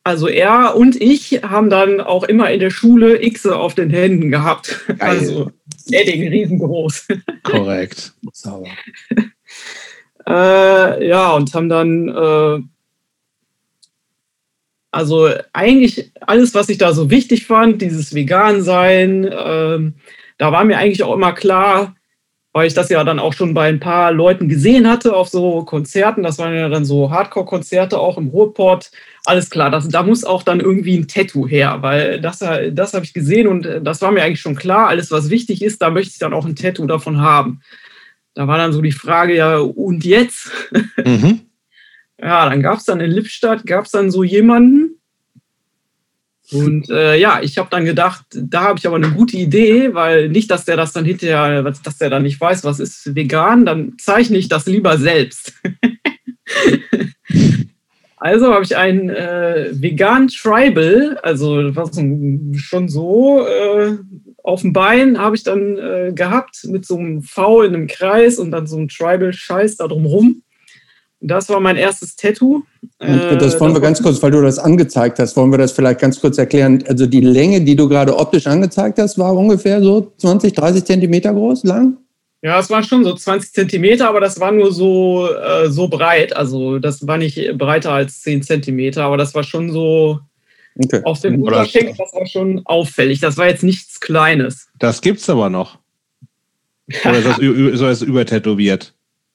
[SPEAKER 3] also er und ich haben dann auch immer in der Schule X auf den Händen gehabt. Geil. Also Edding riesengroß.
[SPEAKER 1] Korrekt.
[SPEAKER 3] Sauber. äh, ja, und haben dann äh, also eigentlich alles, was ich da so wichtig fand, dieses Vegan-Sein, ähm, da war mir eigentlich auch immer klar, weil ich das ja dann auch schon bei ein paar Leuten gesehen hatte auf so Konzerten, das waren ja dann so Hardcore-Konzerte auch im Ruhrport, alles klar, das, da muss auch dann irgendwie ein Tattoo her, weil das, das habe ich gesehen und das war mir eigentlich schon klar, alles was wichtig ist, da möchte ich dann auch ein Tattoo davon haben. Da war dann so die Frage, ja, und jetzt? Mhm. Ja, dann gab es dann in Lippstadt, gab es dann so jemanden. Und äh, ja, ich habe dann gedacht, da habe ich aber eine gute Idee, weil nicht, dass der das dann hinterher, dass der dann nicht weiß, was ist vegan, dann zeichne ich das lieber selbst. also habe ich ein äh, vegan Tribal, also was schon so äh, auf dem Bein habe ich dann äh, gehabt mit so einem V in einem Kreis und dann so einem Tribal-Scheiß da drumrum. Das war mein erstes Tattoo.
[SPEAKER 2] Das wollen wir ganz kurz, weil du das angezeigt hast, wollen wir das vielleicht ganz kurz erklären. Also die Länge, die du gerade optisch angezeigt hast, war ungefähr so 20, 30 Zentimeter groß, lang?
[SPEAKER 3] Ja, es war schon so 20 Zentimeter, aber das war nur so, äh, so breit. Also das war nicht breiter als 10 Zentimeter, aber das war schon so okay. auf dem Unterschenkel, das war schon auffällig. Das war jetzt nichts Kleines.
[SPEAKER 1] Das gibt's aber noch. Oder ist das, so ist übertätowiert?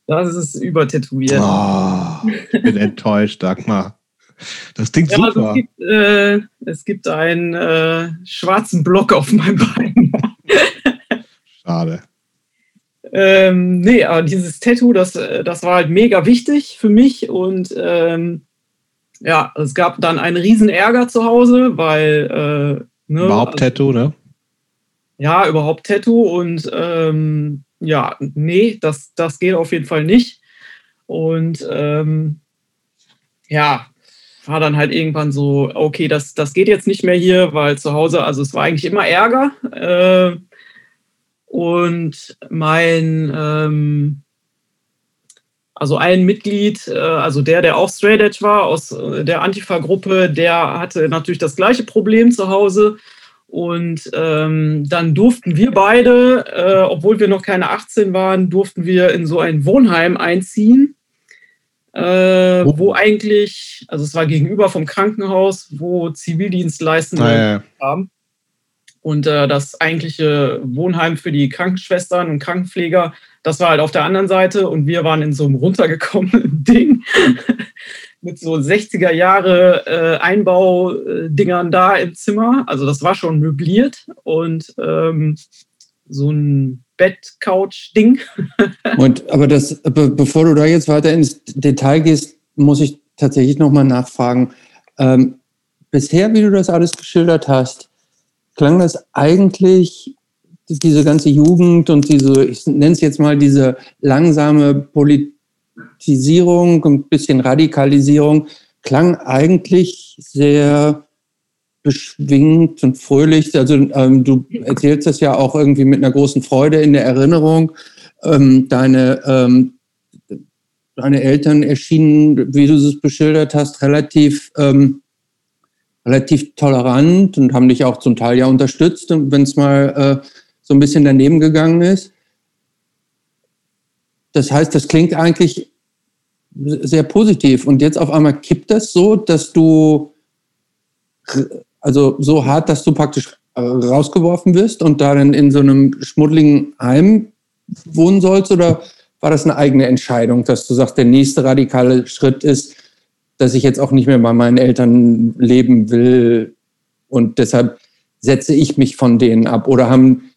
[SPEAKER 3] Das ist übertätowiert.
[SPEAKER 1] Oh, ich bin enttäuscht, Dagmar. Das klingt ja,
[SPEAKER 3] super. Also es, gibt, äh, es gibt einen äh, schwarzen Block auf meinem Bein.
[SPEAKER 1] Schade.
[SPEAKER 3] Ähm, nee, aber dieses Tattoo, das, das war halt mega wichtig für mich und ähm, ja, es gab dann einen riesen Ärger zu Hause, weil
[SPEAKER 1] äh, ne, überhaupt also, Tattoo, ne?
[SPEAKER 3] Ja, überhaupt Tattoo und ähm, ja, nee, das, das geht auf jeden Fall nicht. Und ähm, ja, war dann halt irgendwann so, okay, das, das geht jetzt nicht mehr hier, weil zu Hause, also es war eigentlich immer Ärger. Äh, und mein, ähm, also ein Mitglied, äh, also der, der auch Straight Edge war, aus äh, der Antifa-Gruppe, der hatte natürlich das gleiche Problem zu Hause. Und ähm, dann durften wir beide, äh, obwohl wir noch keine 18 waren, durften wir in so ein Wohnheim einziehen äh, oh. wo eigentlich, also es war gegenüber vom Krankenhaus, wo Zivildienstleistende ah, ja. haben. Und äh, das eigentliche Wohnheim für die Krankenschwestern und Krankenpfleger, das war halt auf der anderen Seite und wir waren in so einem runtergekommenen Ding mit so 60er Jahre äh, Einbaudingern da im Zimmer. Also das war schon möbliert und ähm, so ein Bett-Couch-Ding.
[SPEAKER 2] Und aber das, be bevor du da jetzt weiter ins Detail gehst, muss ich tatsächlich nochmal nachfragen. Ähm, bisher, wie du das alles geschildert hast, klang das eigentlich diese ganze Jugend und diese, ich nenne es jetzt mal diese langsame Politisierung ein bisschen Radikalisierung, klang eigentlich sehr beschwingt und fröhlich. Also ähm, du erzählst das ja auch irgendwie mit einer großen Freude in der Erinnerung. Ähm, deine, ähm, deine Eltern erschienen, wie du es beschildert hast, relativ, ähm, relativ tolerant und haben dich auch zum Teil ja unterstützt, wenn es mal äh, so ein bisschen daneben gegangen ist. Das heißt, das klingt eigentlich sehr positiv. Und jetzt auf einmal kippt das so, dass du also so hart, dass du praktisch äh, rausgeworfen wirst und da dann in so einem schmuddeligen Heim wohnen sollst? Oder war das eine eigene Entscheidung, dass du sagst, der nächste radikale Schritt ist, dass ich jetzt auch nicht mehr bei meinen Eltern leben will und deshalb setze ich mich von denen ab? Oder haben,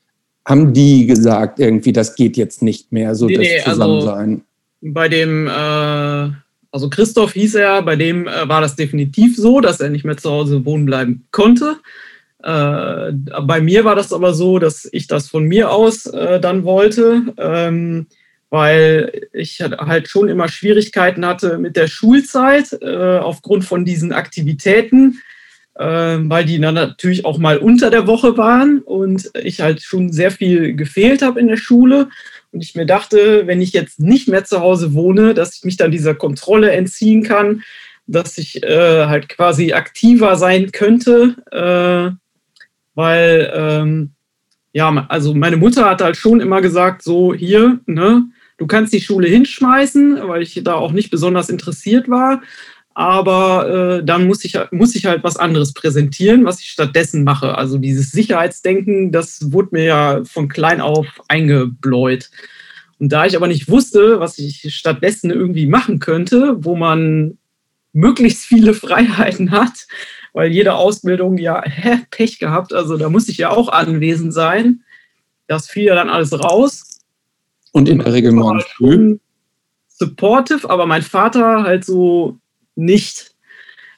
[SPEAKER 2] haben die gesagt, irgendwie, das geht jetzt nicht mehr, so nee, das nee, also Zusammensein? Also
[SPEAKER 3] bei dem äh, also Christoph hieß er, bei dem äh, war das definitiv so, dass er nicht mehr zu Hause wohnen bleiben konnte. Äh, bei mir war das aber so, dass ich das von mir aus äh, dann wollte, ähm, weil ich halt schon immer Schwierigkeiten hatte mit der Schulzeit äh, aufgrund von diesen Aktivitäten, weil die dann natürlich auch mal unter der Woche waren und ich halt schon sehr viel gefehlt habe in der Schule. Und ich mir dachte, wenn ich jetzt nicht mehr zu Hause wohne, dass ich mich dann dieser Kontrolle entziehen kann, dass ich äh, halt quasi aktiver sein könnte, äh, weil ähm, ja, also meine Mutter hat halt schon immer gesagt, so hier, ne, du kannst die Schule hinschmeißen, weil ich da auch nicht besonders interessiert war aber äh, dann muss ich, muss ich halt was anderes präsentieren, was ich stattdessen mache. Also dieses Sicherheitsdenken, das wurde mir ja von klein auf eingebläut. Und da ich aber nicht wusste, was ich stattdessen irgendwie machen könnte, wo man möglichst viele Freiheiten hat, weil jede Ausbildung ja hä, Pech gehabt, also da muss ich ja auch anwesend sein. Das fiel ja dann alles raus.
[SPEAKER 2] Und in der Regel morgens früh.
[SPEAKER 3] Supportive, aber mein Vater halt so nicht.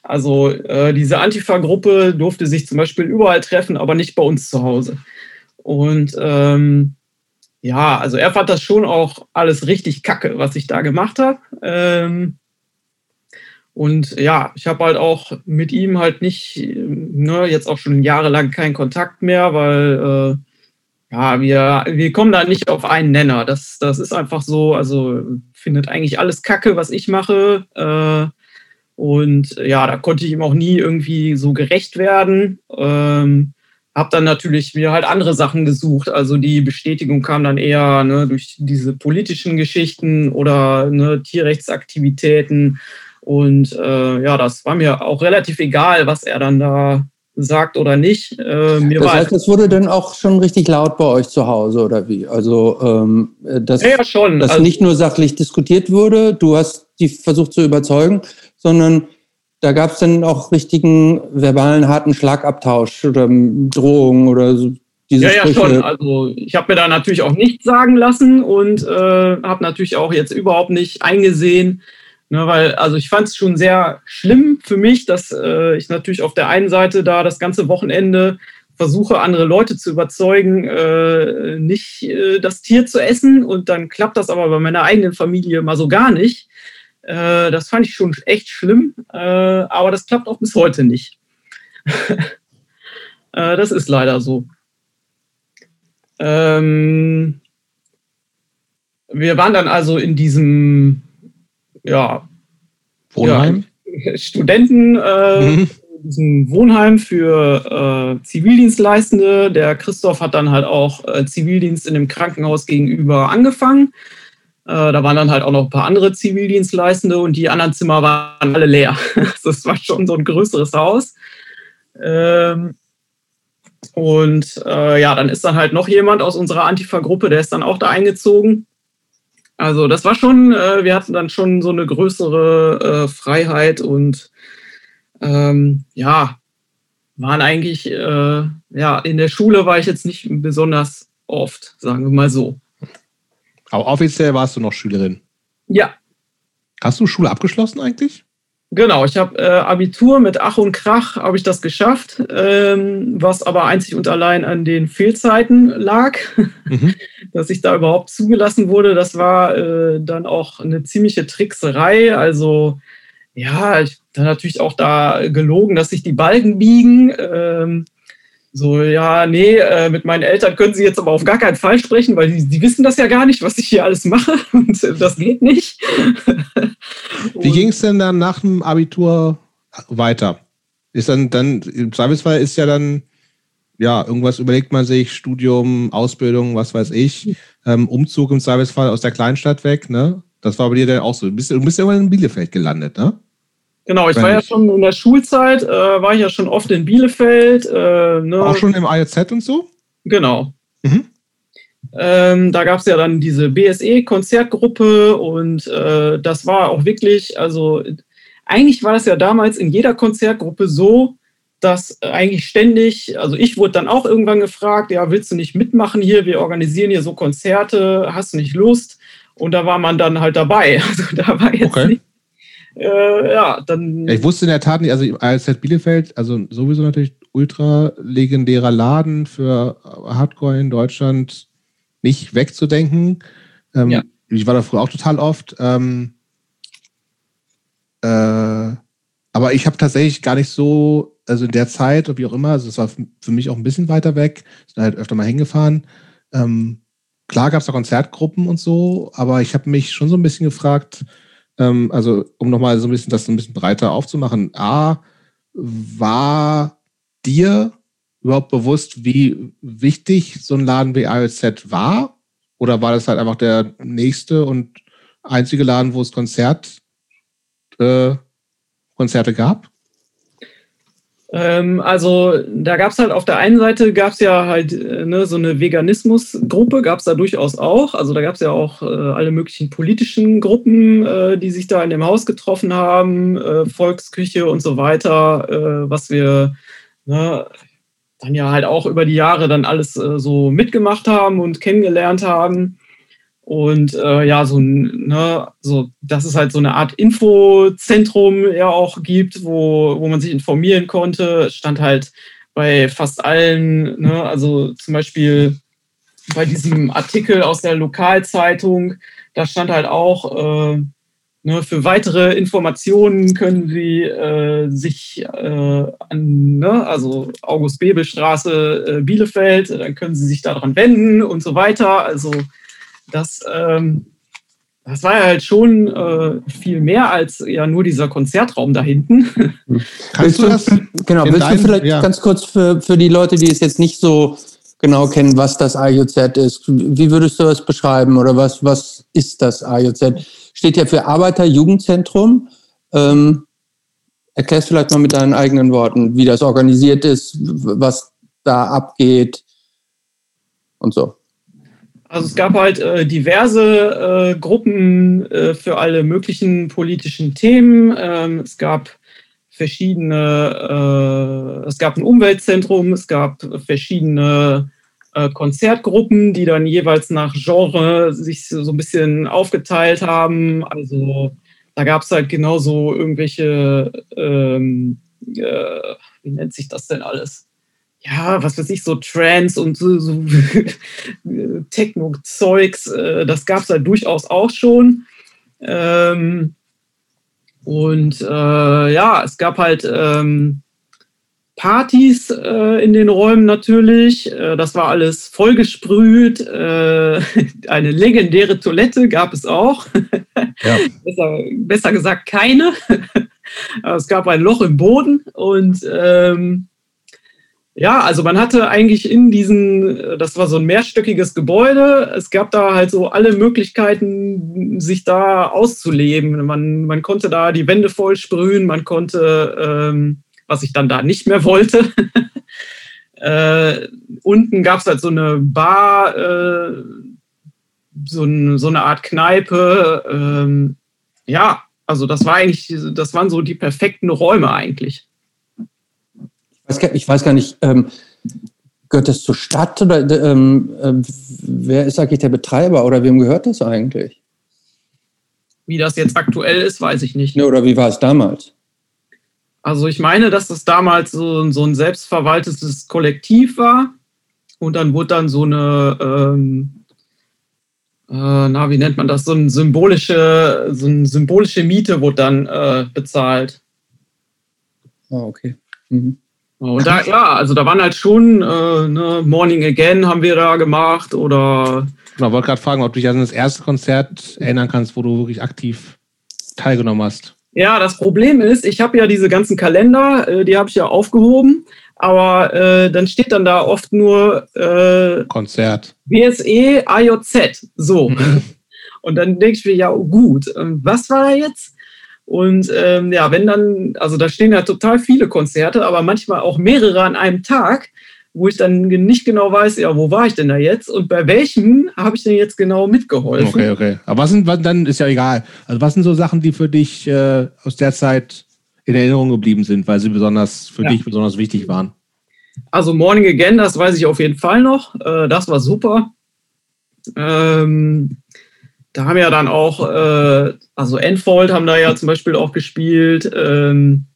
[SPEAKER 3] Also äh, diese Antifa-Gruppe durfte sich zum Beispiel überall treffen, aber nicht bei uns zu Hause. Und ähm, ja, also er fand das schon auch alles richtig kacke, was ich da gemacht habe. Ähm, und ja, ich habe halt auch mit ihm halt nicht, ne, jetzt auch schon jahrelang keinen Kontakt mehr, weil äh, ja, wir, wir kommen da nicht auf einen Nenner. Das, das ist einfach so, also findet eigentlich alles Kacke, was ich mache. Äh, und ja, da konnte ich ihm auch nie irgendwie so gerecht werden. Ähm, habe dann natürlich mir halt andere Sachen gesucht. Also die Bestätigung kam dann eher ne, durch diese politischen Geschichten oder ne, Tierrechtsaktivitäten. Und äh, ja, das war mir auch relativ egal, was er dann da sagt oder nicht.
[SPEAKER 2] Äh, mir das heißt, es wurde dann auch schon richtig laut bei euch zu Hause oder wie? Also, ähm, dass, ja, ja, dass also, nicht nur sachlich diskutiert wurde, du hast die versucht zu überzeugen, sondern da gab es dann auch richtigen verbalen harten Schlagabtausch oder Drohungen oder so.
[SPEAKER 3] Diese ja, ja, Sprüche. schon. Also ich habe mir da natürlich auch nichts sagen lassen und äh, habe natürlich auch jetzt überhaupt nicht eingesehen, Ne, weil, also ich fand es schon sehr schlimm für mich, dass äh, ich natürlich auf der einen Seite da das ganze Wochenende versuche, andere Leute zu überzeugen, äh, nicht äh, das Tier zu essen und dann klappt das aber bei meiner eigenen Familie mal so gar nicht. Äh, das fand ich schon echt schlimm, äh, aber das klappt auch bis heute nicht. Äh, das ist leider so. Ähm, wir waren dann also in diesem ja,
[SPEAKER 1] Wohnheim?
[SPEAKER 3] Ja, Studenten, äh, mhm. diesem Wohnheim für äh, Zivildienstleistende. Der Christoph hat dann halt auch äh, Zivildienst in dem Krankenhaus gegenüber angefangen. Äh, da waren dann halt auch noch ein paar andere Zivildienstleistende und die anderen Zimmer waren alle leer. das war schon so ein größeres Haus. Ähm, und äh, ja, dann ist dann halt noch jemand aus unserer Antifa-Gruppe, der ist dann auch da eingezogen. Also das war schon, äh, wir hatten dann schon so eine größere Freiheit und ähm, ja, waren eigentlich, äh, ja, in der Schule war ich jetzt nicht besonders oft, sagen wir mal so.
[SPEAKER 1] Aber offiziell warst du noch Schülerin?
[SPEAKER 3] Ja.
[SPEAKER 1] Hast du Schule abgeschlossen eigentlich?
[SPEAKER 3] Genau, ich habe äh, Abitur mit Ach und Krach habe ich das geschafft, ähm, was aber einzig und allein an den Fehlzeiten lag, mhm. dass ich da überhaupt zugelassen wurde. Das war äh, dann auch eine ziemliche Trickserei. Also ja, ich dann natürlich auch da gelogen, dass sich die Balken biegen. Ähm, so, ja, nee, äh, mit meinen Eltern können sie jetzt aber auf gar keinen Fall sprechen, weil die, die wissen das ja gar nicht, was ich hier alles mache und äh, das geht nicht.
[SPEAKER 1] Wie ging es denn dann nach dem Abitur weiter? Ist dann, dann, im Zweifelsfall ist ja dann, ja, irgendwas überlegt man sich, Studium, Ausbildung, was weiß ich, ähm, Umzug im Zweifelsfall aus der Kleinstadt weg, ne? Das war bei dir dann auch so. Du bist, du bist ja irgendwann in Bielefeld gelandet, ne?
[SPEAKER 3] Genau, ich war ja schon in der Schulzeit, äh, war ich ja schon oft in Bielefeld. Äh,
[SPEAKER 1] ne? Auch schon im IOZ und so?
[SPEAKER 3] Genau. Mhm. Ähm, da gab es ja dann diese BSE-Konzertgruppe und äh, das war auch wirklich, also eigentlich war das ja damals in jeder Konzertgruppe so, dass eigentlich ständig, also ich wurde dann auch irgendwann gefragt, ja, willst du nicht mitmachen hier? Wir organisieren hier so Konzerte, hast du nicht Lust? Und da war man dann halt dabei. Also da war jetzt okay. nicht äh, ja, dann.
[SPEAKER 1] ich wusste in der Tat nicht, also ALZ Bielefeld, also sowieso natürlich ultra legendärer Laden für Hardcore in Deutschland, nicht wegzudenken. Ähm, ja. Ich war da früher auch total oft. Ähm, äh, aber ich habe tatsächlich gar nicht so, also in der Zeit, oder wie auch immer, also es war für mich auch ein bisschen weiter weg, sind halt öfter mal hingefahren. Ähm, klar gab es da Konzertgruppen und so, aber ich habe mich schon so ein bisschen gefragt, ähm, also um nochmal so ein bisschen das ein bisschen breiter aufzumachen. A, war dir überhaupt bewusst, wie wichtig so ein Laden wie IOZ war? Oder war das halt einfach der nächste und einzige Laden, wo es Konzert, äh, Konzerte gab?
[SPEAKER 3] Ähm, also da gab es halt auf der einen Seite gab es ja halt äh, ne, so eine Veganismusgruppe, gab es da durchaus auch. Also da gab es ja auch äh, alle möglichen politischen Gruppen, äh, die sich da in dem Haus getroffen haben, äh, Volksküche und so weiter, äh, was wir ne, dann ja halt auch über die Jahre dann alles äh, so mitgemacht haben und kennengelernt haben. Und äh, ja, so, ne, so, dass es halt so eine Art Infozentrum ja auch gibt, wo, wo man sich informieren konnte, stand halt bei fast allen, ne, also zum Beispiel bei diesem Artikel aus der Lokalzeitung, da stand halt auch, äh, ne, für weitere Informationen können Sie äh, sich äh, an, ne, also August-Bebel-Straße, äh, Bielefeld, dann können Sie sich daran wenden und so weiter. Also das, ähm, das war ja halt schon äh, viel mehr als ja nur dieser Konzertraum da hinten.
[SPEAKER 2] Kannst du das? Genau, willst dein, du vielleicht ja. ganz kurz für, für die Leute, die es jetzt nicht so genau kennen, was das IOZ ist. Wie würdest du das beschreiben oder was, was ist das IOZ? Steht ja für Arbeiter-Jugendzentrum. Ähm, erklärst vielleicht mal mit deinen eigenen Worten, wie das organisiert ist, was da abgeht und so.
[SPEAKER 3] Also es gab halt äh, diverse äh, Gruppen äh, für alle möglichen politischen Themen. Ähm, es gab verschiedene, äh, es gab ein Umweltzentrum, es gab verschiedene äh, Konzertgruppen, die dann jeweils nach Genre sich so ein bisschen aufgeteilt haben. Also da gab es halt genauso irgendwelche, ähm, äh, wie nennt sich das denn alles? Ja, was weiß ich, so Trance und so, so Techno-Zeugs, äh, das gab es halt durchaus auch schon. Ähm, und äh, ja, es gab halt ähm, Partys äh, in den Räumen natürlich. Äh, das war alles vollgesprüht. Äh, eine legendäre Toilette gab es auch. Ja. besser, besser, gesagt keine. es gab ein Loch im Boden und ähm, ja, also man hatte eigentlich in diesen, das war so ein mehrstöckiges Gebäude, es gab da halt so alle Möglichkeiten, sich da auszuleben. Man, man konnte da die Wände voll sprühen, man konnte, ähm, was ich dann da nicht mehr wollte. äh, unten gab es halt so eine Bar, äh, so, ein, so, eine Art Kneipe. Ähm, ja, also das war eigentlich, das waren so die perfekten Räume eigentlich
[SPEAKER 2] ich weiß gar nicht, ähm, gehört das zur Stadt oder ähm, äh, wer ist eigentlich der Betreiber oder wem gehört das eigentlich?
[SPEAKER 3] Wie das jetzt aktuell ist, weiß ich nicht.
[SPEAKER 2] Ne, oder wie war es damals?
[SPEAKER 3] Also ich meine, dass das damals so, so ein selbstverwaltetes Kollektiv war und dann wurde dann so eine, ähm, äh, na, wie nennt man das, so eine symbolische, so eine symbolische Miete wurde dann äh, bezahlt.
[SPEAKER 2] Ah, okay. Mhm.
[SPEAKER 3] Und da, ja, also da waren halt schon äh, ne, Morning Again haben wir da gemacht oder.
[SPEAKER 1] Ich wollte gerade fragen, ob du dich an das erste Konzert erinnern kannst, wo du wirklich aktiv teilgenommen hast.
[SPEAKER 3] Ja, das Problem ist, ich habe ja diese ganzen Kalender, äh, die habe ich ja aufgehoben, aber äh, dann steht dann da oft nur
[SPEAKER 1] äh, Konzert.
[SPEAKER 3] BSE AJZ. So. Und dann denke ich mir, ja, gut, ähm, was war da jetzt? Und ähm, ja, wenn dann, also da stehen ja total viele Konzerte, aber manchmal auch mehrere an einem Tag, wo ich dann nicht genau weiß, ja, wo war ich denn da jetzt und bei welchem habe ich denn jetzt genau mitgeholfen.
[SPEAKER 1] Okay, okay. Aber was sind, was, dann ist ja egal. Also was sind so Sachen, die für dich äh, aus der Zeit in Erinnerung geblieben sind, weil sie besonders für ja. dich besonders wichtig waren?
[SPEAKER 3] Also Morning Again, das weiß ich auf jeden Fall noch. Äh, das war super. Ähm, da haben ja dann auch, äh, also Enfold haben da ja zum Beispiel auch gespielt, ähm,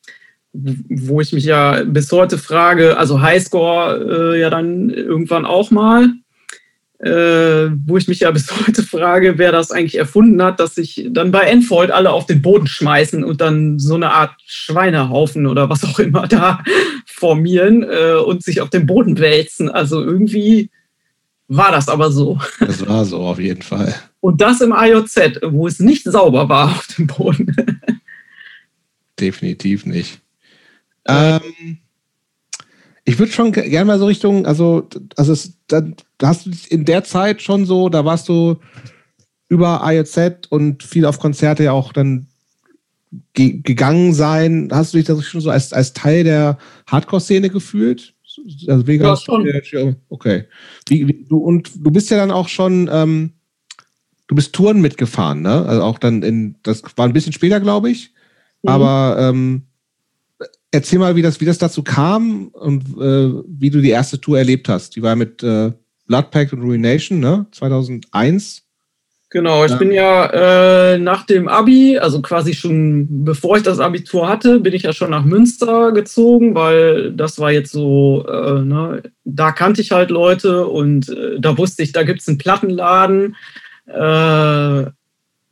[SPEAKER 3] wo ich mich ja bis heute frage, also Highscore äh, ja dann irgendwann auch mal, äh, wo ich mich ja bis heute frage, wer das eigentlich erfunden hat, dass sich dann bei Enfold alle auf den Boden schmeißen und dann so eine Art Schweinehaufen oder was auch immer da formieren äh, und sich auf den Boden wälzen. Also irgendwie war das aber so.
[SPEAKER 1] Das war so auf jeden Fall.
[SPEAKER 3] Und das im IOZ, wo es nicht sauber war auf dem Boden.
[SPEAKER 1] Definitiv nicht. Ähm, ich würde schon gerne mal so Richtung, also, also es, da, hast du in der Zeit schon so, da warst du über IOZ und viel auf Konzerte ja auch dann ge gegangen sein. Hast du dich da schon so als, als Teil der Hardcore-Szene gefühlt?
[SPEAKER 3] Also ja, schon.
[SPEAKER 1] Okay. Wie, wie, du, und du bist ja dann auch schon, ähm, du bist Touren mitgefahren, ne? Also auch dann in, das war ein bisschen später, glaube ich. Mhm. Aber ähm, erzähl mal, wie das, wie das dazu kam und äh, wie du die erste Tour erlebt hast. Die war mit äh, Bloodpact und Ruination, ne? 2001.
[SPEAKER 3] Genau, ich ja. bin ja äh, nach dem Abi, also quasi schon bevor ich das Abitur hatte, bin ich ja schon nach Münster gezogen, weil das war jetzt so, äh, ne, da kannte ich halt Leute und äh, da wusste ich, da gibt es einen Plattenladen. Äh,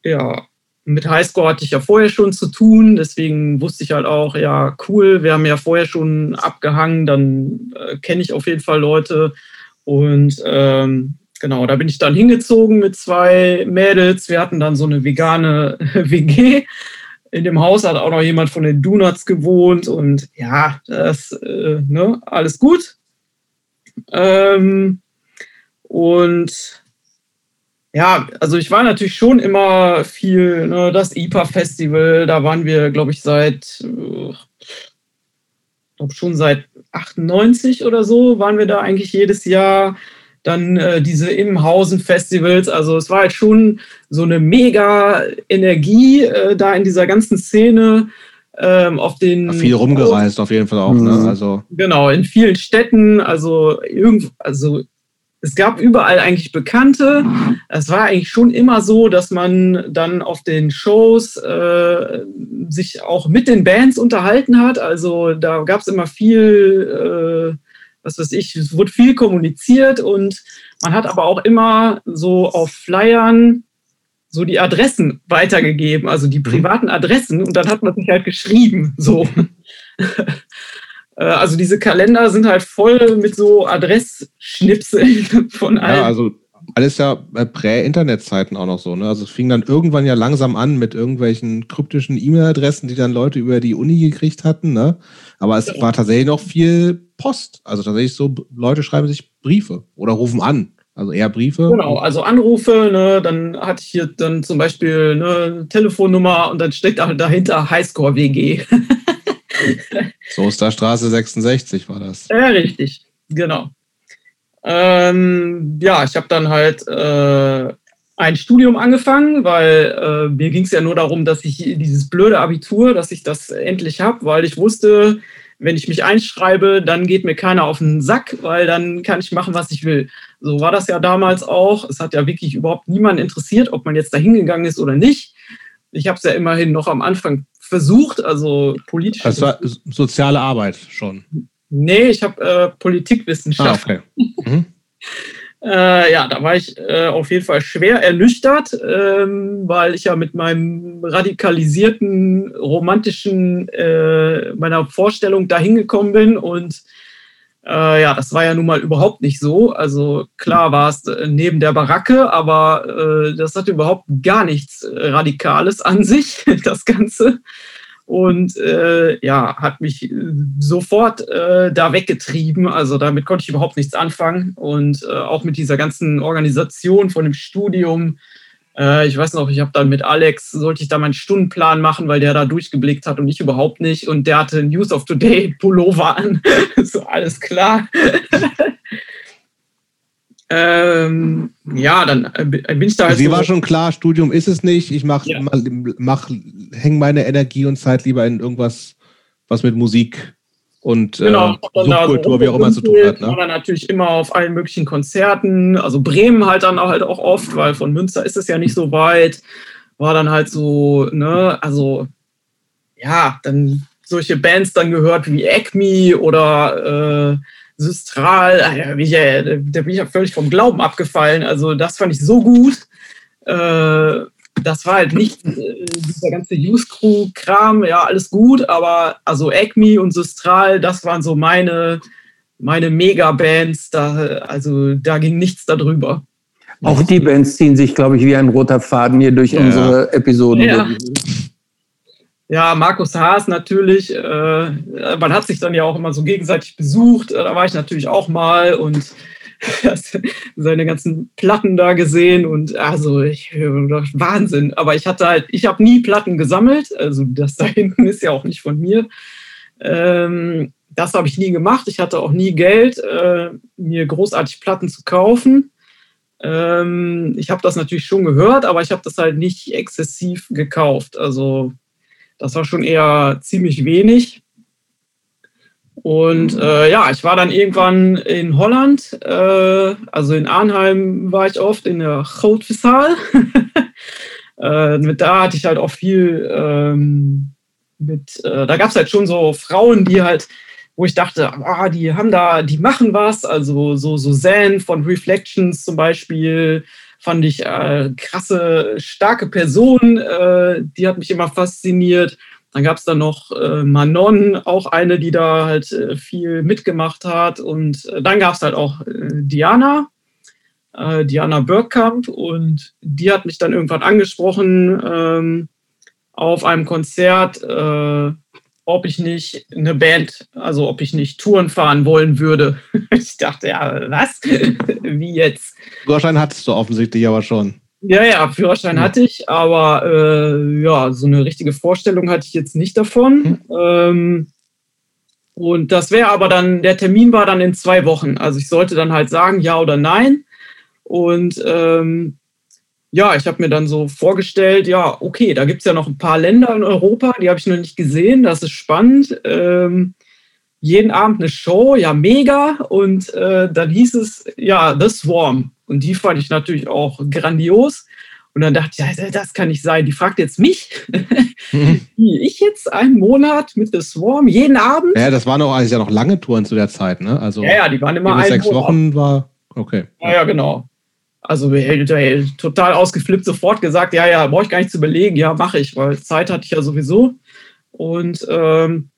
[SPEAKER 3] ja, mit Highscore hatte ich ja vorher schon zu tun, deswegen wusste ich halt auch, ja, cool, wir haben ja vorher schon abgehangen, dann äh, kenne ich auf jeden Fall Leute und ähm, genau, da bin ich dann hingezogen mit zwei Mädels. Wir hatten dann so eine vegane WG. In dem Haus hat auch noch jemand von den Donuts gewohnt und ja, das, äh, ne, alles gut. Ähm, und ja, also ich war natürlich schon immer viel, ne, das IPA-Festival, da waren wir, glaube ich, seit, äh, glaube schon seit 98 oder so, waren wir da eigentlich jedes Jahr dann äh, diese Imhausen-Festivals. Also es war halt schon so eine mega Energie äh, da in dieser ganzen Szene. Ähm, auf den
[SPEAKER 1] viel rumgereist auf jeden Fall auch. Ne? Mhm. Also
[SPEAKER 3] genau in vielen Städten. Also irgend, also es gab überall eigentlich Bekannte. Es war eigentlich schon immer so, dass man dann auf den Shows äh, sich auch mit den Bands unterhalten hat. Also da gab es immer viel, äh, was weiß ich, es wurde viel kommuniziert und man hat aber auch immer so auf Flyern so die Adressen weitergegeben, also die mhm. privaten Adressen und dann hat man sich halt geschrieben, so. Äh, also diese Kalender sind halt voll mit so Adressschnipseln von allen.
[SPEAKER 1] Ja, also alles ja bei Prä-Internet-Zeiten auch noch so. Ne? Also es fing dann irgendwann ja langsam an mit irgendwelchen kryptischen E-Mail-Adressen, die dann Leute über die Uni gekriegt hatten. Ne? Aber es ja. war tatsächlich noch viel Post. Also tatsächlich so, Leute schreiben sich Briefe oder rufen an. Also eher Briefe.
[SPEAKER 3] Genau, also Anrufe, ne, dann hatte ich hier dann zum Beispiel eine Telefonnummer und dann steckt dahinter Highscore WG.
[SPEAKER 1] Soesterstraße 66 war das.
[SPEAKER 3] Ja, richtig, genau. Ähm, ja, ich habe dann halt äh, ein Studium angefangen, weil äh, mir ging es ja nur darum, dass ich dieses blöde Abitur, dass ich das endlich habe, weil ich wusste, wenn ich mich einschreibe, dann geht mir keiner auf den Sack, weil dann kann ich machen, was ich will. So war das ja damals auch. Es hat ja wirklich überhaupt niemanden interessiert, ob man jetzt da hingegangen ist oder nicht. Ich habe es ja immerhin noch am Anfang versucht, also politisch.
[SPEAKER 1] Das war soziale Arbeit schon.
[SPEAKER 3] Nee, ich habe äh, Politikwissenschaft. Ah, okay. Mhm. äh, ja, da war ich äh, auf jeden Fall schwer ernüchtert, ähm, weil ich ja mit meinem radikalisierten, romantischen, äh, meiner Vorstellung dahin gekommen bin und äh, ja, das war ja nun mal überhaupt nicht so. Also klar war es äh, neben der Baracke, aber äh, das hatte überhaupt gar nichts äh, Radikales an sich, das Ganze. Und äh, ja, hat mich äh, sofort da weggetrieben. Also damit konnte ich überhaupt nichts anfangen. Und auch mit dieser ganzen Organisation von dem Studium äh, ich weiß noch, ich habe dann mit Alex, sollte ich da meinen Stundenplan machen, weil der da durchgeblickt hat und ich überhaupt nicht. Und der hatte News of Today Pullover an. so, alles klar. ähm, ja, dann äh, bin ich da
[SPEAKER 1] halt. Sie so war schon klar, Studium ist es nicht. Ich mache, ja. mach, hänge meine Energie und Zeit lieber in irgendwas, was mit Musik und genau, äh, Subkultur, wie auch immer zu tun hat. Ne?
[SPEAKER 3] War dann natürlich immer auf allen möglichen Konzerten, also Bremen halt dann auch, halt auch oft, weil von Münster ist es ja nicht so weit. War dann halt so, ne, also ja, dann solche Bands dann gehört wie Acme oder äh, Systral, ah da bin, ich ja, da bin ich ja völlig vom Glauben abgefallen. Also das fand ich so gut. Äh, das war halt nicht äh, dieser ganze Use Crew Kram, ja, alles gut, aber also Acme und Systral, das waren so meine, meine Megabands, da, also da ging nichts darüber.
[SPEAKER 2] Auch die Bands ziehen sich, glaube ich, wie ein roter Faden hier durch ja. unsere Episoden.
[SPEAKER 3] Ja. ja. Markus Haas natürlich. Äh, man hat sich dann ja auch immer so gegenseitig besucht. Da war ich natürlich auch mal und seine ganzen Platten da gesehen und also ich dachte, Wahnsinn. Aber ich hatte halt, ich habe nie Platten gesammelt, also das da hinten ist ja auch nicht von mir. Ähm, das habe ich nie gemacht. Ich hatte auch nie Geld, äh, mir großartig Platten zu kaufen. Ähm, ich habe das natürlich schon gehört, aber ich habe das halt nicht exzessiv gekauft. Also das war schon eher ziemlich wenig. Und äh, ja, ich war dann irgendwann in Holland, äh, also in Arnheim war ich oft, in der Goudvissaal. äh, mit da hatte ich halt auch viel ähm, mit, äh, da gab es halt schon so Frauen, die halt, wo ich dachte, ah, die haben da, die machen was. Also so Suzanne von Reflections zum Beispiel fand ich äh, krasse, starke Person, äh, die hat mich immer fasziniert. Dann gab es dann noch äh, Manon, auch eine, die da halt äh, viel mitgemacht hat. Und äh, dann gab es halt auch äh, Diana, äh, Diana Burkamp. Und die hat mich dann irgendwann angesprochen ähm, auf einem Konzert, äh, ob ich nicht eine Band, also ob ich nicht Touren fahren wollen würde. ich dachte, ja, was? Wie jetzt?
[SPEAKER 1] Führerschein hattest du offensichtlich aber schon.
[SPEAKER 3] Ja, ja, Führerschein hatte ich, aber äh, ja, so eine richtige Vorstellung hatte ich jetzt nicht davon. Mhm. Ähm, und das wäre aber dann, der Termin war dann in zwei Wochen. Also ich sollte dann halt sagen, ja oder nein. Und ähm, ja, ich habe mir dann so vorgestellt, ja, okay, da gibt es ja noch ein paar Länder in Europa, die habe ich noch nicht gesehen, das ist spannend. Ähm, jeden Abend eine Show, ja, mega. Und äh, dann hieß es, ja, The Swarm. Und die fand ich natürlich auch grandios. Und dann dachte ich, ja, das kann nicht sein. Die fragt jetzt mich, mhm. ich jetzt einen Monat mit The Swarm, jeden Abend.
[SPEAKER 1] Ja, das waren auch eigentlich ja noch lange Touren zu der Zeit, ne? Also
[SPEAKER 3] ja, ja, die waren immer
[SPEAKER 1] ein sechs Monat. Wochen war, okay.
[SPEAKER 3] Ja, ja, genau. Also total ausgeflippt, sofort gesagt, ja, ja, brauche ich gar nicht zu überlegen, ja, mache ich, weil Zeit hatte ich ja sowieso. Und ähm,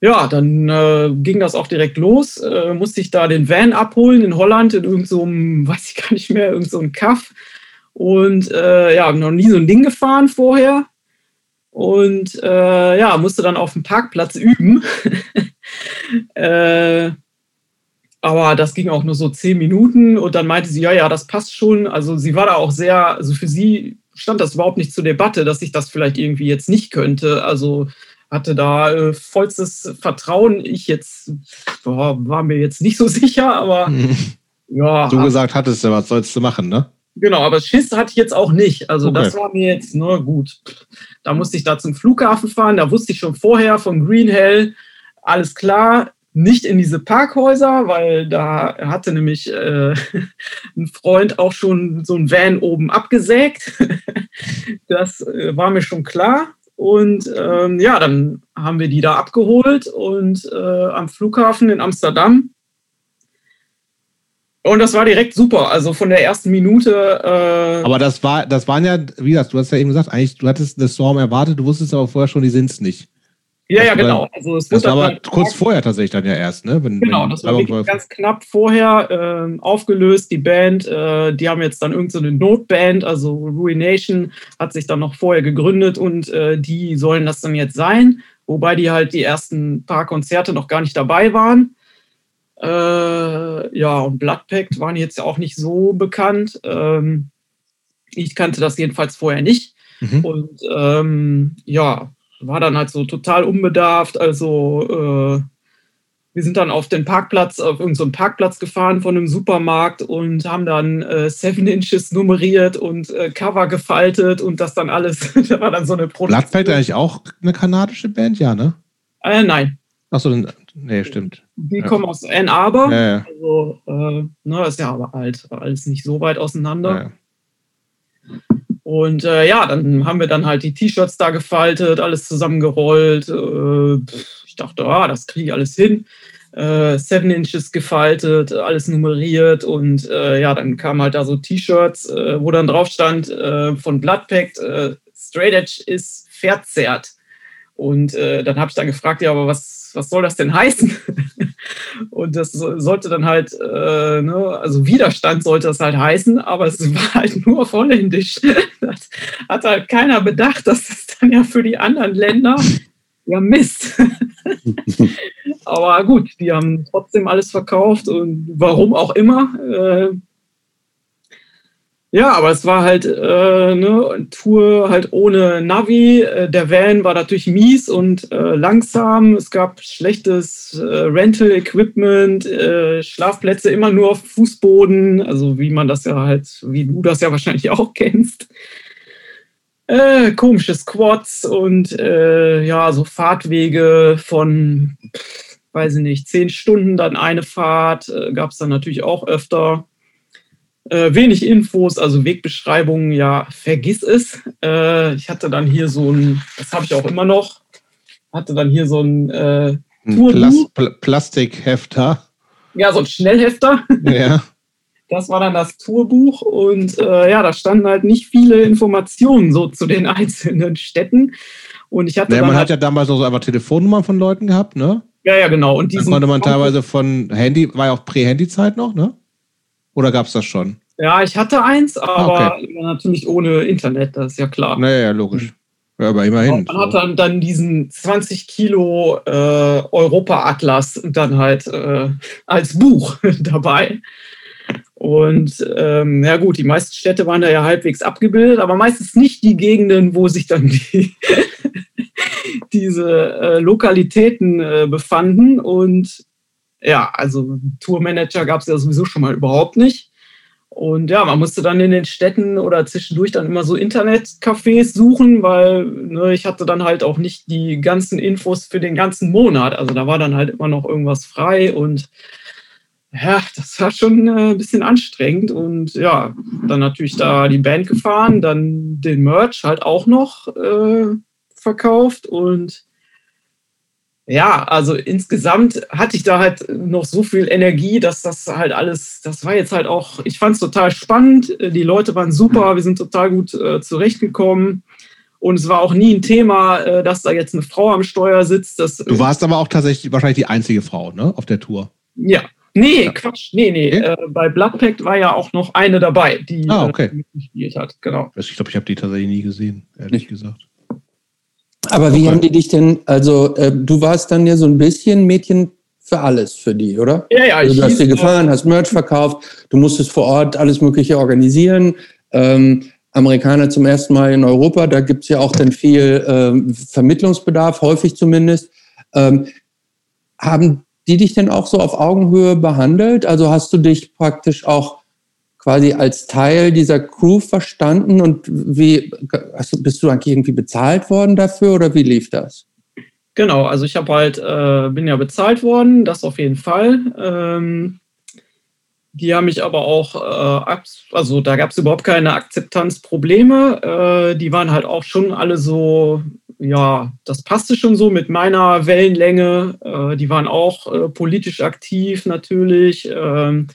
[SPEAKER 3] ja, dann äh, ging das auch direkt los. Äh, musste ich da den Van abholen in Holland, in irgendeinem, so weiß ich gar nicht mehr, irgendeinem so Kaff. Und äh, ja, noch nie so ein Ding gefahren vorher. Und äh, ja, musste dann auf dem Parkplatz üben. äh, aber das ging auch nur so zehn Minuten und dann meinte sie, ja, ja, das passt schon. Also sie war da auch sehr, also für sie stand das überhaupt nicht zur Debatte, dass ich das vielleicht irgendwie jetzt nicht könnte. Also hatte da äh, vollstes Vertrauen. Ich jetzt boah, war mir jetzt nicht so sicher, aber
[SPEAKER 1] ja. Du gesagt hattest ja, was sollst du machen, ne?
[SPEAKER 3] Genau, aber Schiss hatte ich jetzt auch nicht. Also okay. das war mir jetzt nur gut. Da musste ich da zum Flughafen fahren. Da wusste ich schon vorher von Green Hell, alles klar, nicht in diese Parkhäuser, weil da hatte nämlich äh, ein Freund auch schon so ein Van oben abgesägt. das äh, war mir schon klar. Und ähm, ja, dann haben wir die da abgeholt und äh, am Flughafen in Amsterdam und das war direkt super, also von der ersten Minute. Äh
[SPEAKER 1] aber das war, das waren ja, wie gesagt, du hast ja eben gesagt, eigentlich, du hattest das Storm erwartet, du wusstest aber vorher schon, die sind es nicht.
[SPEAKER 3] Ja, ja, genau.
[SPEAKER 1] Also es das war aber kurz vorher tatsächlich dann ja erst, ne?
[SPEAKER 3] Wenn, genau, wenn das war wirklich ganz knapp vorher äh, aufgelöst, die Band. Äh, die haben jetzt dann irgendeine so Notband, also Ruination hat sich dann noch vorher gegründet und äh, die sollen das dann jetzt sein. Wobei die halt die ersten paar Konzerte noch gar nicht dabei waren. Äh, ja, und Bloodpact waren jetzt auch nicht so bekannt. Ähm, ich kannte das jedenfalls vorher nicht. Mhm. Und ähm, ja, war dann halt so total unbedarft. Also äh, wir sind dann auf den Parkplatz, auf irgendeinen so Parkplatz gefahren von einem Supermarkt und haben dann äh, Seven Inches nummeriert und äh, Cover gefaltet und das dann alles, da war dann so eine
[SPEAKER 1] Produktion. Bloodpact eigentlich auch eine kanadische Band, ja, ne?
[SPEAKER 3] Äh, nein.
[SPEAKER 1] Achso, nee, stimmt.
[SPEAKER 3] Die ja. kommen aus Ann Arbor. Ja, ja. Also, äh, ne, ist ja aber halt alles nicht so weit auseinander. Und äh, ja, dann haben wir dann halt die T-Shirts da gefaltet, alles zusammengerollt. Äh, ich dachte, ah, das kriege ich alles hin. Äh, Seven Inches gefaltet, alles nummeriert und äh, ja, dann kamen halt da so T-Shirts, äh, wo dann drauf stand äh, von Bloodpact, Straight Edge ist verzerrt. Und dann habe ich dann gefragt, ja, aber was was soll das denn heißen? und das sollte dann halt, äh, ne, also Widerstand sollte das halt heißen, aber es war halt nur Holländisch. das hat halt keiner bedacht, dass das dann ja für die anderen Länder ja Mist. aber gut, die haben trotzdem alles verkauft und warum auch immer. Äh, ja, aber es war halt äh, ne, Tour halt ohne Navi. Äh, der Van war natürlich mies und äh, langsam. Es gab schlechtes äh, Rental-Equipment, äh, Schlafplätze immer nur auf Fußboden, also wie man das ja halt, wie du das ja wahrscheinlich auch kennst. Äh, komische Squats und ja, so Fahrtwege von, weiß ich nicht, zehn Stunden dann eine Fahrt, gab es dann natürlich auch öfter. Äh, wenig Infos, also Wegbeschreibungen, ja, vergiss es. Äh, ich hatte dann hier so ein, das habe ich auch immer noch, hatte dann hier so ein äh,
[SPEAKER 1] Plas Pl Plastikhefter.
[SPEAKER 3] Ja, so ein Schnellhefter.
[SPEAKER 1] Ja.
[SPEAKER 3] Das war dann das Tourbuch und äh, ja, da standen halt nicht viele Informationen so zu den einzelnen Städten. Und ich hatte
[SPEAKER 1] ja, man halt, hat ja damals auch so einfach Telefonnummern von Leuten gehabt, ne?
[SPEAKER 3] Ja, ja, genau.
[SPEAKER 1] Und diesen dann konnte man teilweise von Handy, war ja auch Prä-Handy-Zeit noch, ne? Oder gab es das schon?
[SPEAKER 3] Ja, ich hatte eins, aber ah, okay. natürlich ohne Internet, das ist ja klar.
[SPEAKER 1] Naja, logisch. Ja, aber immerhin.
[SPEAKER 3] man hat dann, dann diesen 20 Kilo äh, Europa-Atlas dann halt äh, als Buch dabei. Und ähm, ja gut, die meisten Städte waren da ja halbwegs abgebildet, aber meistens nicht die Gegenden, wo sich dann die diese äh, Lokalitäten äh, befanden. Und ja, also Tourmanager gab es ja sowieso schon mal überhaupt nicht. Und ja, man musste dann in den Städten oder zwischendurch dann immer so Internetcafés suchen, weil ne, ich hatte dann halt auch nicht die ganzen Infos für den ganzen Monat. Also da war dann halt immer noch irgendwas frei und ja, das war schon äh, ein bisschen anstrengend. Und ja, dann natürlich da die Band gefahren, dann den Merch halt auch noch äh, verkauft und ja, also insgesamt hatte ich da halt noch so viel Energie, dass das halt alles, das war jetzt halt auch, ich fand es total spannend. Die Leute waren super, wir sind total gut äh, zurechtgekommen. Und es war auch nie ein Thema, äh, dass da jetzt eine Frau am Steuer sitzt. Das,
[SPEAKER 1] du warst aber auch tatsächlich wahrscheinlich die einzige Frau, ne, auf der Tour.
[SPEAKER 3] Ja. Nee, ja. Quatsch, nee, nee. Okay. Äh, bei Bloodpact war ja auch noch eine dabei, die
[SPEAKER 1] ah, okay.
[SPEAKER 3] äh, mitgespielt hat. Genau.
[SPEAKER 1] Ich glaube, ich habe die tatsächlich nie gesehen, ehrlich gesagt.
[SPEAKER 2] Aber wie okay. haben die dich denn, also äh, du warst dann ja so ein bisschen Mädchen für alles für die, oder?
[SPEAKER 3] Ja, ja.
[SPEAKER 2] Also, du hast dir gefahren, hast Merch verkauft, du musstest vor Ort alles Mögliche organisieren. Ähm, Amerikaner zum ersten Mal in Europa, da gibt es ja auch dann viel ähm, Vermittlungsbedarf, häufig zumindest. Ähm, haben die dich denn auch so auf Augenhöhe behandelt? Also hast du dich praktisch auch quasi als Teil dieser Crew verstanden und wie hast, bist du eigentlich irgendwie bezahlt worden dafür oder wie lief das?
[SPEAKER 3] Genau, also ich habe halt, äh, bin ja bezahlt worden, das auf jeden Fall. Ähm, die haben mich aber auch, äh, also da gab es überhaupt keine Akzeptanzprobleme. Äh, die waren halt auch schon alle so, ja, das passte schon so mit meiner Wellenlänge. Äh, die waren auch äh, politisch aktiv natürlich. Ähm,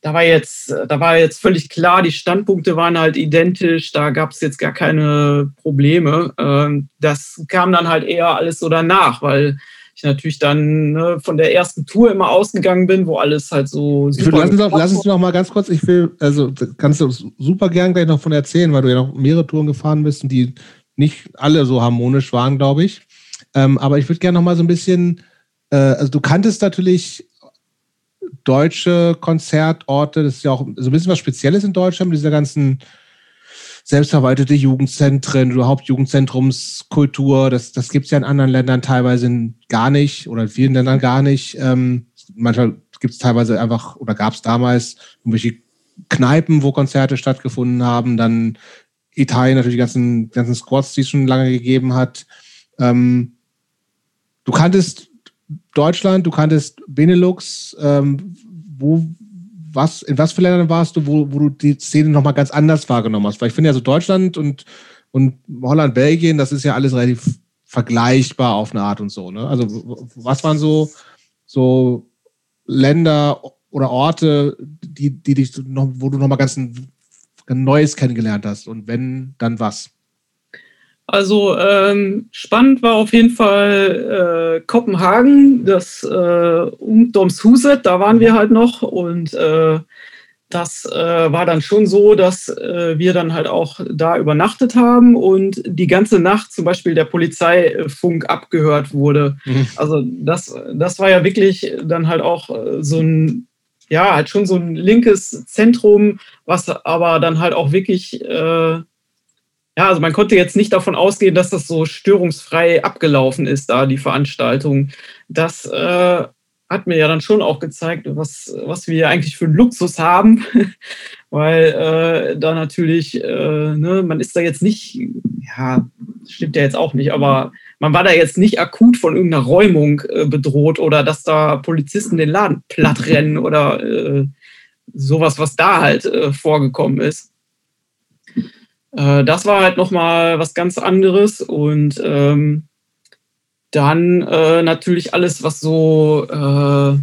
[SPEAKER 3] da war jetzt, da war jetzt völlig klar, die Standpunkte waren halt identisch, da gab es jetzt gar keine Probleme. Ähm, das kam dann halt eher alles so danach, weil ich natürlich dann ne, von der ersten Tour immer ausgegangen bin, wo alles halt so
[SPEAKER 1] super. Lass uns, noch, lass uns noch mal ganz kurz, ich will, also kannst du super gern gleich noch von erzählen, weil du ja noch mehrere Touren gefahren bist und die nicht alle so harmonisch waren, glaube ich. Ähm, aber ich würde gerne noch mal so ein bisschen, äh, also du kanntest natürlich deutsche Konzertorte. Das ist ja auch so ein bisschen was Spezielles in Deutschland mit dieser ganzen selbstverwaltete Jugendzentren, überhaupt Jugendzentrumskultur. Das, das gibt es ja in anderen Ländern teilweise gar nicht oder in vielen Ländern gar nicht. Ähm, manchmal gibt es teilweise einfach oder gab es damals irgendwelche Kneipen, wo Konzerte stattgefunden haben. Dann Italien natürlich die ganzen, ganzen Squads, die es schon lange gegeben hat. Ähm, du kanntest Deutschland, du kanntest Benelux. Ähm, wo, was, in was für Ländern warst du, wo, wo du die Szene nochmal ganz anders wahrgenommen hast? Weil ich finde ja so Deutschland und, und Holland, Belgien, das ist ja alles relativ vergleichbar auf eine Art und so. Ne? Also was waren so, so Länder oder Orte, die, die dich noch, wo du nochmal ganz, ganz Neues kennengelernt hast? Und wenn, dann was?
[SPEAKER 3] Also ähm, spannend war auf jeden Fall äh, Kopenhagen, das äh, Ungdomshuset, da waren wir halt noch und äh, das äh, war dann schon so, dass äh, wir dann halt auch da übernachtet haben und die ganze Nacht zum Beispiel der Polizeifunk abgehört wurde. Mhm. Also das, das war ja wirklich dann halt auch äh, so ein, ja, halt schon so ein linkes Zentrum, was aber dann halt auch wirklich äh, ja, also man konnte jetzt nicht davon ausgehen, dass das so störungsfrei abgelaufen ist, da die Veranstaltung. Das äh, hat mir ja dann schon auch gezeigt, was, was wir eigentlich für einen Luxus haben, weil äh, da natürlich, äh, ne, man ist da jetzt nicht, ja, stimmt ja jetzt auch nicht, aber man war da jetzt nicht akut von irgendeiner Räumung äh, bedroht oder dass da Polizisten den Laden platt rennen oder äh, sowas, was da halt äh, vorgekommen ist. Äh, das war halt nochmal was ganz anderes und ähm, dann äh, natürlich alles, was so, äh,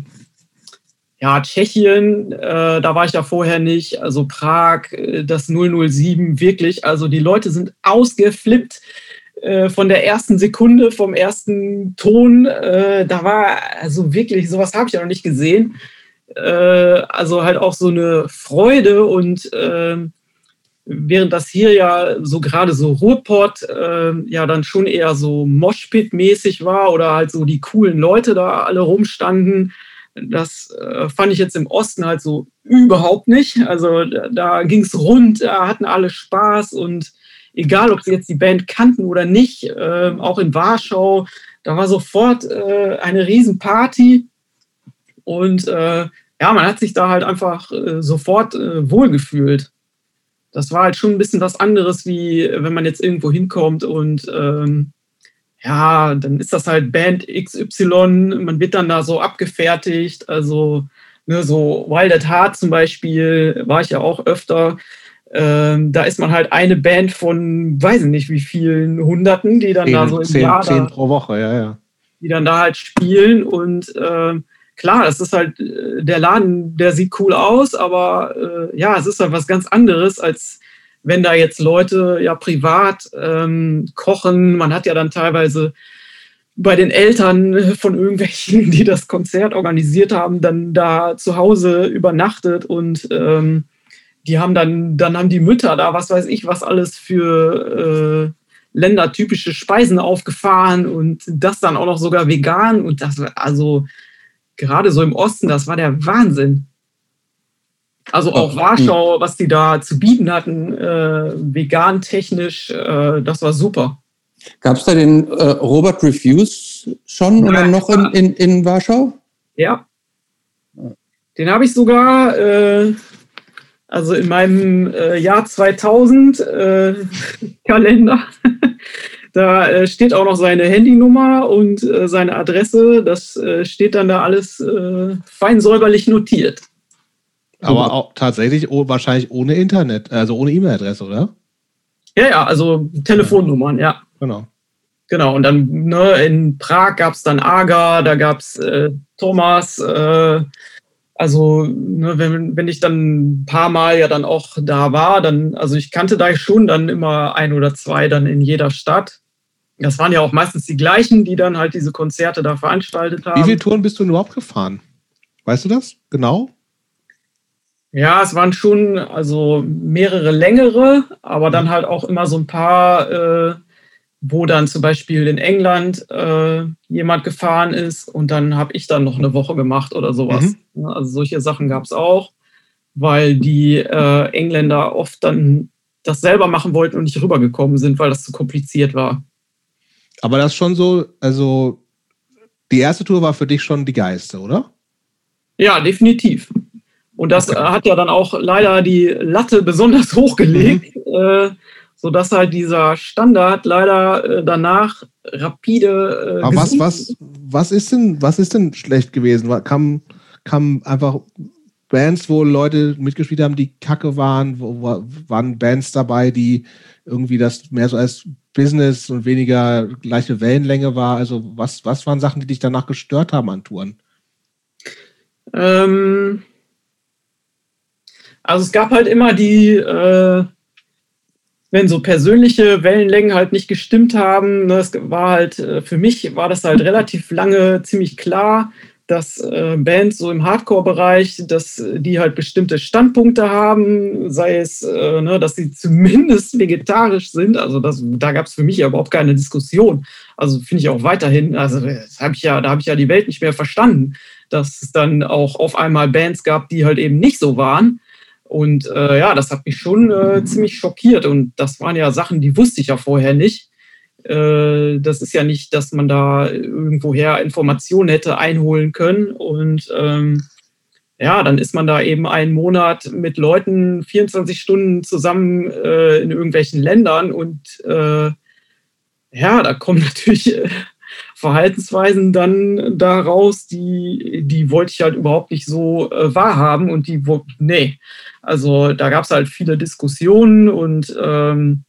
[SPEAKER 3] ja, Tschechien, äh, da war ich ja vorher nicht, also Prag, äh, das 007, wirklich, also die Leute sind ausgeflippt äh, von der ersten Sekunde, vom ersten Ton, da war also wirklich, sowas habe ich ja noch nicht gesehen. also halt auch so eine Freude und ähm, während das hier ja so gerade so Ruhrpott äh, ja dann schon eher so Moshpit-mäßig war oder halt so die coolen Leute da alle rumstanden. Das äh, fand ich jetzt im Osten halt so überhaupt nicht. Also da, da ging es rund, da hatten alle Spaß und egal, ob sie jetzt die Band kannten oder nicht, äh, auch in Warschau, da war sofort äh, eine Riesenparty und äh, ja, man hat sich da halt einfach äh, sofort äh, wohlgefühlt. Das war halt schon ein bisschen was anderes, wie wenn man jetzt irgendwo hinkommt und ähm, ja, dann ist das halt Band XY, man wird dann da so abgefertigt. Also, ne, so Wild at Heart zum Beispiel war ich ja auch öfter. Ähm, da ist man halt eine Band von, weiß ich nicht wie vielen Hunderten, die dann
[SPEAKER 1] zehn,
[SPEAKER 3] da so im
[SPEAKER 1] zehn,
[SPEAKER 3] Jahr
[SPEAKER 1] zehn pro Woche, ja, ja.
[SPEAKER 3] die dann da halt spielen und ähm, klar, es ist halt äh, der Laden, der sieht cool aus, aber äh, ja, es ist halt was ganz anderes als wenn da jetzt Leute ja privat ähm, kochen. Man hat ja dann teilweise bei den Eltern von irgendwelchen, die das Konzert organisiert haben, dann da zu Hause übernachtet und ähm, die haben dann, dann haben die Mütter da, was weiß ich, was alles für äh, ländertypische Speisen aufgefahren und das dann auch noch sogar vegan und das, also gerade so im Osten, das war der Wahnsinn. Also auch Warschau, was die da zu bieten hatten, äh, vegan technisch, äh, das war super.
[SPEAKER 2] Gab es da den äh, Robert Reviews schon
[SPEAKER 3] Ja,
[SPEAKER 2] oder noch in, in, in Warschau?
[SPEAKER 3] Ja. Den habe ich sogar, äh, also in meinem äh, Jahr 2000 äh, Kalender. Da äh, steht auch noch seine Handynummer und äh, seine Adresse. Das äh, steht dann da alles äh, fein säuberlich notiert.
[SPEAKER 1] Aber auch tatsächlich oh, wahrscheinlich ohne Internet, also ohne E-Mail-Adresse, oder?
[SPEAKER 3] Ja, ja, also Telefonnummern, ja.
[SPEAKER 1] Genau.
[SPEAKER 3] Genau, und dann ne, in Prag gab es dann Aga, da gab es äh, Thomas. Äh, also, ne, wenn, wenn ich dann ein paar Mal ja dann auch da war, dann, also ich kannte da schon dann immer ein oder zwei dann in jeder Stadt. Das waren ja auch meistens die gleichen, die dann halt diese Konzerte da veranstaltet haben.
[SPEAKER 1] Wie viele Touren bist du denn überhaupt gefahren? Weißt du das? Genau?
[SPEAKER 3] Ja, es waren schon also mehrere längere, aber dann halt auch immer so ein paar, äh, wo dann zum Beispiel in England äh, jemand gefahren ist und dann habe ich dann noch eine Woche gemacht oder sowas. Ne, Also solche Sachen gab es auch, weil die äh, Engländer oft dann das selber machen wollten und nicht rübergekommen sind, weil das zu kompliziert war.
[SPEAKER 1] Aber das ist schon so, also die erste Tour war für dich schon die geilste, oder?
[SPEAKER 3] Ja, definitiv. Und das
[SPEAKER 1] Okay.
[SPEAKER 3] hat ja dann auch leider die Latte besonders hochgelegt, äh, sodass halt dieser Standard leider äh, danach rapide. Äh,
[SPEAKER 1] Aber was, was, was ist denn, was ist denn schlecht gewesen? Kam, kam einfach Bands, wo Leute mitgespielt haben, die kacke waren, wo, waren Bands dabei, die irgendwie das mehr so als Business und weniger gleiche Wellenlänge war. Also was, was waren Sachen, die dich danach gestört haben an Touren?
[SPEAKER 3] Ähm, also es gab halt immer die, äh, wenn so persönliche Wellenlängen halt nicht gestimmt haben, ne, es war halt, äh, für mich war das halt relativ lange ziemlich klar, dass äh, Bands so im Hardcore-Bereich, dass die halt bestimmte Standpunkte haben, sei es, äh, ne, dass sie zumindest vegetarisch sind. Also das, da gab es für mich ja überhaupt keine Diskussion. Also finde ich auch weiterhin, also das hab ich ja, da habe ich ja die Welt nicht mehr verstanden, dass es dann auch auf einmal Bands gab, die halt eben nicht so waren. Und äh, ja, das hat mich schon äh, ziemlich schockiert. Und das waren ja Sachen, die wusste ich ja vorher nicht. Äh, das ist ja nicht, dass man da irgendwoher Informationen hätte einholen können. Und ähm, ja, dann ist man da eben einen Monat mit Leuten 24 Stunden zusammen äh, in irgendwelchen Ländern. Und äh, ja, da kommen natürlich Verhaltensweisen dann daraus, die, die wollte ich halt überhaupt nicht so äh, wahrhaben. Und die, nee, also da gab es halt viele Diskussionen und ähm,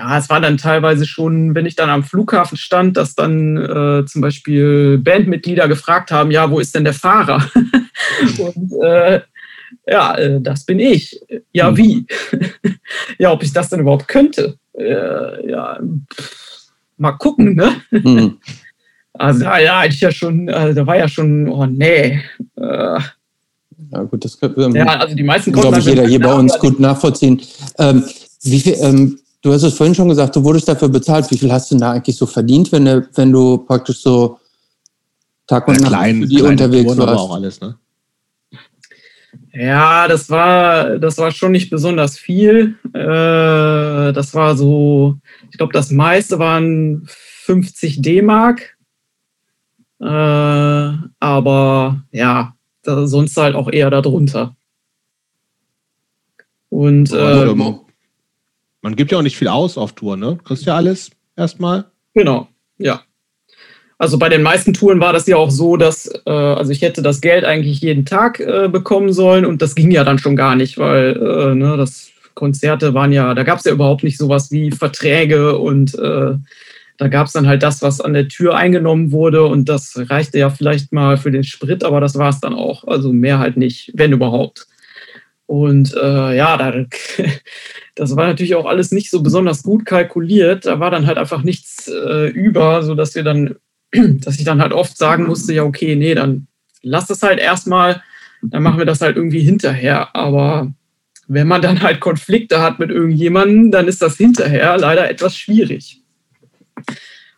[SPEAKER 3] ja, es war dann teilweise schon, wenn ich dann am Flughafen stand, dass dann äh, zum Beispiel Bandmitglieder gefragt haben, ja, wo ist denn der Fahrer? und äh, ja, äh, das bin ich. Ja,
[SPEAKER 2] Mhm.
[SPEAKER 3] wie? ja, ob ich das denn überhaupt könnte? Äh, ja, pff, mal gucken, ne?
[SPEAKER 2] Hm.
[SPEAKER 3] Also ja, ja, ich ja schon, äh, da war ja schon, oh nee. Äh,
[SPEAKER 2] Ja, gut, das könnte ähm,
[SPEAKER 3] ja, also die meisten konnten
[SPEAKER 2] glaube ich, jeder hier bei uns gut nachvollziehen. Ähm, wie viel, ähm, du hast es vorhin schon gesagt, du wurdest dafür bezahlt. Wie viel hast du denn da eigentlich so verdient, wenn du, wenn du praktisch so Tag und Nacht für die unterwegs
[SPEAKER 1] aber
[SPEAKER 2] warst?
[SPEAKER 1] auch alles, ne?
[SPEAKER 3] Ja, das war, das war schon nicht besonders viel. Äh, das war so, ich glaube, das meiste waren 50 D-Mark. Äh, aber ja, sonst halt auch eher darunter. Und äh,
[SPEAKER 1] man gibt ja auch nicht viel aus auf Tour, ne? Du kriegst ja alles erstmal.
[SPEAKER 3] Genau, ja. Also bei den meisten Touren war das ja auch so, dass, äh, also ich hätte das Geld eigentlich jeden Tag äh, bekommen sollen und das ging ja dann schon gar nicht, weil äh, ne, das Konzerte waren ja, da gab es ja überhaupt nicht sowas wie Verträge und äh, da gab es dann halt das, was an der Tür eingenommen wurde und das reichte ja vielleicht mal für den Sprit, aber das war es dann auch. Also mehr halt nicht, wenn überhaupt. Und äh, ja, da, das war natürlich auch alles nicht so besonders gut kalkuliert. Da war dann halt einfach nichts äh, über, sodass wir dann dass ich dann halt oft sagen musste, ja, okay, nee, dann lass das halt erstmal, dann machen wir das halt irgendwie hinterher. Aber wenn man dann halt Konflikte hat mit irgendjemandem, dann ist das hinterher leider etwas schwierig.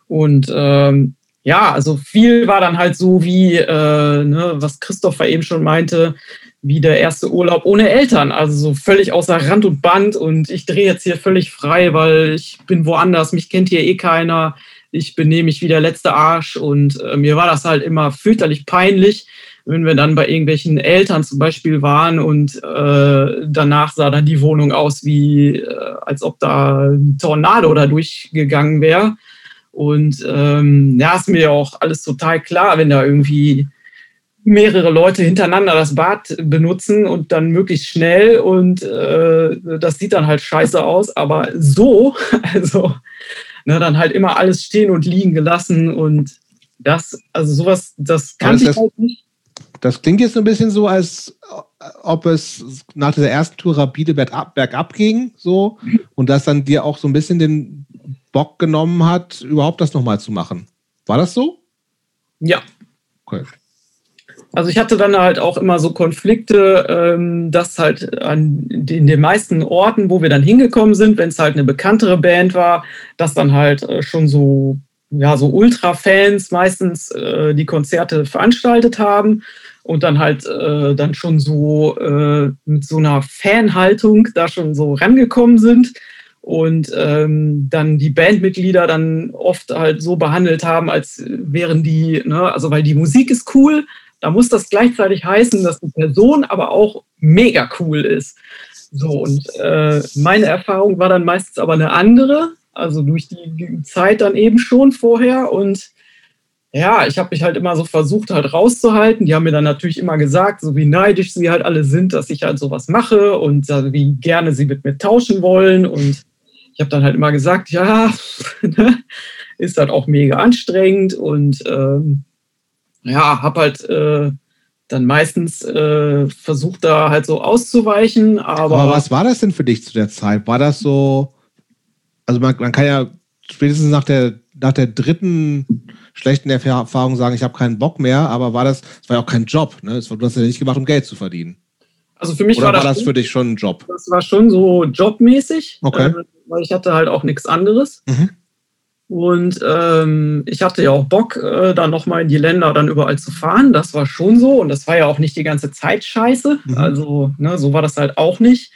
[SPEAKER 3] Und ähm, ja, also viel war dann halt so wie, äh, ne, was Christopher eben schon meinte, wie der erste Urlaub ohne Eltern. Also so völlig außer Rand und Band und ich drehe jetzt hier völlig frei, weil ich bin woanders, mich kennt hier eh keiner ich benehme mich wie der letzte Arsch und äh, mir war das halt immer fürchterlich peinlich, wenn wir dann bei irgendwelchen Eltern zum Beispiel waren und äh, danach sah dann die Wohnung aus wie, äh, als ob da ein Tornado da durchgegangen wäre. Und ähm, ja, ist mir auch alles total klar, wenn da irgendwie mehrere Leute hintereinander das Bad benutzen und dann möglichst schnell und äh, das sieht dann halt scheiße aus. Aber so, also ne, dann halt immer alles stehen und liegen gelassen und das, also sowas, das kann ich halt nicht.
[SPEAKER 1] Das klingt jetzt so ein bisschen so, als ob es nach dieser ersten Tour rapide bergab, bergab ging, so, und das dann dir auch so ein bisschen den Bock genommen hat, überhaupt das nochmal zu machen. War das so?
[SPEAKER 3] Ja. Okay. Also ich hatte dann halt auch immer so Konflikte, ähm, dass halt an in den meisten Orten, wo wir dann hingekommen sind, wenn es halt eine bekanntere Band war, dass dann halt äh, schon so ja so Ultra-Fans meistens äh, die Konzerte veranstaltet haben und dann halt äh, dann schon so mit so einer Fanhaltung da schon so rangekommen sind und ähm, dann die Bandmitglieder dann oft halt so behandelt haben, als wären die, ne, also weil die Musik ist cool, da muss das gleichzeitig heißen, dass die Person aber auch mega cool ist. So, und äh, meine Erfahrung war dann meistens aber eine andere, also durch die Zeit dann eben schon vorher. Und ja, ich habe mich halt immer so versucht, halt rauszuhalten. Die haben mir dann natürlich immer gesagt, so wie neidisch sie halt alle sind, dass ich halt sowas mache und äh, wie gerne sie mit mir tauschen wollen. Und ich habe dann halt immer gesagt, ja, ne, ist halt auch mega anstrengend und ähm, ja, habe halt äh, dann meistens äh, versucht, da halt so auszuweichen. Aber,
[SPEAKER 1] aber was war das denn für dich zu der Zeit? War das so, also man, man kann ja spätestens nach der, nach der dritten schlechten Erfahrung sagen, ich habe keinen Bock mehr, aber war das, das war ja auch kein Job, ne? Das war, du hast ja nicht gemacht, um Geld zu verdienen.
[SPEAKER 3] Also für mich
[SPEAKER 1] Oder
[SPEAKER 3] war
[SPEAKER 1] das,
[SPEAKER 3] das,
[SPEAKER 1] für dich schon ein Job?
[SPEAKER 3] Das war schon so jobmäßig,
[SPEAKER 1] okay.
[SPEAKER 3] äh, weil ich hatte halt auch nichts anderes.
[SPEAKER 1] Mhm.
[SPEAKER 3] Und ähm, ich hatte ja auch Bock, äh, dann nochmal in die Länder dann überall zu fahren. Das war schon so. Und das war ja auch nicht die ganze Zeit scheiße. Mhm. Also, ne, so war das halt auch nicht.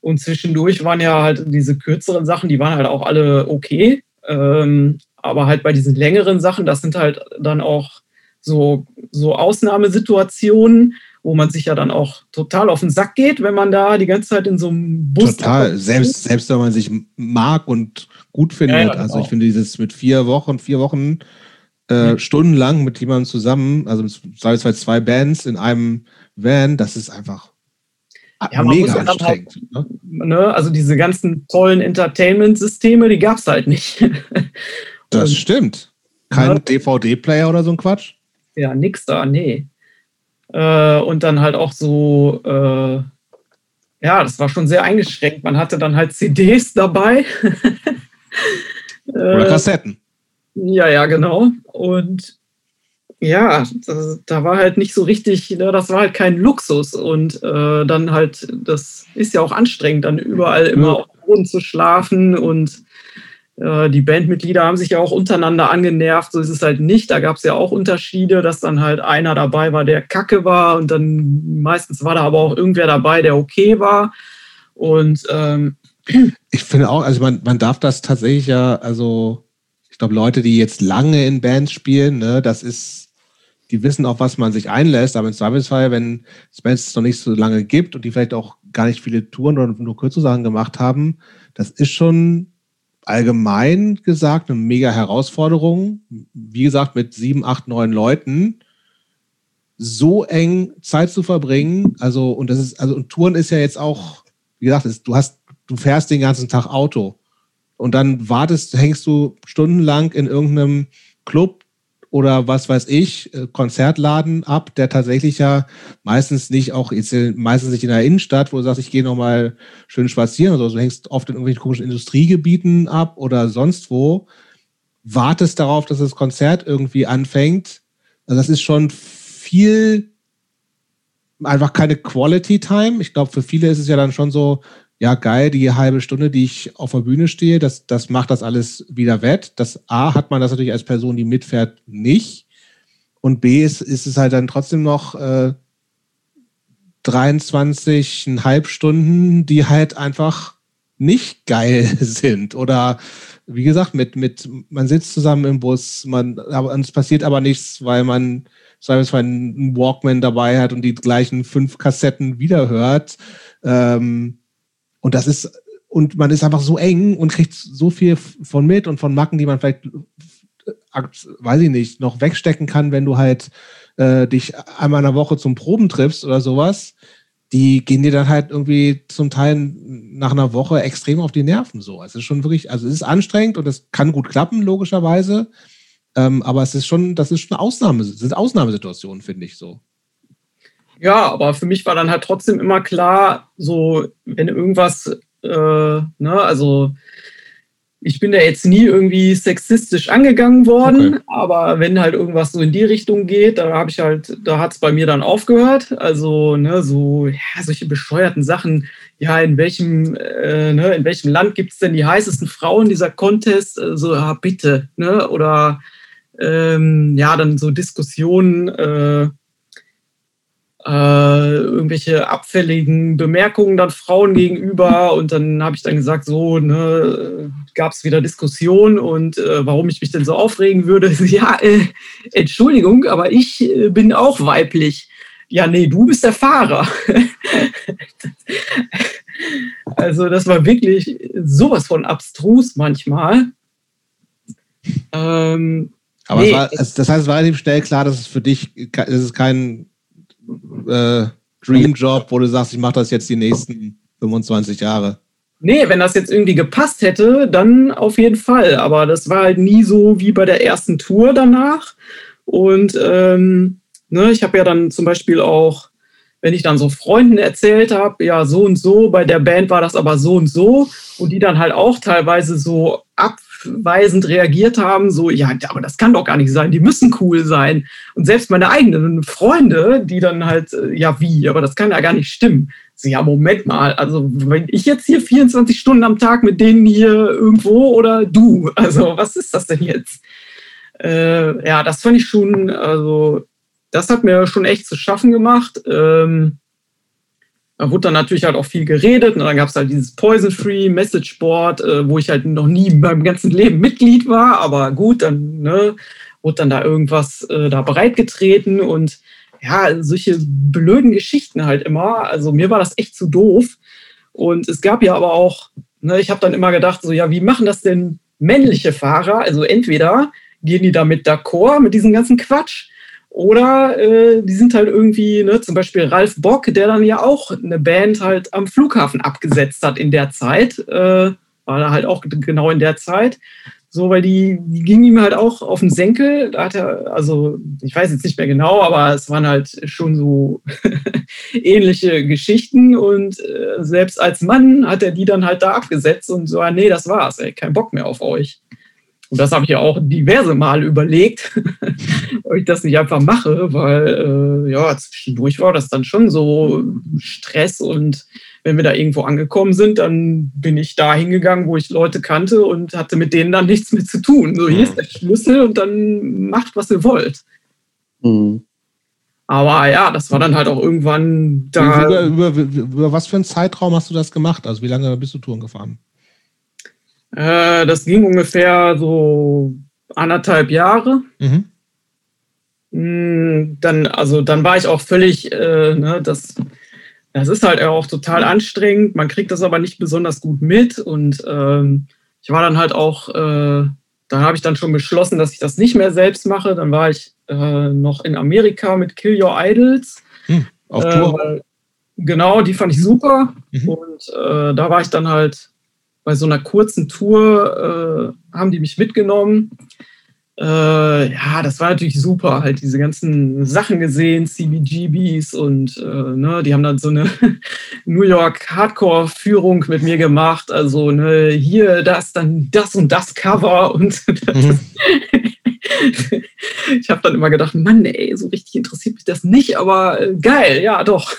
[SPEAKER 3] Und zwischendurch waren ja halt diese kürzeren Sachen, die waren halt auch alle okay. Ähm, aber halt bei diesen längeren Sachen, das sind halt dann auch so, so Ausnahmesituationen, wo man sich ja dann auch total auf den Sack geht, wenn man da die ganze Zeit in so einem Bus.
[SPEAKER 1] Total, selbst, selbst wenn man sich mag und gut findet. Ja, ja, also ich finde dieses mit vier Wochen, vier Wochen äh, mhm. stundenlang mit jemandem zusammen, also sei zwei Bands in einem Van, das ist einfach ja, mega anstrengend.
[SPEAKER 3] Halt, ne? Also diese ganzen tollen Entertainment-Systeme, die gab es halt nicht.
[SPEAKER 1] das stimmt. Kein ne? DVD-Player oder so ein Quatsch?
[SPEAKER 3] Ja, nix da, nee. Äh, und dann halt auch so, äh, ja, das war schon sehr eingeschränkt. Man hatte dann halt CDs dabei.
[SPEAKER 1] Oder äh, Kassetten.
[SPEAKER 3] Ja, ja, genau. Und ja, das, da war halt nicht so richtig, ne, das war halt kein Luxus. Und äh, dann halt, das ist ja auch anstrengend, dann überall immer ja. auf dem Boden zu schlafen und die Bandmitglieder haben sich ja auch untereinander angenervt, so ist es halt nicht. Da gab es ja auch Unterschiede, dass dann halt einer dabei war, der kacke war und dann meistens war da aber auch irgendwer dabei, der okay war. Und ähm,
[SPEAKER 1] ich finde auch, also man, man darf das tatsächlich ja, also ich glaube, Leute, die jetzt lange in Bands spielen, ne, das ist die wissen auch, was man sich einlässt, aber im Zweifelsfall, wenn es noch nicht so lange gibt und die vielleicht auch gar nicht viele Touren oder nur kurze Sachen gemacht haben, das ist schon allgemein gesagt eine mega Herausforderung. Wie gesagt, mit sieben, acht, neun Leuten so eng Zeit zu verbringen. Also, und das ist, also, und Touren ist ja jetzt auch, wie gesagt, ist, du hast, du fährst den ganzen Tag Auto und dann wartest, hängst du stundenlang in irgendeinem Club oder was weiß ich, äh, Konzertladen ab, der tatsächlich ja meistens nicht auch, meistens nicht in der Innenstadt, wo du sagst, ich gehe nochmal schön spazieren oder so. Du hängst oft in irgendwelchen komischen Industriegebieten ab oder sonst wo, wartest darauf, dass das Konzert irgendwie anfängt. Also das ist schon viel, einfach keine Quality Time. Ich glaube, für viele ist es ja dann schon so, ja, geil, die halbe Stunde, die ich auf der Bühne stehe, das, das macht das alles wieder wett. Das A hat man das natürlich als Person, die mitfährt, nicht. Und B ist, ist es halt dann trotzdem noch äh, 23,5 Stunden, die halt einfach nicht geil sind. Oder wie gesagt, mit, mit, man sitzt zusammen im Bus, man, aber es passiert aber nichts, weil man zweifelsfall einen Walkman dabei hat und die gleichen fünf Kassetten wiederhört. Ähm, und das ist, und man ist einfach so eng und kriegt so viel von mit und von Macken, die man vielleicht, äh, weiß ich nicht, noch wegstecken kann, wenn du halt äh, dich einmal in der Woche zum Proben triffst oder sowas. Die gehen dir dann halt irgendwie zum Teil nach einer Woche extrem auf die Nerven. So, also es ist schon wirklich, also es ist anstrengend und es kann gut klappen, logischerweise. Ähm, aber es ist schon, das ist schon Ausnahme, sind Ausnahmesituationen, finde ich so.
[SPEAKER 3] Ja, aber für mich war dann halt trotzdem immer klar, so, wenn irgendwas, äh, ne, also ich bin da jetzt nie irgendwie sexistisch angegangen worden, okay. aber wenn halt irgendwas so in die Richtung geht, da habe ich halt, da hat es bei mir dann aufgehört. Also, ne, so, ja, solche bescheuerten Sachen, ja, in welchem, äh, ne, in welchem Land gibt es denn die heißesten Frauen, dieser Contest? So, also, ja, bitte, ne? Oder ähm, ja, dann so Diskussionen, äh, äh, irgendwelche abfälligen Bemerkungen dann Frauen gegenüber und dann habe ich dann gesagt, so, ne, gab es wieder Diskussion und äh, warum ich mich denn so aufregen würde. Ja, äh, Entschuldigung, aber ich äh, bin auch weiblich. Ja, nee, du bist der Fahrer. also das war wirklich sowas von abstrus manchmal.
[SPEAKER 1] Ähm, aber nee, war, das heißt, es war relativ schnell klar, dass es für dich, es ist kein äh, Dreamjob, wo du sagst, ich mache das jetzt die nächsten 25 Jahre?
[SPEAKER 3] Nee, wenn das jetzt irgendwie gepasst hätte, dann auf jeden Fall. Aber das war halt nie so wie bei der ersten Tour danach. Und ähm, ne, ich habe ja dann zum Beispiel auch, wenn ich dann so Freunden erzählt habe, ja, so und so, bei der Band war das aber so und so. Und die dann halt auch teilweise so ab abweisend reagiert haben, so, ja, aber das kann doch gar nicht sein, die müssen cool sein. Und selbst meine eigenen Freunde, die dann halt, äh, ja, wie, aber das kann ja gar nicht stimmen. So, ja, Moment mal, also wenn ich jetzt hier 24 Stunden am Tag mit denen hier irgendwo oder du, also was ist das denn jetzt? Äh, ja, das fand ich schon, also das hat mir schon echt zu schaffen gemacht. Ähm, da wurde dann natürlich halt auch viel geredet und dann gab es halt dieses Poison-Free Message Board, äh, wo ich halt noch nie in meinem ganzen Leben Mitglied war, aber gut, dann ne, wurde dann da irgendwas äh, da bereitgetreten und ja, solche blöden Geschichten halt immer. Also mir war das echt zu doof. Und es gab ja aber auch, ne, ich habe dann immer gedacht, so ja, wie machen das denn männliche Fahrer? Also entweder gehen die damit d'accord mit diesem ganzen Quatsch oder äh, die sind halt irgendwie, ne, zum Beispiel Ralf Bock, der dann ja auch eine Band halt am Flughafen abgesetzt hat in der Zeit. Äh, war da halt auch genau in der Zeit. So, weil die, die ging ihm halt auch auf den Senkel. Da hat er, also ich weiß jetzt nicht mehr genau, aber es waren halt schon so ähnliche Geschichten. Und äh, selbst als Mann hat er die dann halt da abgesetzt und so, ah, nee, das war's, ey, kein Bock mehr auf euch. Und das habe ich ja auch diverse Mal überlegt, ob ich das nicht einfach mache, weil äh, ja, zwischendurch war das dann schon so Stress und wenn wir da irgendwo angekommen sind, dann bin ich da hingegangen, wo ich Leute kannte und hatte mit denen dann nichts mehr zu tun. So, hier ist der Schlüssel und dann macht, was ihr wollt. Mhm. Aber ja, das war dann halt auch irgendwann
[SPEAKER 1] da. Über, über, über, über was für einen Zeitraum hast du das gemacht? Also wie lange bist du Touren gefahren?
[SPEAKER 3] Äh, das ging ungefähr so anderthalb Jahre. Mhm. hm, dann, also dann war ich auch völlig, äh, ne, das, das ist halt auch total anstrengend. Man kriegt das aber nicht besonders gut mit. Und ähm, ich war dann halt auch, äh, da habe ich dann schon beschlossen, dass ich das nicht mehr selbst mache. Dann war ich äh, noch in Amerika mit Kill Your Idols.
[SPEAKER 1] Hm, auf Tour?
[SPEAKER 3] Äh, genau, die fand ich super. Mhm. Und äh, da war ich dann halt bei so einer kurzen Tour, äh, haben die mich mitgenommen. Äh, ja, das war natürlich super, halt diese ganzen Sachen gesehen, CBGBs und äh, ne, die haben dann so eine New York Hardcore-Führung mit mir gemacht. Also ne, hier, das, dann das und das Cover und mhm. ich habe dann immer gedacht, Mann, ey, so richtig interessiert mich das nicht, aber äh, geil, ja, doch.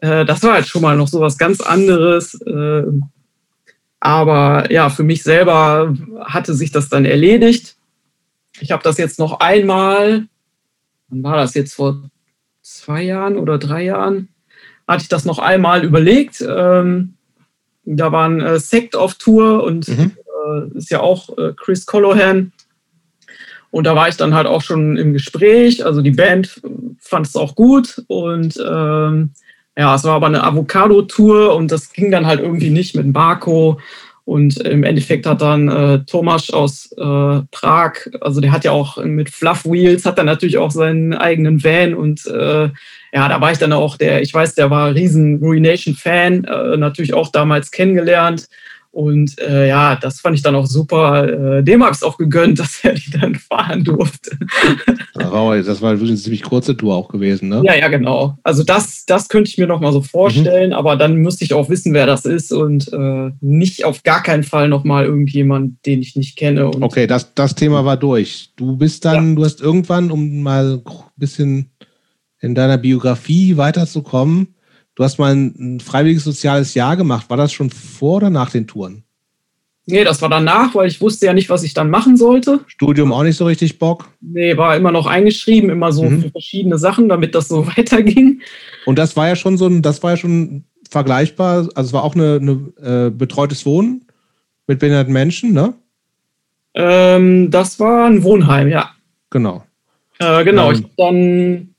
[SPEAKER 3] Äh, das war halt schon mal noch so was ganz anderes. Äh, aber ja, für mich selber hatte sich das dann erledigt. Ich habe das jetzt noch einmal, wann war das jetzt vor zwei Jahren oder drei Jahren, hatte ich das noch einmal überlegt. Ähm, da war ein äh, Sekt auf Tour und mhm. äh, ist ja auch äh, Chris Colohan. Und da war ich dann halt auch schon im Gespräch. Also die Band fand es auch gut und ähm, ja, es war aber eine Avocado-Tour und das ging dann halt irgendwie nicht mit Marco. Und im Endeffekt hat dann äh, Tomasz aus äh, Prag, also der hat ja auch mit Fluff Wheels, hat dann natürlich auch seinen eigenen Van und äh, ja, da war ich dann auch der, ich weiß, der war riesen Ruination-Fan, äh, natürlich auch damals kennengelernt und äh, ja, das fand ich dann auch super. Äh, dem habe ich es auch gegönnt, dass er die dann fahren durfte.
[SPEAKER 1] das war eine ziemlich kurze Tour auch gewesen, ne?
[SPEAKER 3] Ja, ja, genau. Also das, das könnte ich mir noch mal so vorstellen, mhm. aber dann müsste ich auch wissen, wer das ist und äh, nicht auf gar keinen Fall noch mal irgendjemand, den ich nicht kenne.
[SPEAKER 1] okay, das, das Thema war durch. Du bist dann, ja. du hast irgendwann, um mal ein bisschen in deiner Biografie weiterzukommen, Du hast mal ein, freiwilliges soziales Jahr gemacht. War das schon vor oder nach den Touren?
[SPEAKER 3] Nee, das war danach, weil ich wusste ja nicht, was ich dann machen sollte.
[SPEAKER 1] Studium auch nicht so richtig Bock?
[SPEAKER 3] Nee, war immer noch eingeschrieben, immer so mhm. für verschiedene Sachen, damit das so weiterging.
[SPEAKER 1] Und das war ja schon so ein, das war ja schon vergleichbar, also es war auch eine, eine äh, betreutes Wohnen mit behinderten Menschen, ne?
[SPEAKER 3] Ähm, das war ein Wohnheim, ja.
[SPEAKER 1] Genau.
[SPEAKER 3] Äh, genau, ähm, ich dann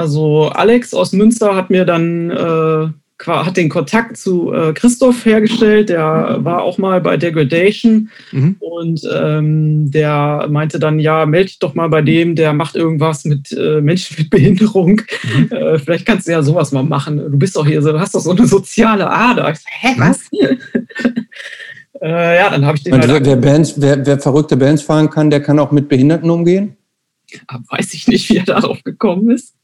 [SPEAKER 3] also Alex aus Münster hat mir dann äh, hat den Kontakt zu äh, Christoph hergestellt, der war auch mal bei Degradation mhm. und ähm, der meinte dann, ja, melde dich doch mal bei dem, der macht irgendwas mit äh, Menschen mit Behinderung. Mhm. Äh, vielleicht kannst du ja sowas mal machen. Du bist doch hier, du hast doch so eine soziale Ader. Ich so, hä, was?
[SPEAKER 2] Äh, ja, dann habe ich den. Und halt wer, Bands, wer, wer verrückte Bands fahren kann, der kann auch mit Behinderten umgehen?
[SPEAKER 3] Weiß ich nicht, wie er darauf gekommen ist.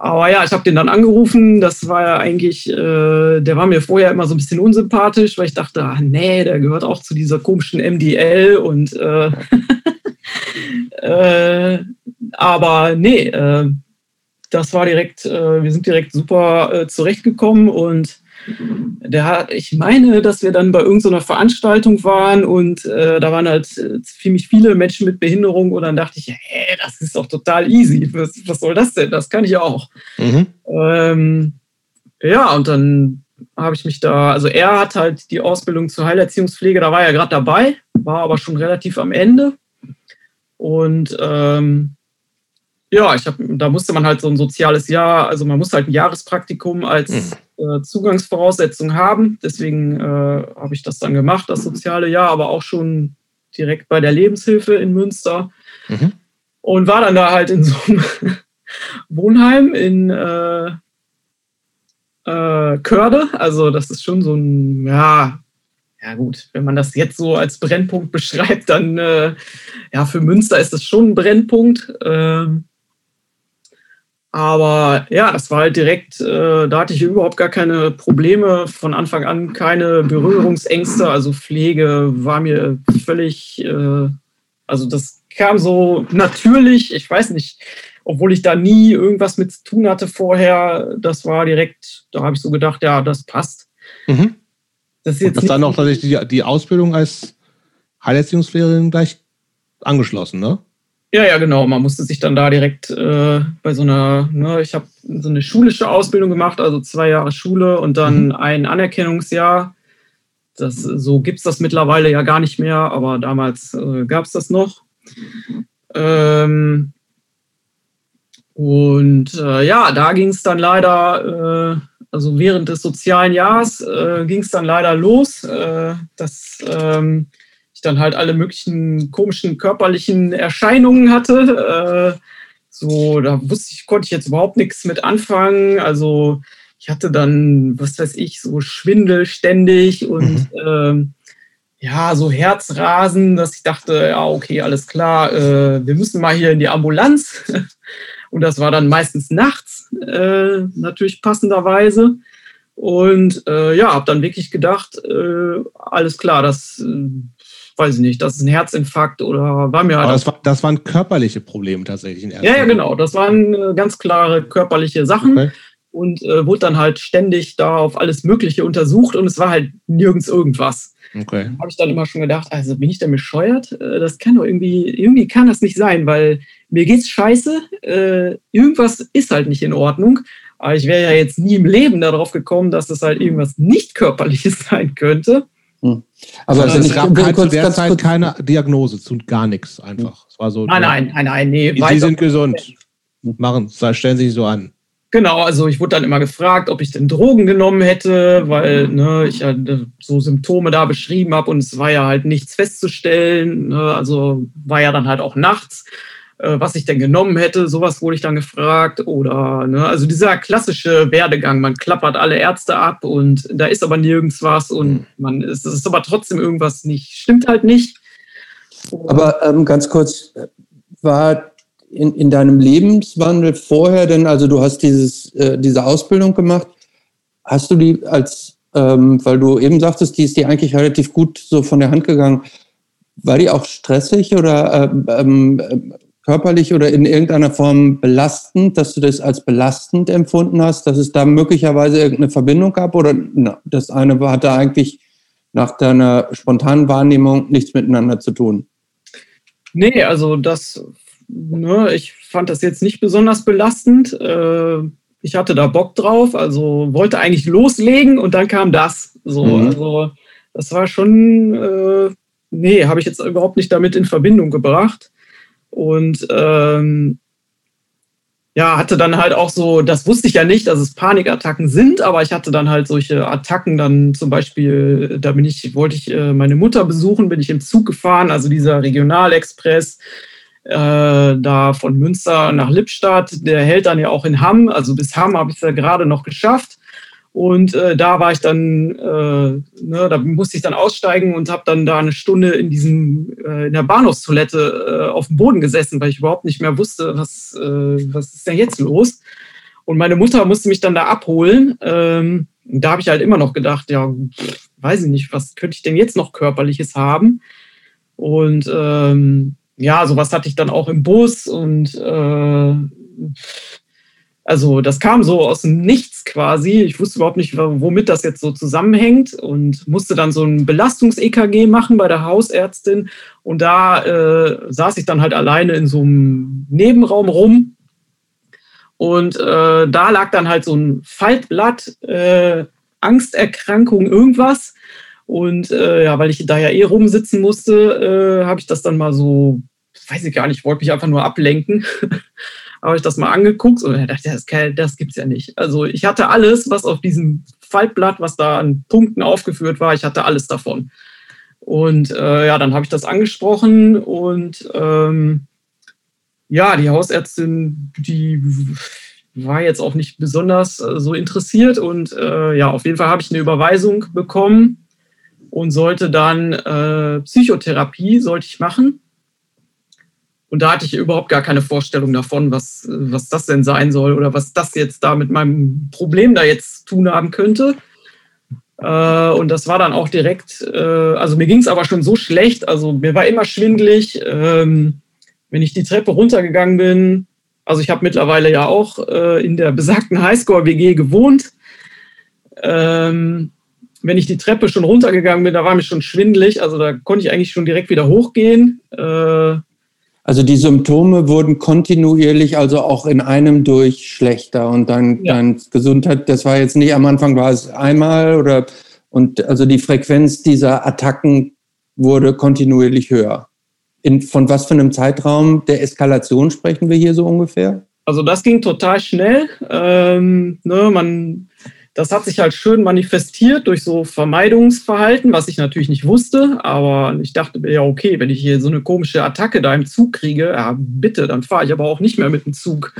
[SPEAKER 3] Aber ja, ich habe den dann angerufen. Das war ja eigentlich, äh, der war mir vorher immer so ein bisschen unsympathisch, weil ich dachte, ah, nee, der gehört auch zu dieser komischen MDL und äh, äh, aber nee, äh, das war direkt, äh, wir sind direkt super äh, zurechtgekommen und der hat, ich meine, dass wir dann bei irgendeiner Veranstaltung waren und äh, da waren halt äh, ziemlich viele Menschen mit Behinderung und dann dachte ich, hey, das ist doch total easy. Was, was soll das denn? Das kann ich auch. Mhm. Ähm, ja, und dann habe ich mich da, also er hat halt die Ausbildung zur Heilerziehungspflege, da war er gerade dabei, war aber schon relativ am Ende. Und ähm, ja, ich habe, da musste man halt so ein soziales Jahr, also man muss halt ein Jahrespraktikum als mhm. Äh, Zugangsvoraussetzung haben. Deswegen äh, habe ich das dann gemacht, das soziale Jahr, aber auch schon direkt bei der Lebenshilfe in Münster. Mhm. Und war dann da halt in so einem Wohnheim in äh, äh, Körde. Also das ist schon so ein, ja, ja gut, wenn man das jetzt so als Brennpunkt beschreibt, dann äh, ja, für Münster ist das schon ein Brennpunkt. Ähm, aber ja, das war halt direkt, äh, da hatte ich überhaupt gar keine Probleme, von Anfang an keine Berührungsängste. Also Pflege war mir völlig, äh, also das kam so natürlich, ich weiß nicht, obwohl ich da nie irgendwas mit zu tun hatte vorher, das war direkt, da habe ich so gedacht, ja, das passt.
[SPEAKER 1] Mhm. Das ist jetzt das dann auch tatsächlich die, die Ausbildung als Heilerziehungslehrerin gleich angeschlossen, ne?
[SPEAKER 3] Ja, ja, genau. Man musste sich dann da direkt äh, bei so einer, ne, ich habe so eine schulische Ausbildung gemacht, also zwei Jahre Schule und dann mhm. ein Anerkennungsjahr. Das, so gibt es das mittlerweile ja gar nicht mehr, aber damals äh, gab es das noch. Ähm, und äh, ja, da ging es dann leider, äh, also während des sozialen Jahres äh, ging es dann leider los, äh, dass ähm, ich dann halt alle möglichen komischen körperlichen Erscheinungen hatte. Äh, so, da wusste ich, konnte ich jetzt überhaupt nichts mit anfangen. Also ich hatte dann, was weiß ich, so Schwindel ständig und mhm. ähm, ja, so Herzrasen, dass ich dachte, ja, okay, alles klar, äh, wir müssen mal hier in die Ambulanz. Und das war dann meistens nachts, äh, natürlich passenderweise. Und äh, ja, habe dann wirklich gedacht, äh, alles klar, das äh, weiß ich nicht, das ist ein Herzinfarkt oder war mir
[SPEAKER 1] halt. Aber das, war, das waren körperliche Probleme tatsächlich.
[SPEAKER 3] ja, ja, genau. Das waren äh, ganz klare körperliche Sachen. Okay und äh, wurde dann halt ständig da auf alles Mögliche untersucht und es war halt nirgends irgendwas. Okay. Habe ich dann immer schon gedacht, also bin ich denn bescheuert? Äh, das kann doch irgendwie, irgendwie kann das nicht sein, weil mir geht's scheiße, äh, irgendwas ist halt nicht in Ordnung. Aber ich wäre ja jetzt nie im Leben darauf gekommen, dass das halt irgendwas nicht körperliches sein könnte.
[SPEAKER 1] Aber also es gab kein, kurz, zu der Zeit keine Diagnose zu gar nichts einfach.
[SPEAKER 3] Es war so. Nein, nein, nein, nein, nee.
[SPEAKER 1] Sie sind gesund. Machen, stellen Sie sich so an.
[SPEAKER 3] Genau, also ich wurde dann immer gefragt, ob ich denn Drogen genommen hätte, weil ne, ich ja so Symptome da beschrieben habe und es war ja halt nichts festzustellen. Ne, also war ja dann halt auch nachts, äh, was ich denn genommen hätte. Sowas wurde ich dann gefragt. Oder ne, also dieser klassische Werdegang, man klappert alle Ärzte ab und da ist aber nirgends was und mhm. man ist, es ist aber trotzdem irgendwas nicht, stimmt halt nicht.
[SPEAKER 2] aber ähm, ganz kurz, war in, in deinem Lebenswandel vorher denn, also du hast dieses, äh, diese Ausbildung gemacht, hast du die als, ähm, weil du eben sagtest, die ist dir eigentlich relativ gut so von der Hand gegangen, war die auch stressig oder ähm, ähm, körperlich oder in irgendeiner Form belastend, dass du das als belastend empfunden hast, dass es da möglicherweise irgendeine Verbindung gab oder na, das eine hatte eigentlich nach deiner spontanen Wahrnehmung nichts miteinander zu tun?
[SPEAKER 3] Nee, also das ne, ich fand das jetzt nicht besonders belastend. Äh, ich hatte da Bock drauf, also wollte eigentlich loslegen und dann kam das. So, mhm. also das war schon, äh, nee, habe ich jetzt überhaupt nicht damit in Verbindung gebracht. Und ähm, ja, hatte dann halt auch so, das wusste ich ja nicht, dass es Panikattacken sind, aber ich hatte dann halt solche Attacken, dann zum Beispiel, da bin ich, wollte ich äh, meine Mutter besuchen, bin ich im Zug gefahren, also dieser Regionalexpress, äh, da von Münster nach Lippstadt. Der hält dann ja auch in Hamm. Also bis Hamm habe ich es ja gerade noch geschafft. Und äh, da war ich dann, äh, ne, da musste ich dann aussteigen und habe dann da eine Stunde in diesem äh, in der Bahnhofstoilette äh, auf dem Boden gesessen, weil ich überhaupt nicht mehr wusste, was, äh, was ist denn jetzt los. Und meine Mutter musste mich dann da abholen. Ähm, da habe ich halt immer noch gedacht, ja, weiß ich nicht, was könnte ich denn jetzt noch körperliches haben? Und ähm, ja, sowas hatte ich dann auch im Bus und äh, also das kam so aus dem Nichts quasi. Ich wusste überhaupt nicht, womit das jetzt so zusammenhängt und musste dann so ein Belastungs-EKG machen bei der Hausärztin. Und da äh, saß ich dann halt alleine in so einem Nebenraum rum. Und äh, da lag dann halt so ein Faltblatt, äh, Angsterkrankung, irgendwas. Und äh, ja, weil ich da ja eh rumsitzen musste, äh, habe ich das dann mal so, weiß ich gar nicht, wollte mich einfach nur ablenken. habe ich das mal angeguckt und dachte, das, das gibt's ja nicht. Also ich hatte alles, was auf diesem Faltblatt, was da an Punkten aufgeführt war, ich hatte alles davon. Und äh, ja, dann habe ich das angesprochen und ähm, ja, die Hausärztin, die war jetzt auch nicht besonders äh, so interessiert und äh, ja, auf jeden Fall habe ich eine Überweisung bekommen und sollte dann äh, Psychotherapie sollte ich machen. Und da hatte ich überhaupt gar keine Vorstellung davon, was, was das denn sein soll oder was das jetzt da mit meinem Problem da jetzt tun haben könnte. Äh, und das war dann auch direkt, äh, also mir ging es aber schon so schlecht, also mir war immer schwindlig, ähm, wenn ich die Treppe runtergegangen bin. Also ich habe mittlerweile ja auch äh, in der besagten Highscore-WG gewohnt. Ähm, wenn ich die Treppe schon runtergegangen bin, da war mir schon schwindelig. Also da konnte ich eigentlich schon direkt wieder hochgehen. Äh,
[SPEAKER 2] also die Symptome wurden kontinuierlich, also auch in einem durch schlechter und dann, ja. dann Gesundheit, das war jetzt nicht am Anfang, war es einmal oder und also die Frequenz dieser Attacken wurde kontinuierlich höher. In, von was für einem Zeitraum der Eskalation sprechen wir hier so ungefähr?
[SPEAKER 3] Also das ging total schnell. Ähm, ne, man, das hat sich halt schön manifestiert durch so Vermeidungsverhalten, was ich natürlich nicht wusste. Aber ich dachte mir, ja, okay, wenn ich hier so eine komische Attacke da im Zug kriege, ja, bitte, dann fahre ich aber auch nicht mehr mit dem Zug.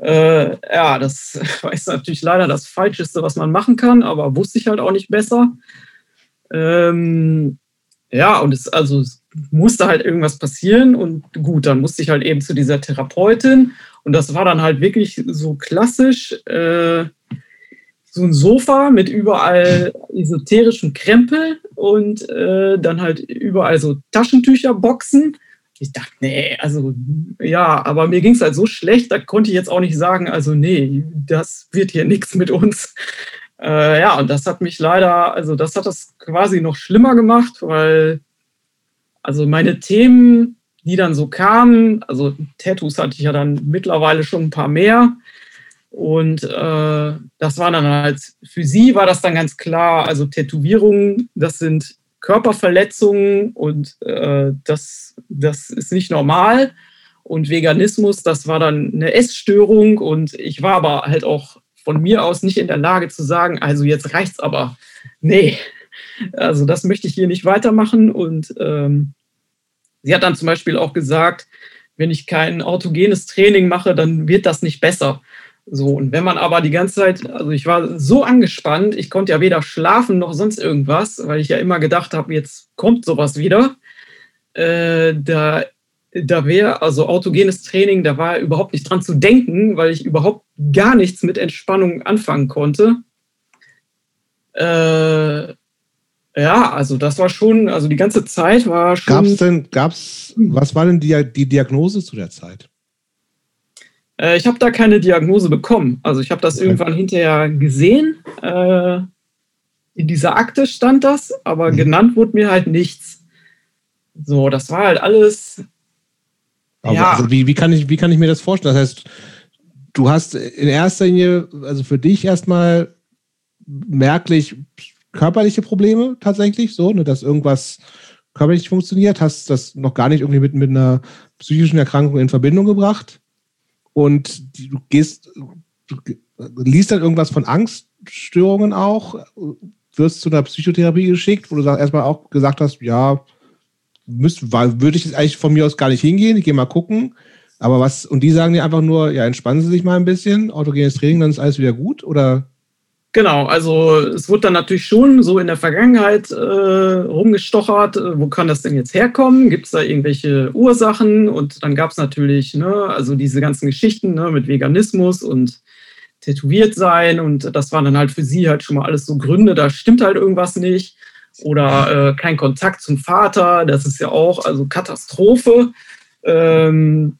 [SPEAKER 3] Äh, ja, das ist natürlich leider das Falscheste, was man machen kann, aber wusste ich halt auch nicht besser. Ähm, ja, und es, also, es musste halt irgendwas passieren und gut, dann musste ich halt eben zu dieser Therapeutin und das war dann halt wirklich so klassisch. Äh, so ein Sofa mit überall esoterischen Krempel und äh, dann halt überall so Taschentücherboxen. Ich dachte, nee, also ja, aber mir ging es halt so schlecht, da konnte ich jetzt auch nicht sagen, also nee, das wird hier nichts mit uns. Äh, ja, und das hat mich leider, also das hat das quasi noch schlimmer gemacht, weil also meine Themen, die dann so kamen, also Tattoos hatte ich ja dann mittlerweile schon ein paar mehr, und äh, das war dann halt, für sie war das dann ganz klar, also Tätowierungen, das sind Körperverletzungen und äh, das, das ist nicht normal. Und Veganismus, das war dann eine Essstörung und ich war aber halt auch von mir aus nicht in der Lage zu sagen, also jetzt reicht's aber. Nee, also das möchte ich hier nicht weitermachen. Und ähm, sie hat dann zum Beispiel auch gesagt, wenn ich kein autogenes Training mache, dann wird das nicht besser. So, und wenn man aber die ganze Zeit, also ich war so angespannt, ich konnte ja weder schlafen noch sonst irgendwas, weil ich ja immer gedacht habe, jetzt kommt sowas wieder. Äh, da da wäre, also autogenes Training, da war überhaupt nicht dran zu denken, weil ich überhaupt gar nichts mit Entspannung anfangen konnte. Äh, ja, also das war schon, also die ganze Zeit war schon.
[SPEAKER 1] Gab es denn, gab's, was war denn die, die Diagnose zu der Zeit?
[SPEAKER 3] Äh, ich habe da keine Diagnose bekommen. Also ich habe das okay. irgendwann hinterher gesehen. Äh, in dieser Akte stand das, aber mhm. genannt wurde mir halt nichts. So, das war halt alles.
[SPEAKER 1] Aber ja. Also wie, wie, kann ich, wie kann ich mir das vorstellen? Das heißt, du hast in erster Linie, also für dich erstmal merklich körperliche Probleme tatsächlich, so, ne, dass irgendwas körperlich funktioniert, hast das noch gar nicht irgendwie mit, mit einer psychischen Erkrankung in Verbindung gebracht und du gehst, du liest dann irgendwas von Angststörungen auch, wirst zu einer Psychotherapie geschickt, wo du erstmal auch gesagt hast, ja, müsst, würde ich jetzt eigentlich von mir aus gar nicht hingehen, ich gehe mal gucken. Aber was, und die sagen dir einfach nur, ja, entspannen Sie sich mal ein bisschen, autogenes Training, dann ist alles wieder gut, oder?
[SPEAKER 3] Genau, also es wurde dann natürlich schon so in der Vergangenheit äh, rumgestochert, äh, wo kann das denn jetzt herkommen? Gibt es da irgendwelche Ursachen? Und dann gab es natürlich, ne, also diese ganzen Geschichten ne, mit Veganismus und tätowiert sein und das waren dann halt für sie halt schon mal alles so Gründe, da stimmt halt irgendwas nicht. Oder äh, kein Kontakt zum Vater, das ist ja auch also Katastrophe. Ähm,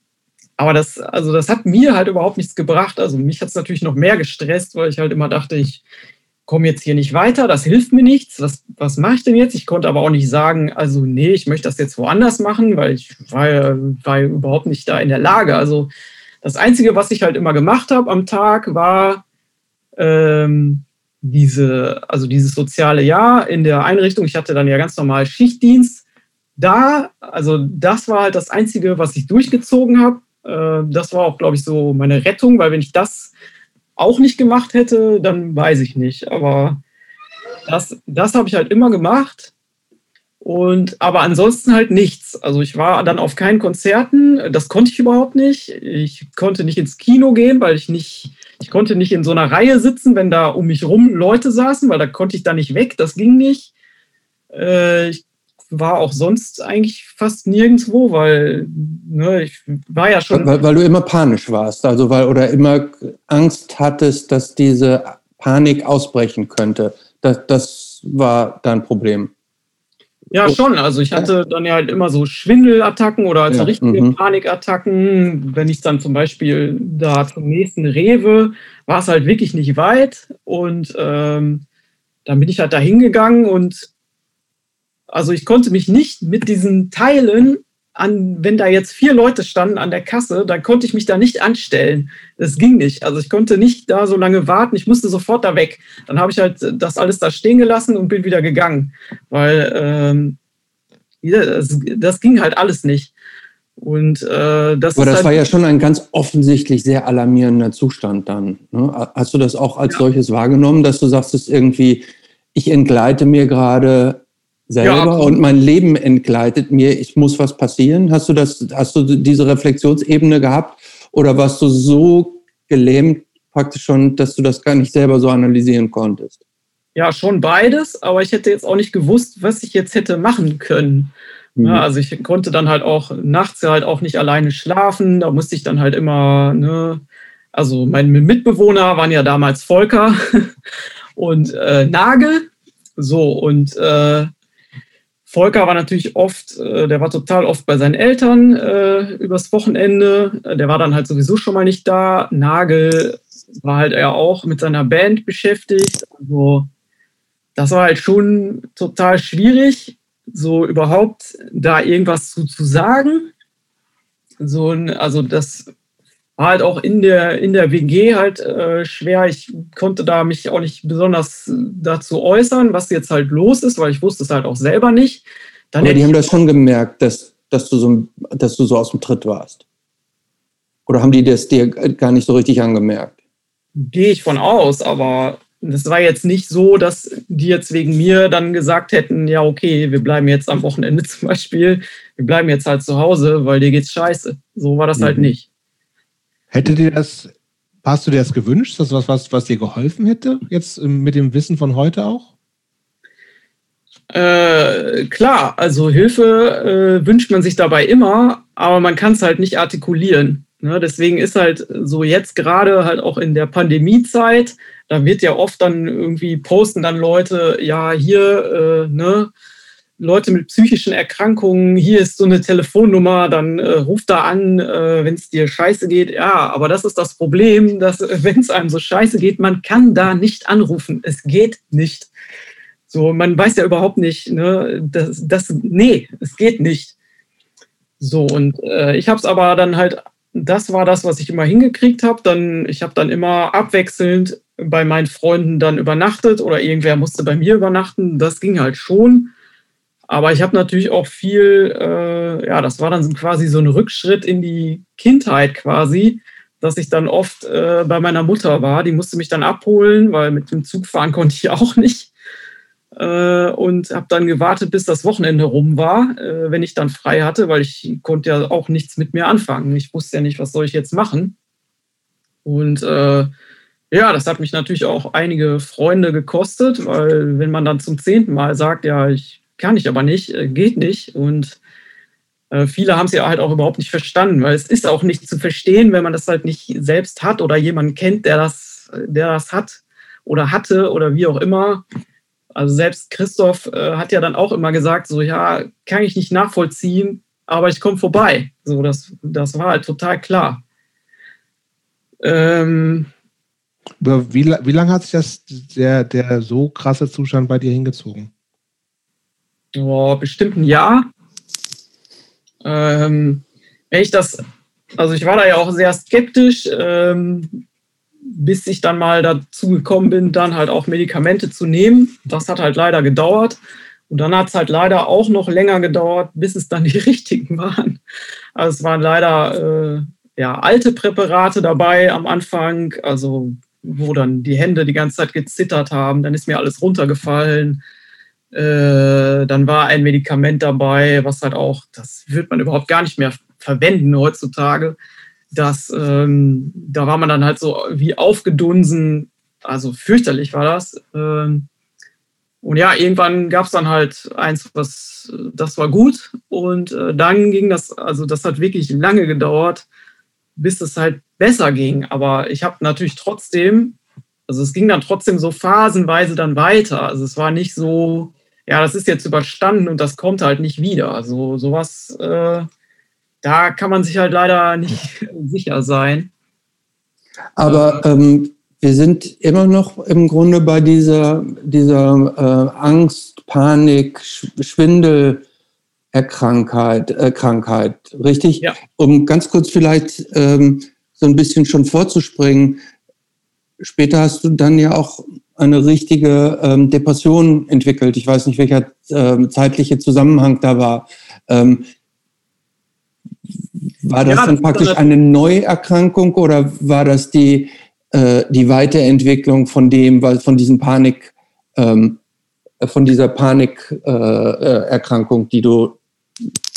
[SPEAKER 3] aber das, also das hat mir halt überhaupt nichts gebracht. Also mich hat es natürlich noch mehr gestresst, weil ich halt immer dachte, ich komme jetzt hier nicht weiter, das hilft mir nichts. Was, was mache ich denn jetzt? Ich konnte aber auch nicht sagen, also nee, ich möchte das jetzt woanders machen, weil ich war, war überhaupt nicht da in der Lage. Also das Einzige, was ich halt immer gemacht habe am Tag, war ähm, diese, also dieses soziale Jahr in der Einrichtung. Ich hatte dann ja ganz normal Schichtdienst. Da, also das war halt das Einzige, was ich durchgezogen habe. Äh, das war auch, glaube ich, so meine Rettung, weil wenn ich das auch nicht gemacht hätte, dann weiß ich nicht. Aber das, das habe ich halt immer gemacht. Und aber ansonsten halt nichts. Also ich war dann auf keinen Konzerten, das konnte ich überhaupt nicht. Ich konnte nicht ins Kino gehen, weil ich nicht, ich konnte nicht in so einer Reihe sitzen, wenn da um mich rum Leute saßen, weil da konnte ich da nicht weg, das ging nicht. Äh, ich war auch sonst eigentlich fast nirgendwo, weil ne, ich war ja schon.
[SPEAKER 2] Weil, weil, du immer panisch warst, also weil oder immer Angst hattest, dass diese Panik ausbrechen könnte. Das, das war dein Problem.
[SPEAKER 3] Ja, schon. Also ich hatte dann ja halt immer so Schwindelattacken oder also ja. richtige mhm. Panikattacken. Wenn ich dann zum Beispiel da zum nächsten Rewe, war es halt wirklich nicht weit. Und ähm, dann bin ich halt da hingegangen und also ich konnte mich nicht mit diesen Teilen an, wenn da jetzt vier Leute standen an der Kasse, dann konnte ich mich da nicht anstellen. Das ging nicht. Also ich konnte nicht da so lange warten. Ich musste sofort da weg. Dann habe ich halt das alles da stehen gelassen und bin wieder gegangen, weil ähm, Das, das ging halt alles nicht. Und äh, das
[SPEAKER 2] Aber das halt war ja schon ein ganz offensichtlich sehr alarmierender Zustand dann. Ne? Hast du das auch als ja. solches wahrgenommen, dass du sagst, es irgendwie, ich entgleite mir gerade selber ja, und mein Leben entgleitet mir, ich muss was passieren? Hast du das, hast du diese Reflexionsebene gehabt oder warst du so gelähmt praktisch schon, dass du das gar nicht selber so analysieren konntest?
[SPEAKER 3] Ja, schon beides, aber ich hätte jetzt auch nicht gewusst, was ich jetzt hätte machen können. Mhm. Ja, also ich konnte dann halt auch nachts halt auch nicht alleine schlafen. Da musste ich dann halt immer, ne, also mein Mitbewohner waren ja damals Volker und äh, Nagel. So, und äh, Volker war natürlich oft, äh, der war total oft bei seinen Eltern äh, übers Wochenende. Der war dann halt sowieso schon mal nicht da. Nagel war halt er auch mit seiner Band beschäftigt. Also das war halt schon total schwierig so überhaupt da irgendwas zu, zu sagen. So, also das war halt auch in der, in der WG halt äh, schwer. Ich konnte da mich auch nicht besonders dazu äußern, was jetzt halt los ist, weil ich wusste es halt auch selber nicht.
[SPEAKER 2] Dann Aber die haben das schon gemerkt, dass, dass, du so, dass du so aus dem Tritt warst. Oder haben die das dir gar nicht so richtig angemerkt?
[SPEAKER 3] Gehe ich von aus, aber das war jetzt nicht so, dass die jetzt wegen mir dann gesagt hätten, ja, okay, wir bleiben jetzt am Wochenende zum Beispiel, wir bleiben jetzt halt zu Hause, weil dir geht's scheiße. So war das halt mhm. halt nicht.
[SPEAKER 1] Hätte dir das, hast du dir das gewünscht, dass was, was, was dir geholfen hätte, jetzt mit dem Wissen von heute auch?
[SPEAKER 3] Äh, klar, also Hilfe äh, wünscht man sich dabei immer, aber man kann es halt nicht artikulieren. Ne? Deswegen ist halt so jetzt gerade halt auch in der Pandemiezeit, da wird ja oft dann irgendwie posten dann Leute, ja, hier, äh, ne, Leute mit psychischen Erkrankungen, hier ist so eine Telefonnummer, dann äh, ruf da an, äh, wenn es dir scheiße geht. Ja, aber das ist das Problem, dass äh, wenn es einem so scheiße geht, man kann da nicht anrufen. Es geht nicht. So, man weiß ja überhaupt nicht, ne, das, das nee, es geht nicht. So, und äh, ich habe es aber dann halt das war das, was ich immer hingekriegt habe. Dann, ich habe dann immer abwechselnd bei meinen Freunden dann übernachtet oder irgendwer musste bei mir übernachten. Das ging halt schon. Aber ich habe natürlich auch viel, äh, ja, das war dann quasi so ein Rückschritt in die Kindheit quasi, dass ich dann oft äh, bei meiner Mutter war. Die musste mich dann abholen, weil mit dem Zug fahren konnte ich auch nicht äh, und habe dann gewartet, bis das Wochenende rum war, äh, wenn ich dann frei hatte, weil ich konnte ja auch nichts mit mir anfangen. Ich wusste ja nicht, was soll ich jetzt machen. Und äh, ja, das hat mich natürlich auch einige Freunde gekostet, weil wenn man dann zum zehnten Mal sagt, ja, ich kann ich aber nicht, äh, geht nicht und äh, Viele haben es ja halt auch überhaupt nicht verstanden, weil es ist auch nicht zu verstehen, wenn man das halt nicht selbst hat oder jemanden kennt, der das, der das hat oder hatte oder wie auch immer. Also selbst Christoph äh, hat ja dann auch immer gesagt, so ja, kann ich nicht nachvollziehen, aber ich komme vorbei. So, das, das war halt total klar.
[SPEAKER 1] Ähm, wie, wie lange hat sich das, der, der so krasse Zustand bei dir hingezogen?
[SPEAKER 3] Oh, bestimmt ein Jahr. Ähm, wenn ich das, also ich war da ja auch sehr skeptisch. Ähm, bis ich dann mal dazu gekommen bin, dann halt auch Medikamente zu nehmen. Das hat halt leider gedauert. Und dann hat es halt leider auch noch länger gedauert, bis es dann die richtigen waren. Also es waren leider äh, ja, alte Präparate dabei am Anfang, also wo dann die Hände die ganze Zeit gezittert haben. Dann ist mir alles runtergefallen. Äh, dann war ein Medikament dabei, was halt auch, das wird man überhaupt gar nicht mehr verwenden heutzutage dass ähm, da war man dann halt so wie aufgedunsen, also fürchterlich war das. Ähm, und ja, irgendwann gab es dann halt eins, was das war gut. Und äh, dann ging das, also das hat wirklich lange gedauert, bis es halt besser ging. Aber ich habe natürlich trotzdem, also es ging dann trotzdem so phasenweise dann weiter. Also es war nicht so, ja, das ist jetzt überstanden und das kommt halt nicht wieder. Also sowas äh, da kann man sich halt leider nicht sicher sein.
[SPEAKER 2] Aber ähm, wir sind immer noch im Grunde bei dieser, dieser äh, Angst, Panik, Schwindel. Erkrankheit, äh, Krankheit, richtig? Ja. Um ganz kurz vielleicht ähm, so ein bisschen schon vorzuspringen. Später hast du dann ja auch eine richtige ähm, Depression entwickelt. Ich weiß nicht, welcher äh, zeitliche Zusammenhang da war. Ähm, war das ja, dann praktisch eine Neuerkrankung oder war das die, äh, die Weiterentwicklung von dem, weil von diesem Panik, ähm, von dieser Panikerkrankung, äh, die du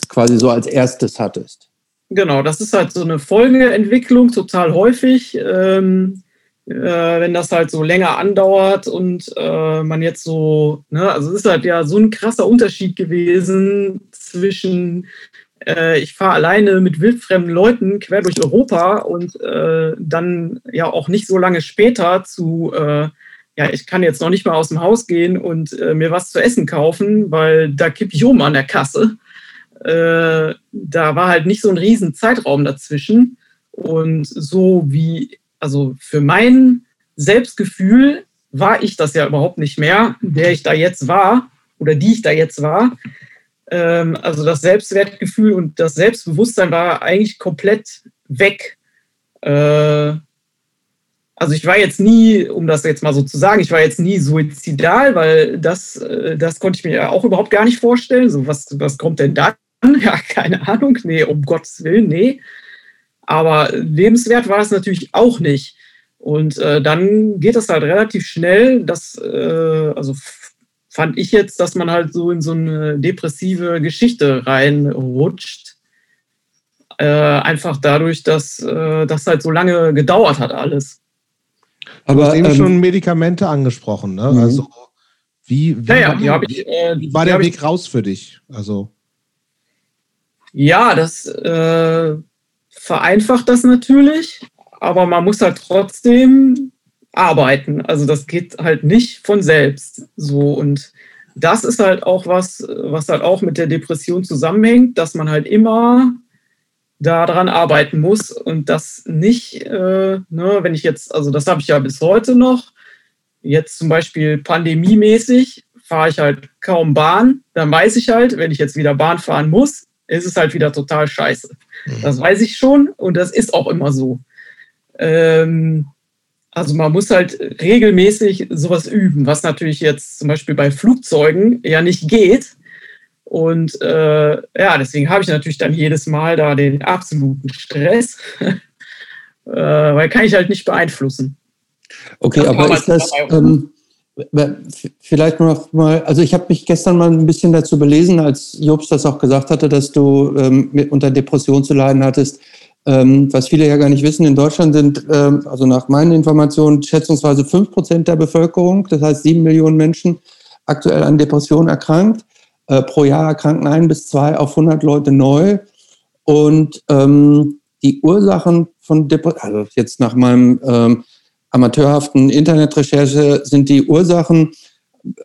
[SPEAKER 2] quasi so als erstes hattest?
[SPEAKER 3] Genau, das ist halt so eine Folgeentwicklung, total häufig. Ähm, äh, wenn das halt so länger andauert und äh, man jetzt so, ne, also es ist halt ja so ein krasser Unterschied gewesen zwischen äh, ich fahre alleine mit wildfremden Leuten quer durch Europa und äh, dann ja auch nicht so lange später zu, äh, ja, ich kann jetzt noch nicht mal aus dem Haus gehen und äh, mir was zu essen kaufen, weil da kippe ich um an der Kasse. Äh, da war halt nicht so ein riesen Zeitraum dazwischen. Und so wie, also für mein Selbstgefühl war ich das ja überhaupt nicht mehr, der ich da jetzt war oder die ich da jetzt war. Ähm, also das Selbstwertgefühl und das Selbstbewusstsein war eigentlich komplett weg. Äh, also ich war jetzt nie, um das jetzt mal so zu sagen, ich war jetzt nie suizidal, weil das, äh, das konnte ich mir auch überhaupt gar nicht vorstellen. So, was, was kommt denn da? Ja, keine Ahnung. Nee, um Gottes Willen, nee. Aber lebenswert war es natürlich auch nicht. Und äh, dann geht es halt relativ schnell, dass, äh, also fand ich jetzt, dass man halt so in so eine depressive Geschichte reinrutscht. Äh, einfach dadurch, dass äh, das halt so lange gedauert hat alles.
[SPEAKER 1] Aber du hast eben ähm, schon Medikamente angesprochen, ne? Mhm. Also wie, wie,
[SPEAKER 3] ja, ja, ich, äh,
[SPEAKER 1] wie war der Weg ich, raus für dich? Also
[SPEAKER 3] ja, das äh, vereinfacht das natürlich, aber man muss halt trotzdem arbeiten. Also das geht halt nicht von selbst so und das ist halt auch was, was halt auch mit der Depression zusammenhängt, dass man halt immer daran arbeiten muss und das nicht, äh, ne, wenn ich jetzt, also das habe ich ja bis heute noch, jetzt zum Beispiel pandemiemäßig fahre ich halt kaum Bahn, dann weiß ich halt, wenn ich jetzt wieder Bahn fahren muss, ist es halt wieder total scheiße. Mhm. Das weiß ich schon und das ist auch immer so. Ähm, also man muss halt regelmäßig sowas üben, was natürlich jetzt zum Beispiel bei Flugzeugen ja nicht geht. Und äh, ja, deswegen habe ich natürlich dann jedes Mal da den absoluten Stress, äh, weil kann ich halt nicht beeinflussen.
[SPEAKER 2] Okay, aber ist das ähm, vielleicht noch mal, also ich habe mich gestern mal ein bisschen dazu belesen, als Jobs das auch gesagt hatte, dass du ähm, unter Depression zu leiden hattest. Ähm, was viele ja gar nicht wissen, in Deutschland sind, ähm, also nach meinen Informationen, schätzungsweise fünf Prozent der Bevölkerung, das heißt sieben Millionen Menschen, aktuell an Depressionen erkrankt. Äh, pro Jahr erkranken ein bis zwei auf 100 Leute neu. Und ähm, die Ursachen von Depressionen, also jetzt nach meinem ähm, amateurhaften Internetrecherche sind die Ursachen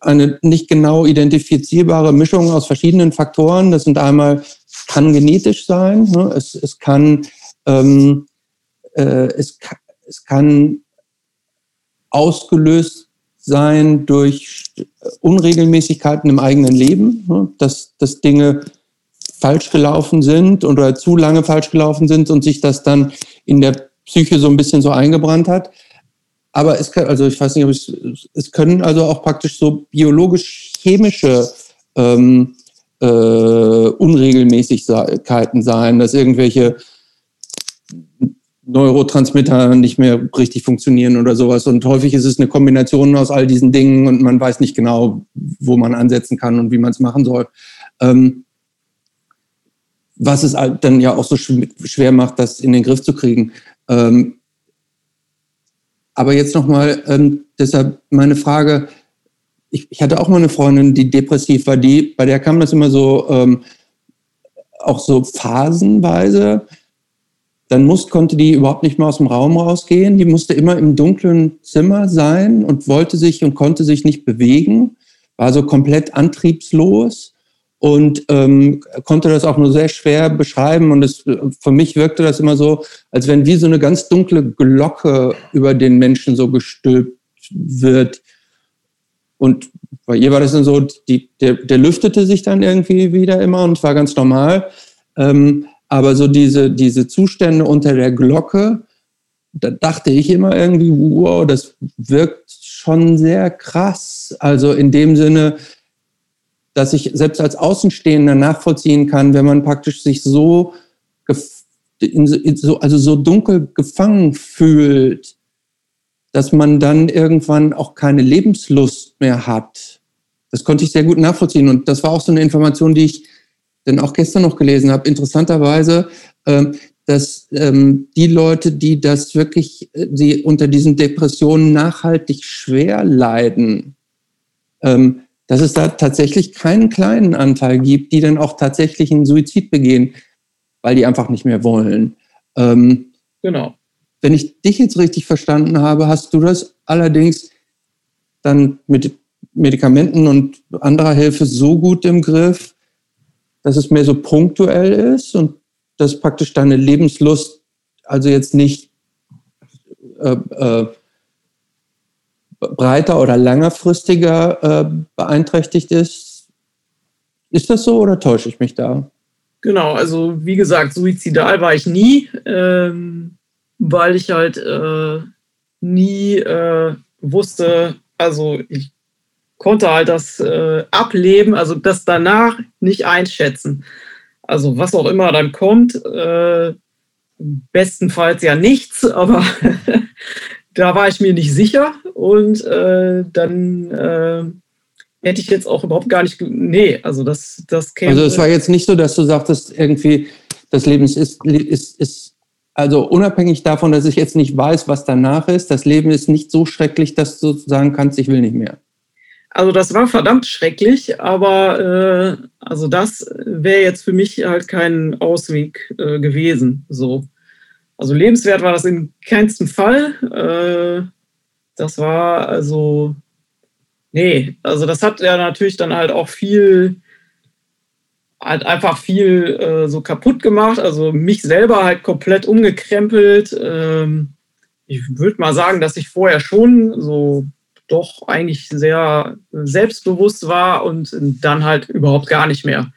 [SPEAKER 2] eine nicht genau identifizierbare Mischung aus verschiedenen Faktoren. Das sind einmal, kann genetisch sein, ne? es, es kann ähm, äh, es, es kann ausgelöst sein durch Unregelmäßigkeiten im eigenen Leben, ne? dass, dass Dinge falsch gelaufen sind oder zu lange falsch gelaufen sind und sich das dann in der Psyche so ein bisschen so eingebrannt hat. Aber es kann, also ich weiß nicht, ob es, es können also auch praktisch so biologisch-chemische ähm, äh, Unregelmäßigkeiten sein, dass irgendwelche Neurotransmitter nicht mehr richtig funktionieren oder sowas. Und häufig ist es eine Kombination aus all diesen Dingen und man weiß nicht genau, wo man ansetzen kann und wie man es machen soll. Ähm, was es halt dann ja auch so schwer macht, das in den Griff zu kriegen. Ähm, aber jetzt nochmal, ähm, deshalb meine Frage, ich, ich, hatte auch mal eine Freundin, die depressiv war, die, bei der kam das immer so, ähm, auch so phasenweise. Dann muss, konnte die überhaupt nicht mehr aus dem Raum rausgehen. Die musste immer im dunklen Zimmer sein und wollte sich und konnte sich nicht bewegen, war so komplett antriebslos und ähm, konnte das auch nur sehr schwer beschreiben. Und es, für mich wirkte das immer so, als wenn wie so eine ganz dunkle Glocke über den Menschen so gestülpt wird. Und bei ihr war das dann so, die, der, der lüftete sich dann irgendwie wieder immer und war ganz normal. Ähm, aber so diese, diese Zustände unter der Glocke, da dachte ich immer irgendwie, wow, das wirkt schon sehr krass. Also in dem Sinne, dass ich selbst als Außenstehender nachvollziehen kann, wenn man praktisch sich so, so also so dunkel gefangen fühlt, dass man dann irgendwann auch keine Lebenslust mehr hat. Das konnte ich sehr gut nachvollziehen. Und das war auch so eine Information, die ich dann auch gestern noch gelesen habe. Interessanterweise, ähm, dass ähm, die Leute, die das wirklich, die unter diesen Depressionen nachhaltig schwer leiden, ähm, dass es da tatsächlich keinen kleinen Anteil gibt, die dann auch tatsächlich einen Suizid begehen, weil die einfach nicht mehr wollen. Ähm,
[SPEAKER 3] genau.
[SPEAKER 2] Wenn ich dich jetzt richtig verstanden habe, hast du das allerdings dann mit Medikamenten und anderer Hilfe so gut im Griff, dass es mehr so punktuell ist und dass praktisch deine Lebenslust also jetzt nicht äh, äh, breiter oder längerfristiger äh, beeinträchtigt ist. Ist das so oder täusche ich mich da?
[SPEAKER 3] Genau, also wie gesagt, suizidal war ich nie, ähm, weil ich halt äh, nie äh, wusste, also ich konnte halt das äh, Ableben, also das danach nicht einschätzen. Also was auch immer dann kommt, äh, bestenfalls ja nichts, aber da war ich mir nicht sicher und äh, dann äh, hätte ich jetzt auch überhaupt gar nicht, nee, also das, das
[SPEAKER 2] käme. Also es war jetzt nicht so, dass du sagtest, irgendwie das Leben ist, ist, ist, also unabhängig davon, dass ich jetzt nicht weiß, was danach ist, das Leben ist nicht so schrecklich, dass du sagen kannst, ich will nicht mehr.
[SPEAKER 3] Also das war verdammt schrecklich, aber äh, also das wäre jetzt für mich halt kein Ausweg äh, gewesen. So. Also lebenswert war das in keinstem Fall. Das war also, nee, also das hat ja natürlich dann halt auch viel, halt einfach viel äh, so kaputt gemacht. Also mich selber halt komplett umgekrempelt. Ähm, ich würde mal sagen, dass ich vorher schon so doch eigentlich sehr selbstbewusst war und dann halt überhaupt gar nicht mehr.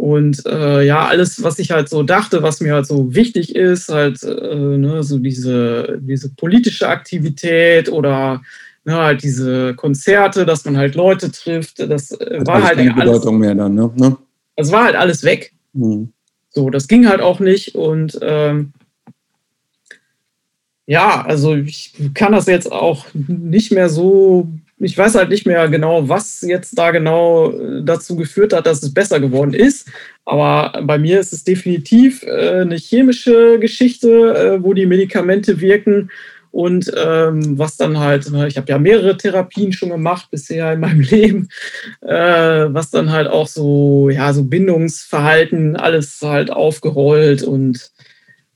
[SPEAKER 3] Und äh, ja, alles, was ich halt so dachte, was mir halt so wichtig ist, halt äh, ne, so diese, diese politische Aktivität oder ne, halt diese Konzerte, dass man halt Leute trifft, das äh, war halt
[SPEAKER 2] keine alles, Bedeutung mehr dann, ne?
[SPEAKER 3] ne? Das war halt alles weg. Mhm. So, das ging halt auch nicht und ähm, ja, also ich kann das jetzt auch nicht mehr so, ich weiß halt nicht mehr genau, was jetzt da genau äh, dazu geführt hat, dass es besser geworden ist. Aber bei mir ist es definitiv äh, eine chemische Geschichte, äh, wo die Medikamente wirken. Und ähm, was dann halt, ne, ich habe ja mehrere Therapien schon gemacht bisher in meinem Leben, äh, was dann halt auch so, ja, so Bindungsverhalten, alles halt aufgerollt und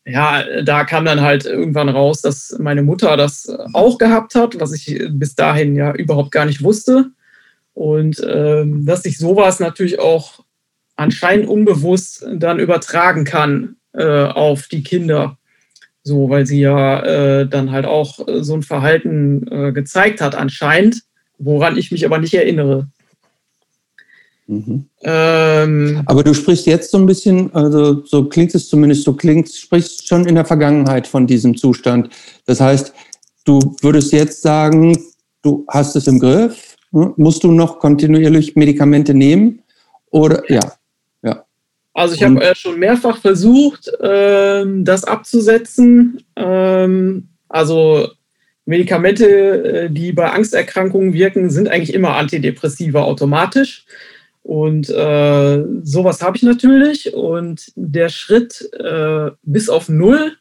[SPEAKER 3] ja, da kam dann halt irgendwann raus, dass meine Mutter das auch gehabt hat, was ich bis dahin ja überhaupt gar nicht wusste. Und ähm, dass ich sowas natürlich auch anscheinend unbewusst dann übertragen kann äh, auf die Kinder. So, weil sie ja äh, dann halt auch so ein Verhalten äh, gezeigt hat, anscheinend, woran ich mich aber nicht erinnere.
[SPEAKER 2] Mhm. Ähm, Aber du sprichst jetzt so ein bisschen, also so klingt es zumindest, du klingst, sprichst schon in der Vergangenheit von diesem Zustand. Das heißt, du würdest jetzt sagen, du hast es im Griff. Hm? Musst du noch kontinuierlich Medikamente nehmen? Oder ja, ja.
[SPEAKER 3] Also ich habe äh, schon mehrfach versucht, ähm, das abzusetzen. Ähm, also Medikamente, äh, die bei Angsterkrankungen wirken, sind eigentlich immer Antidepressiva automatisch. Und äh, sowas habe ich natürlich. Und der Schritt äh, bis auf Null,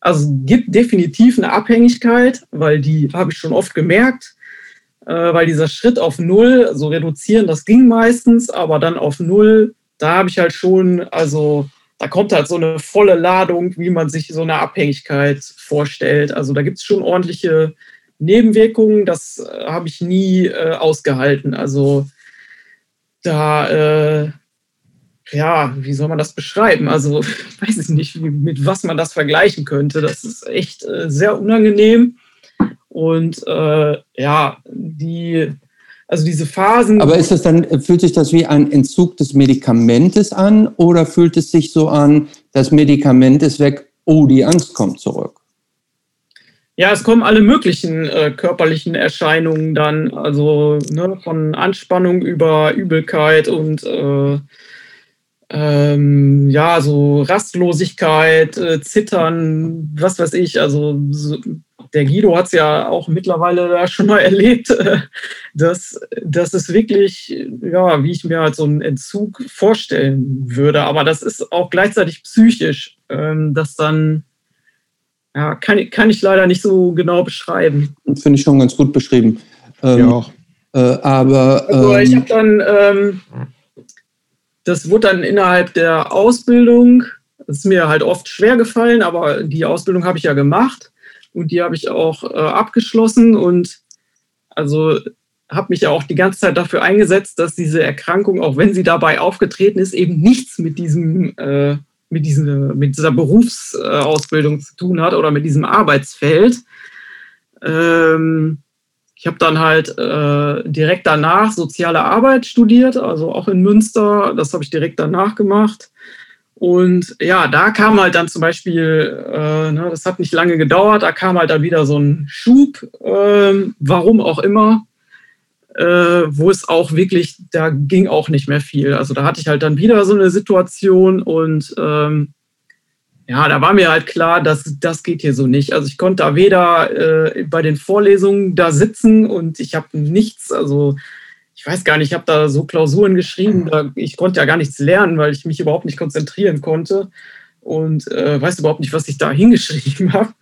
[SPEAKER 3] also gibt definitiv eine Abhängigkeit, weil die habe ich schon oft gemerkt, äh, weil dieser Schritt auf Null, so reduzieren, das ging meistens, aber dann auf Null, da habe ich halt schon, also da kommt halt so eine volle Ladung, wie man sich so eine Abhängigkeit vorstellt. Also da gibt es schon ordentliche Nebenwirkungen, das äh, habe ich nie äh, ausgehalten. Also da, äh, ja, wie soll man das beschreiben? Also, weiß ich nicht, mit was man das vergleichen könnte. Das ist echt äh, sehr unangenehm. Und äh, ja, die, also diese Phasen.
[SPEAKER 2] Aber ist das dann, fühlt sich das wie ein Entzug des Medikamentes an oder fühlt es sich so an, das Medikament ist weg, oh, die Angst kommt zurück?
[SPEAKER 3] Ja, es kommen alle möglichen äh, körperlichen Erscheinungen dann, also ne, von Anspannung über Übelkeit und äh, ähm, ja, so Rastlosigkeit, äh, Zittern, was weiß ich. Also so, der Guido hat es ja auch mittlerweile da schon mal erlebt, äh, dass, dass es wirklich, ja, wie ich mir halt so einen Entzug vorstellen würde. Aber das ist auch gleichzeitig psychisch, ähm, dass dann ja, kann, kann ich leider nicht so genau beschreiben.
[SPEAKER 2] Finde ich schon ganz gut beschrieben.
[SPEAKER 1] Ähm, ja auch.
[SPEAKER 2] Äh, aber
[SPEAKER 3] also ich habe dann, ähm, das wurde dann innerhalb der Ausbildung, das ist mir halt oft schwer gefallen, aber die Ausbildung habe ich ja gemacht und die habe ich auch äh, abgeschlossen und also habe mich ja auch die ganze Zeit dafür eingesetzt, dass diese Erkrankung, auch wenn sie dabei aufgetreten ist, eben nichts mit diesem äh, mit, diese, mit dieser Berufsausbildung zu tun hat oder mit diesem Arbeitsfeld. Ähm, ich habe dann halt äh, direkt danach soziale Arbeit studiert, also auch in Münster. Das habe ich direkt danach gemacht. Und ja, da kam halt dann zum Beispiel, äh, ne, das hat nicht lange gedauert, da kam halt dann wieder so ein Schub, äh, warum auch immer wo es auch wirklich, da ging auch nicht mehr viel. Also da hatte ich halt dann wieder so eine Situation und ähm, ja, da war mir halt klar, dass das geht hier so nicht. Also ich konnte da weder äh, bei den Vorlesungen da sitzen und ich habe nichts, also ich weiß gar nicht, ich habe da so Klausuren geschrieben, da, ich konnte ja gar nichts lernen, weil ich mich überhaupt nicht konzentrieren konnte und äh, weiß überhaupt nicht, was ich da hingeschrieben habe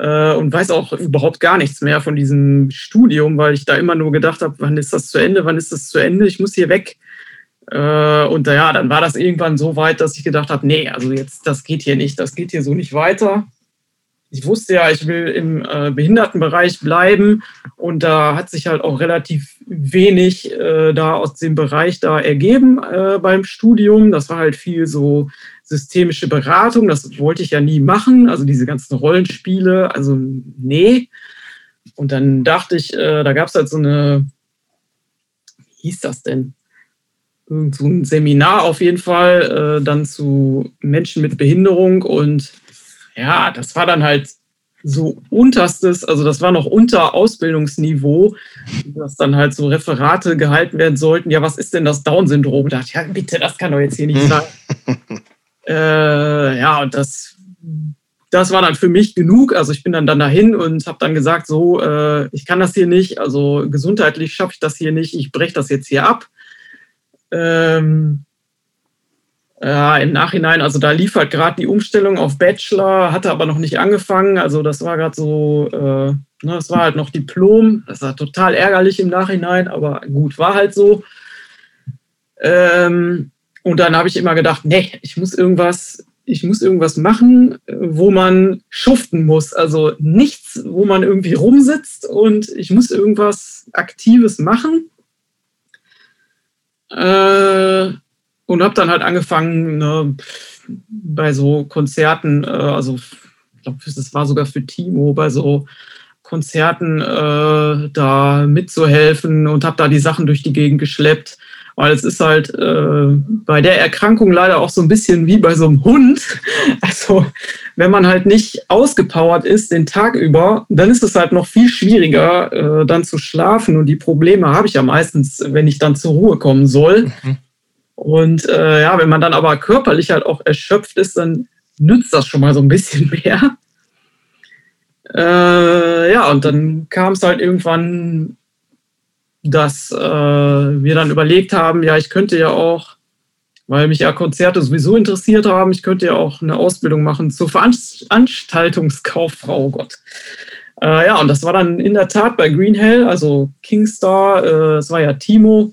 [SPEAKER 3] äh, und weiß auch überhaupt gar nichts mehr von diesem Studium, weil ich da immer nur gedacht habe, wann ist das zu Ende, wann ist das zu Ende, ich muss hier weg. Äh, und ja, dann war das irgendwann so weit, dass ich gedacht habe, nee, also jetzt, das geht hier nicht, das geht hier so nicht weiter. Ich wusste ja, ich will im äh, Behindertenbereich bleiben und da hat sich halt auch relativ wenig äh, da aus dem Bereich da ergeben äh, beim Studium. Das war halt viel so systemische Beratung, das wollte ich ja nie machen, also diese ganzen Rollenspiele, also nee. Und dann dachte ich, äh, da gab es halt so eine, wie hieß das denn? Irgend so ein Seminar auf jeden Fall, äh, dann zu Menschen mit Behinderung und ja, das war dann halt so unterstes, also das war noch unter Ausbildungsniveau, dass dann halt so Referate gehalten werden sollten. Ja, was ist denn das Down-Syndrom? Da dachte ich, ja, bitte, das kann doch jetzt hier nicht sein. Äh, ja, und das, das war dann für mich genug. Also ich bin dann, dann dahin und habe dann gesagt, so, äh, ich kann das hier nicht, also gesundheitlich schaffe ich das hier nicht, ich breche das jetzt hier ab. Ähm, ja, im Nachhinein, also da lief halt gerade die Umstellung auf Bachelor, hatte aber noch nicht angefangen. Also das war gerade so, äh, ne, das war halt noch Diplom. Das war total ärgerlich im Nachhinein, aber gut, war halt so. Ähm, und dann habe ich immer gedacht, nee, ich muss irgendwas, ich muss irgendwas machen, wo man schuften muss. Also nichts, wo man irgendwie rumsitzt und ich muss irgendwas Aktives machen. Äh, und habe dann halt angefangen ne, bei so Konzerten, äh, also ich glaube, das war sogar für Timo, bei so Konzerten äh, da mitzuhelfen und habe da die Sachen durch die Gegend geschleppt. Weil es ist halt äh, bei der Erkrankung leider auch so ein bisschen wie bei so einem Hund. Also wenn man halt nicht ausgepowert ist den Tag über, dann ist es halt noch viel schwieriger, äh, dann zu schlafen. Und die Probleme habe ich ja meistens, wenn ich dann zur Ruhe kommen soll. Mhm. Und äh, ja, wenn man dann aber körperlich halt auch erschöpft ist, dann nützt das schon mal so ein bisschen mehr. Äh, ja, und dann kam es halt irgendwann dass äh, wir dann überlegt haben, ja, ich könnte ja auch, weil mich ja Konzerte sowieso interessiert haben, ich könnte ja auch eine Ausbildung machen zur Veranstaltungskauffrau, oh Gott. Äh, ja, und das war dann in der Tat bei Green Hell, also Kingstar, äh, es war ja Timo.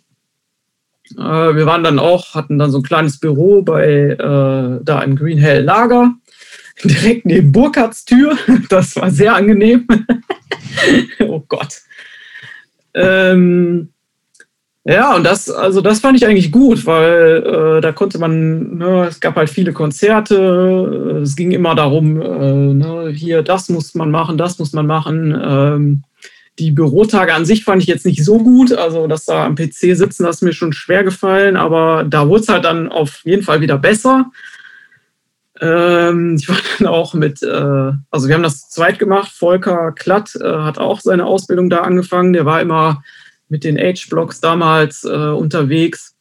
[SPEAKER 3] Äh, wir waren dann auch, hatten dann so ein kleines Büro bei äh, da im Green Hell Lager, direkt neben Burkhards Tür. Das war sehr angenehm. oh Gott. Ähm, ja, und das, also das fand ich eigentlich gut, weil äh, da konnte man, ne, es gab halt viele Konzerte, es ging immer darum, äh, ne, hier, das muss man machen, das muss man machen. Ähm, die Bürotage an sich fand ich jetzt nicht so gut, also dass da am PC sitzen, das ist mir schon schwer gefallen, aber da wurde es halt dann auf jeden Fall wieder besser. Ähm, ich war dann auch mit, äh, also wir haben das zweit gemacht. Volker Klatt äh, hat auch seine Ausbildung da angefangen. Der war immer mit den Age-Blocks damals äh, unterwegs.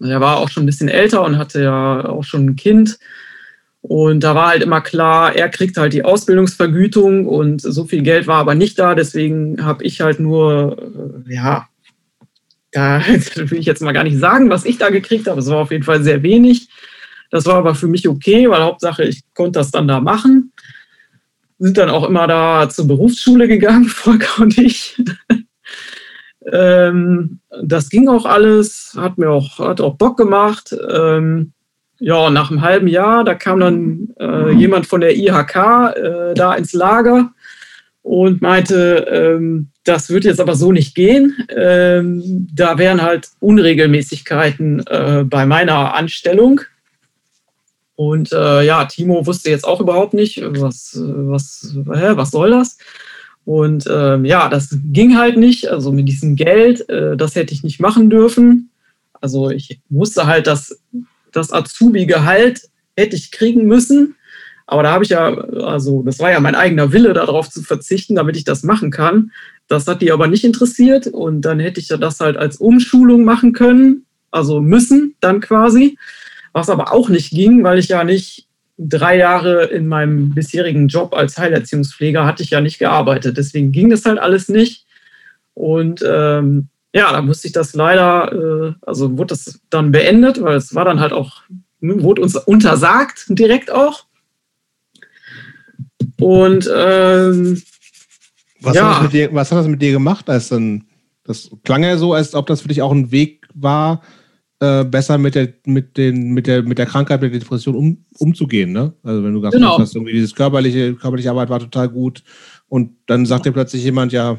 [SPEAKER 3] Er war auch schon ein bisschen älter und hatte ja auch schon ein Kind. Und da war halt immer klar, er kriegt halt die Ausbildungsvergütung und so viel Geld war aber nicht da. Deswegen habe ich halt nur, äh, ja, da will ich jetzt mal gar nicht sagen, was ich da gekriegt habe. Es war auf jeden Fall sehr wenig. Das war aber für mich okay, weil Hauptsache, ich konnte das dann da machen. Sind dann auch immer da zur Berufsschule gegangen, Volker und ich. ähm, das ging auch alles, hat mir auch, hat auch Bock gemacht. Ähm, ja, nach einem halben Jahr, da kam dann äh, jemand von der IHK äh, da ins Lager und meinte, ähm, das wird jetzt aber so nicht gehen. Ähm, da wären halt Unregelmäßigkeiten äh, bei meiner Anstellung. Und äh, ja, Timo wusste jetzt auch überhaupt nicht, was, was, hä, was soll das? Und ähm, ja, das ging halt nicht. Also mit diesem Geld, äh, das hätte ich nicht machen dürfen. Also ich wusste halt, dass das Azubi-Gehalt hätte ich kriegen müssen. Aber da habe ich ja, also das war ja mein eigener Wille, darauf zu verzichten, damit ich das machen kann. Das hat die aber nicht interessiert und dann hätte ich ja das halt als Umschulung machen können, also müssen dann quasi was aber auch nicht ging, weil ich ja nicht drei Jahre in meinem bisherigen Job als Heilerziehungspfleger hatte ich ja nicht gearbeitet. Deswegen ging das halt alles nicht. Und ähm, ja, da musste ich das leider, äh, also wurde das dann beendet, weil es war dann halt auch, wurde uns untersagt, direkt auch. Und ähm,
[SPEAKER 1] was, ja. hat das mit dir, was hat das mit dir gemacht? Als dann, das klang ja so, als ob das für dich auch ein Weg war, äh, besser mit der, mit, den, mit, der, mit der Krankheit, mit der Depression um, umzugehen. Ne? Also wenn du ganz genau. hast, irgendwie dieses körperliche, körperliche Arbeit war total gut und dann sagt dir plötzlich jemand, ja,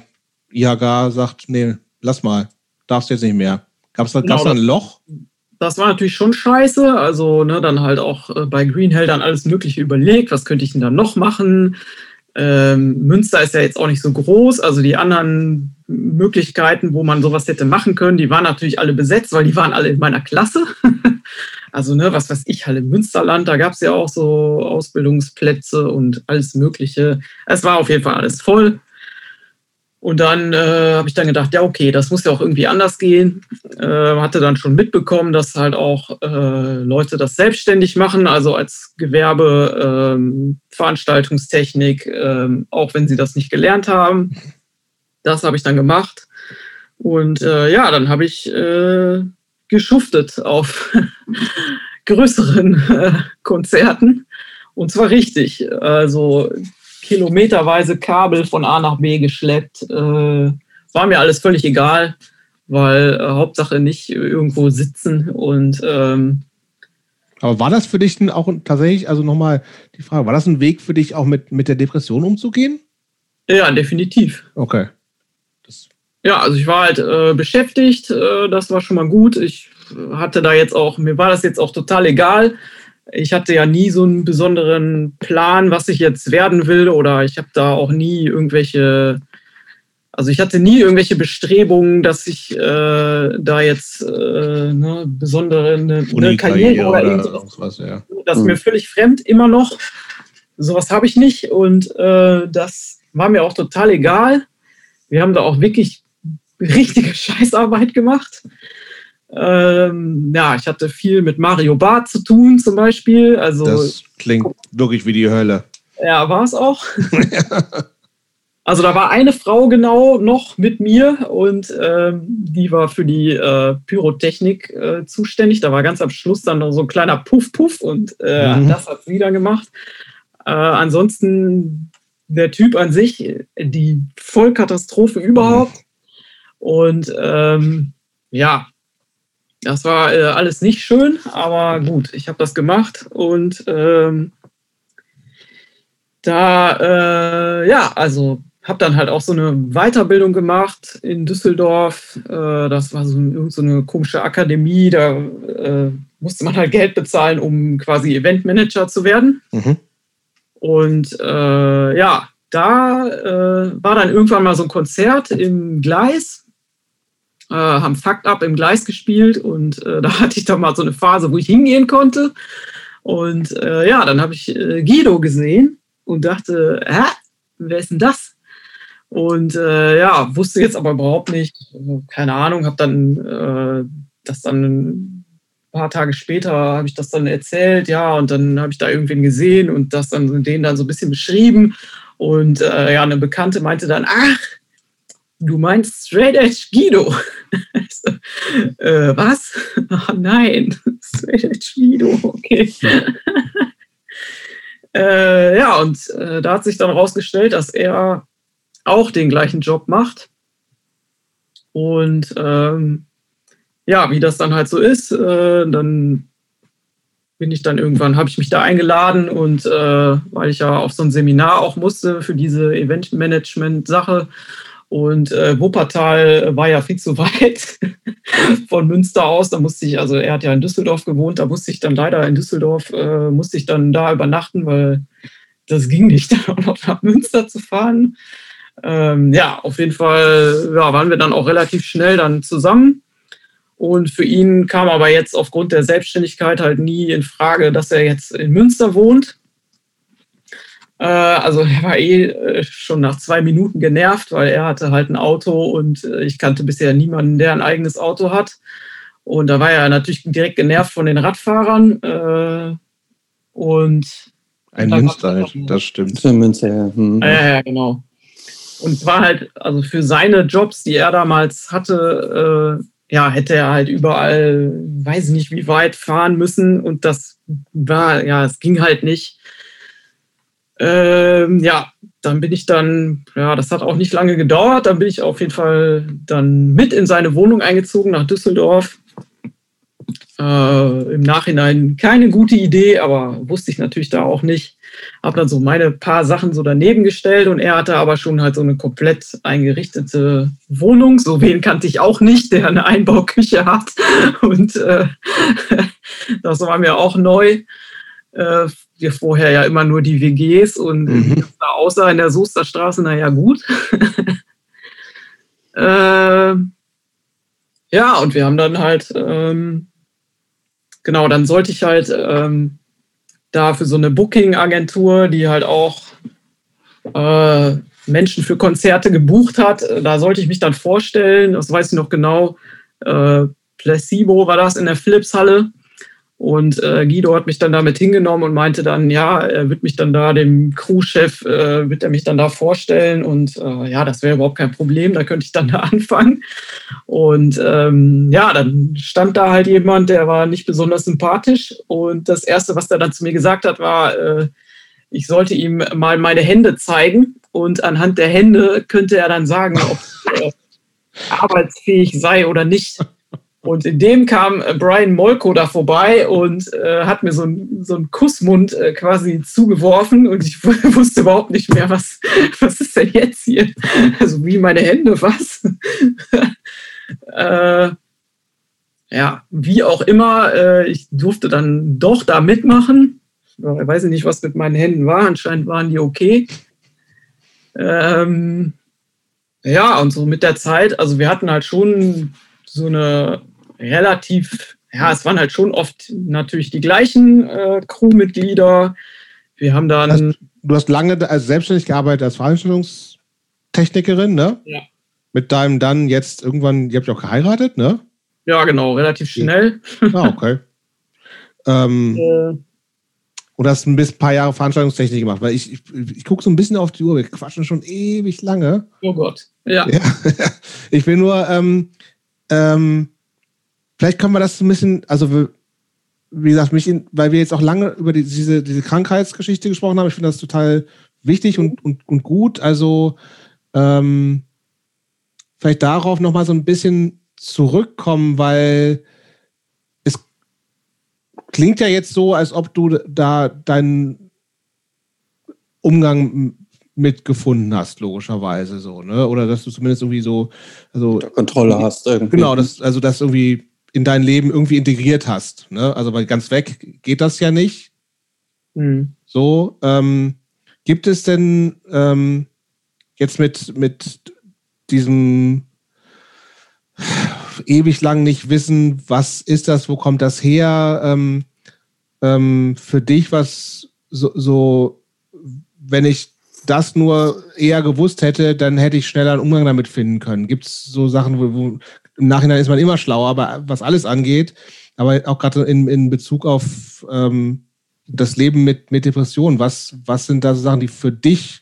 [SPEAKER 1] IHK sagt, nee, lass mal, darfst jetzt nicht mehr. Gab es da, genau, da ein Loch?
[SPEAKER 3] Das war natürlich schon scheiße. Also ne, dann halt auch äh, bei Greenhell dann alles Mögliche überlegt, was könnte ich denn dann noch machen. Ähm, Münster ist ja jetzt auch nicht so groß, also die anderen Möglichkeiten, wo man sowas hätte machen können, die waren natürlich alle besetzt, weil die waren alle in meiner Klasse. also, ne, was weiß ich, halt im Münsterland, da gab es ja auch so Ausbildungsplätze und alles Mögliche. Es war auf jeden Fall alles voll. Und dann äh, habe ich dann gedacht, ja, okay, das muss ja auch irgendwie anders gehen. Äh, hatte dann schon mitbekommen, dass halt auch äh, Leute das selbstständig machen, also als Gewerbe, ähm, Veranstaltungstechnik, ähm, auch wenn sie das nicht gelernt haben. Das habe ich dann gemacht. Und äh, ja, dann habe ich äh, geschuftet auf größeren äh, Konzerten. Und zwar richtig. Also kilometerweise Kabel von A nach B geschleppt. Äh, war mir alles völlig egal, weil äh, Hauptsache nicht irgendwo sitzen und ähm,
[SPEAKER 1] aber war das für dich denn auch tatsächlich, also nochmal die Frage, war das ein Weg für dich auch mit, mit der Depression umzugehen?
[SPEAKER 3] Ja, definitiv.
[SPEAKER 1] Okay.
[SPEAKER 3] Das ja, also ich war halt äh, beschäftigt, äh, das war schon mal gut. Ich hatte da jetzt auch, mir war das jetzt auch total egal ich hatte ja nie so einen besonderen Plan, was ich jetzt werden will, oder ich habe da auch nie irgendwelche, also ich hatte nie irgendwelche Bestrebungen, dass ich äh, da jetzt äh, ne, besondere eine, eine Karriere oder, oder irgendwas. Ja. Das ist mir mhm. völlig fremd, immer noch. Sowas habe ich nicht und äh, das war mir auch total egal. Wir haben da auch wirklich richtige Scheißarbeit gemacht. Ähm, ja, ich hatte viel mit Mario Barth zu tun, zum Beispiel. Also,
[SPEAKER 1] das klingt wirklich wie die Hölle.
[SPEAKER 3] Ja, war es auch. also da war eine Frau genau noch mit mir und ähm, die war für die äh, Pyrotechnik äh, zuständig. Da war ganz am Schluss dann noch so ein kleiner Puff-Puff und äh, mhm. das hat sie dann gemacht. Äh, ansonsten der Typ an sich, die Vollkatastrophe überhaupt. Mhm. Und ähm, ja, das war äh, alles nicht schön, aber gut, ich habe das gemacht und ähm, da, äh, ja, also habe dann halt auch so eine Weiterbildung gemacht in Düsseldorf. Äh, das war so, so, eine komische Akademie, da äh, musste man halt Geld bezahlen, um quasi Eventmanager zu werden. Mhm. Und äh, ja, da äh, war dann irgendwann mal so ein Konzert im Gleis äh, haben Fakt ab im Gleis gespielt und äh, da hatte ich dann mal so eine Phase, wo ich hingehen konnte. Und äh, ja, dann habe ich äh, Guido gesehen und dachte, hä, wer ist denn das? Und äh, ja, wusste jetzt aber überhaupt nicht, also, keine Ahnung, habe dann äh, das dann ein paar Tage später habe ich das dann erzählt, ja, und dann habe ich da irgendwen gesehen und das dann den dann so ein bisschen beschrieben. Und ja, eine Bekannte meinte dann, ach, du meinst Straight Edge Guido. So, äh, was? Ach, nein, Straight Edge Guido, okay. äh, ja, und äh, da hat sich dann herausgestellt, dass er auch den gleichen Job macht. Und ähm, ja, wie das dann halt so ist, äh, dann bin ich dann irgendwann, habe ich mich da eingeladen und äh, weil ich ja auf so ein Seminar auch musste für diese Eventmanagement-Sache. Und äh, Wuppertal war ja viel zu weit von Münster aus. Da musste ich, also er hat ja in Düsseldorf gewohnt, da musste ich dann leider in Düsseldorf, äh, musste ich dann da übernachten, weil das ging nicht, dann auch noch nach Münster zu fahren ähm, ja, auf jeden Fall ja, waren wir dann auch relativ schnell dann zusammen. Und für ihn kam aber jetzt aufgrund der Selbstständigkeit halt nie in Frage, dass er jetzt in Münster wohnt. Äh, also er war eh äh, schon nach zwei Minuten genervt, weil er hatte halt ein Auto und äh, ich kannte bisher niemanden, der ein eigenes Auto hat. Und da war er natürlich direkt genervt von den Radfahrern. Und
[SPEAKER 1] ein Münster, halt, das stimmt.
[SPEAKER 2] Für Münster, ja. Hm.
[SPEAKER 3] Ja, ja, genau. Und war halt, also für seine Jobs, die er damals hatte, äh, ja, hätte er halt überall, weiß ich nicht, wie weit fahren müssen. Und das war, ja, es ging halt nicht. Ähm, ja, dann bin ich dann, ja, das hat auch nicht lange gedauert. Dann bin ich auf jeden Fall dann mit in seine Wohnung eingezogen nach Düsseldorf. Äh, Im Nachhinein keine gute Idee, aber wusste ich natürlich da auch nicht habe dann so meine paar Sachen so daneben gestellt und er hatte aber schon halt so eine komplett eingerichtete Wohnung. So wen kannte ich auch nicht, der eine Einbauküche hat. Und äh, das war mir auch neu. Äh, wir vorher ja immer nur die WGs und mhm. außer in der Soesterstraße, naja, gut. äh, ja, und wir haben dann halt, ähm, genau, dann sollte ich halt ähm, da für so eine Booking-Agentur, die halt auch äh, Menschen für Konzerte gebucht hat. Da sollte ich mich dann vorstellen, das weiß ich noch genau, äh, Placebo war das in der Philips-Halle. Und äh, Guido hat mich dann damit hingenommen und meinte dann, ja, er wird mich dann da, dem Crewchef, äh, wird er mich dann da vorstellen. Und äh, ja, das wäre überhaupt kein Problem, da könnte ich dann da anfangen. Und ähm, ja, dann stand da halt jemand, der war nicht besonders sympathisch. Und das Erste, was er dann zu mir gesagt hat, war, äh, ich sollte ihm mal meine Hände zeigen. Und anhand der Hände könnte er dann sagen, ob er arbeitsfähig sei oder nicht. Und in dem kam äh, Brian Molko da vorbei und äh, hat mir so, ein, so einen Kussmund äh, quasi zugeworfen und ich wusste überhaupt nicht mehr, was, was ist denn jetzt hier? Also wie meine Hände, was? äh, ja, wie auch immer, äh, ich durfte dann doch da mitmachen. Ich weiß nicht, was mit meinen Händen war. Anscheinend waren die okay. Ähm, ja, und so mit der Zeit, also wir hatten halt schon so eine relativ, ja, es waren halt schon oft natürlich die gleichen äh, Crewmitglieder. Wir haben dann.
[SPEAKER 1] Also, du hast lange als selbstständig gearbeitet als Veranstaltungstechnikerin, ne?
[SPEAKER 3] Ja.
[SPEAKER 1] Mit deinem dann jetzt irgendwann, ihr habt ja auch geheiratet, ne?
[SPEAKER 3] Ja, genau, relativ schnell.
[SPEAKER 1] Ah, okay. ähm, äh, und hast ein bisschen, paar Jahre Veranstaltungstechnik gemacht, weil ich, ich, ich gucke so ein bisschen auf die Uhr, wir quatschen schon ewig lange.
[SPEAKER 3] Oh Gott, ja. ja.
[SPEAKER 1] ich will nur, ähm, ähm, vielleicht können wir das ein bisschen, also wie gesagt, mich in, weil wir jetzt auch lange über die, diese, diese Krankheitsgeschichte gesprochen haben, ich finde das total wichtig und, und, und gut. Also ähm, vielleicht darauf nochmal so ein bisschen zurückkommen, weil es klingt ja jetzt so, als ob du da deinen Umgang mitgefunden hast, logischerweise so, ne? Oder dass du zumindest irgendwie so, also
[SPEAKER 2] Kontrolle hast
[SPEAKER 1] irgendwie. Genau, das, also das irgendwie in dein Leben irgendwie integriert hast. Ne? Also weil ganz weg geht das ja nicht. Mhm. So, ähm, gibt es denn ähm, jetzt mit, mit diesem ewig lang nicht wissen, was ist das, wo kommt das her? Ähm, ähm, für dich was so, so, wenn ich das nur eher gewusst hätte, dann hätte ich schneller einen Umgang damit finden können. Gibt es so Sachen, wo, wo, im Nachhinein ist man immer schlauer, aber was alles angeht, aber auch gerade in, in Bezug auf ähm, das Leben mit, mit Depressionen, was, was sind da so Sachen, die für dich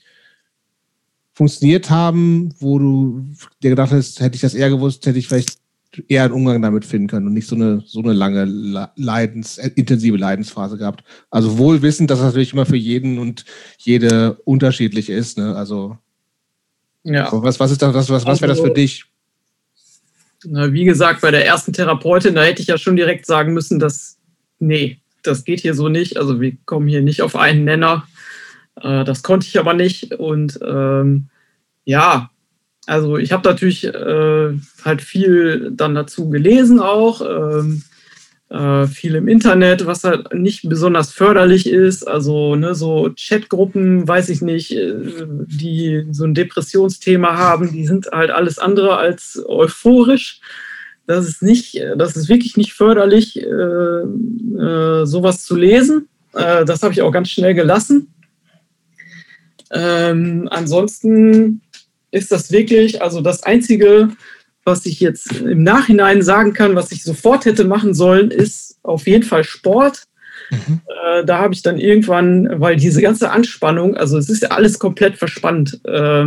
[SPEAKER 1] funktioniert haben, wo du dir gedacht hast, hätte ich das eher gewusst, hätte ich vielleicht eher einen Umgang damit finden können und nicht so eine, so eine lange Leidens, äh, intensive Leidensphase gehabt. Also wohl wissend, dass das natürlich immer für jeden und jede unterschiedlich ist. Ne? Also ja. was, was ist das, was, was, was wäre das für also dich?
[SPEAKER 3] Wie gesagt, bei der ersten Therapeutin, da hätte ich ja schon direkt sagen müssen, dass, nee, das geht hier so nicht. Also wir kommen hier nicht auf einen Nenner. Äh, das konnte ich aber nicht. Und ähm, ja, also ich habe natürlich äh, halt viel dann dazu gelesen auch, ähm, äh, viel im Internet, was halt nicht besonders förderlich ist. Also ne, so Chatgruppen, weiß ich nicht, äh, die so ein Depressionsthema haben, die sind halt alles andere als euphorisch. Das ist nicht, das ist wirklich nicht förderlich, äh, äh, sowas zu lesen. Äh, das habe ich auch ganz schnell gelassen. Ähm, ansonsten ist das wirklich, also das Einzige, was ich jetzt im Nachhinein sagen kann, was ich sofort hätte machen sollen, ist auf jeden Fall Sport. Mhm. Äh, da habe ich dann irgendwann, weil diese ganze Anspannung, also es ist ja alles komplett verspannt, äh,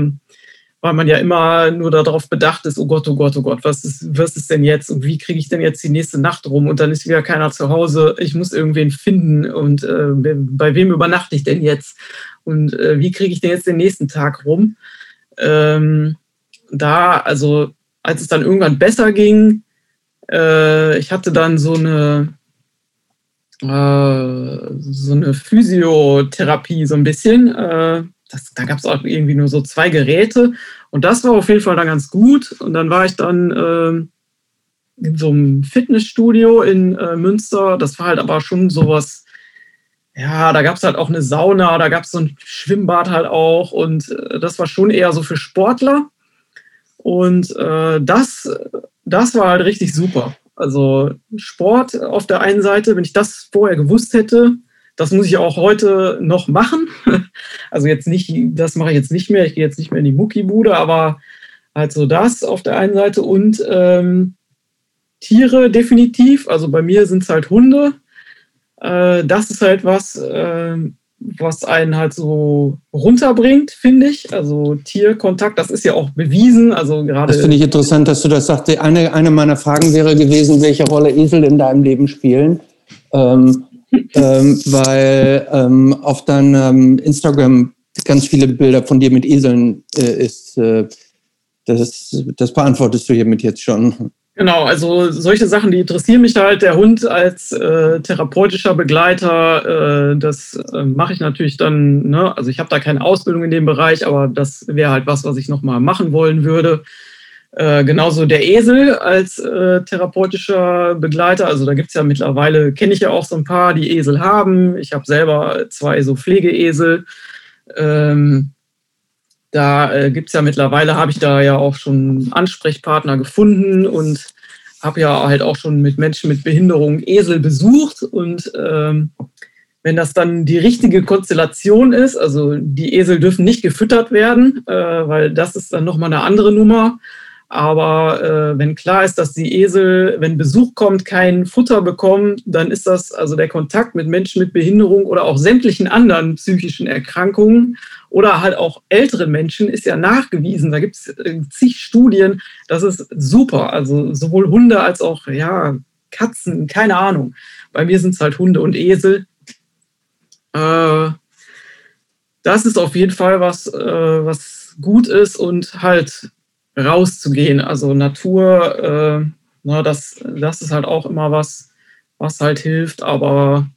[SPEAKER 3] weil man ja immer nur darauf bedacht ist, oh Gott, oh Gott, oh Gott, was ist, was ist denn jetzt und wie kriege ich denn jetzt die nächste Nacht rum und dann ist wieder keiner zu Hause, ich muss irgendwen finden und äh, bei wem übernachte ich denn jetzt und äh, wie kriege ich denn jetzt den nächsten Tag rum? ähm, da, also als es dann irgendwann besser ging, äh, ich hatte dann so eine, äh, so eine Physiotherapie so ein bisschen. Äh, das, da gab es auch irgendwie nur so zwei Geräte und das war auf jeden Fall dann ganz gut. Und dann war ich dann ähm, in so einem Fitnessstudio in äh, Münster. Das war halt aber schon sowas ja, da gab es halt auch eine Sauna, da gab es so ein Schwimmbad halt auch und äh, das war schon eher so für Sportler. Und äh, das, das war halt richtig super. Also Sport auf der einen Seite, wenn ich das vorher gewusst hätte, das muss ich auch heute noch machen. Also jetzt nicht, das mache ich jetzt nicht mehr, ich gehe jetzt nicht mehr in die Muckibude, aber halt so das auf der einen Seite und ähm, Tiere definitiv. Also bei mir sind es halt Hunde äh, das ist halt was, äh, was einen halt so runterbringt, finde ich. Also Tierkontakt, das ist ja auch bewiesen. Also gerade.
[SPEAKER 2] Das finde ich interessant, dass du das sagst. Eine, eine meiner Fragen wäre gewesen, welche Rolle Esel in deinem Leben spielen. Ähm, ähm, weil ähm, auf deinem Instagram ganz viele Bilder von dir mit Eseln äh, ist. Äh, das, das beantwortest du hiermit jetzt schon.
[SPEAKER 3] Genau, also solche Sachen, die interessieren mich halt. Der Hund als äh, therapeutischer Begleiter, äh, das äh, mache ich natürlich dann. Ne? Also ich habe da keine Ausbildung in dem Bereich, aber das wäre halt was, was ich nochmal machen wollen würde. Äh, genauso der Esel als äh, therapeutischer Begleiter. Also da gibt es ja mittlerweile, kenne ich ja auch so ein paar, die Esel haben. Ich habe selber zwei so Pflegeesel. Ähm, da äh, gibt es ja mittlerweile, habe ich da ja auch schon Ansprechpartner gefunden und habe ja halt auch schon mit Menschen mit Behinderung Esel besucht. Und ähm, wenn das dann die richtige Konstellation ist, also die Esel dürfen nicht gefüttert werden, äh, weil das ist dann nochmal eine andere Nummer. Aber äh, wenn klar ist, dass die Esel, wenn Besuch kommt, kein Futter bekommen, dann ist das also der Kontakt mit Menschen mit Behinderung oder auch sämtlichen anderen psychischen Erkrankungen oder halt auch älteren Menschen ist ja nachgewiesen. Da gibt es äh, zig Studien. Das ist super. Also sowohl Hunde als auch ja, Katzen, keine Ahnung. Bei mir sind es halt Hunde und Esel. Äh, das ist auf jeden Fall was, äh, was gut ist und halt rauszugehen. Also Natur, äh, na, das, das ist halt auch immer was, was halt hilft. Aber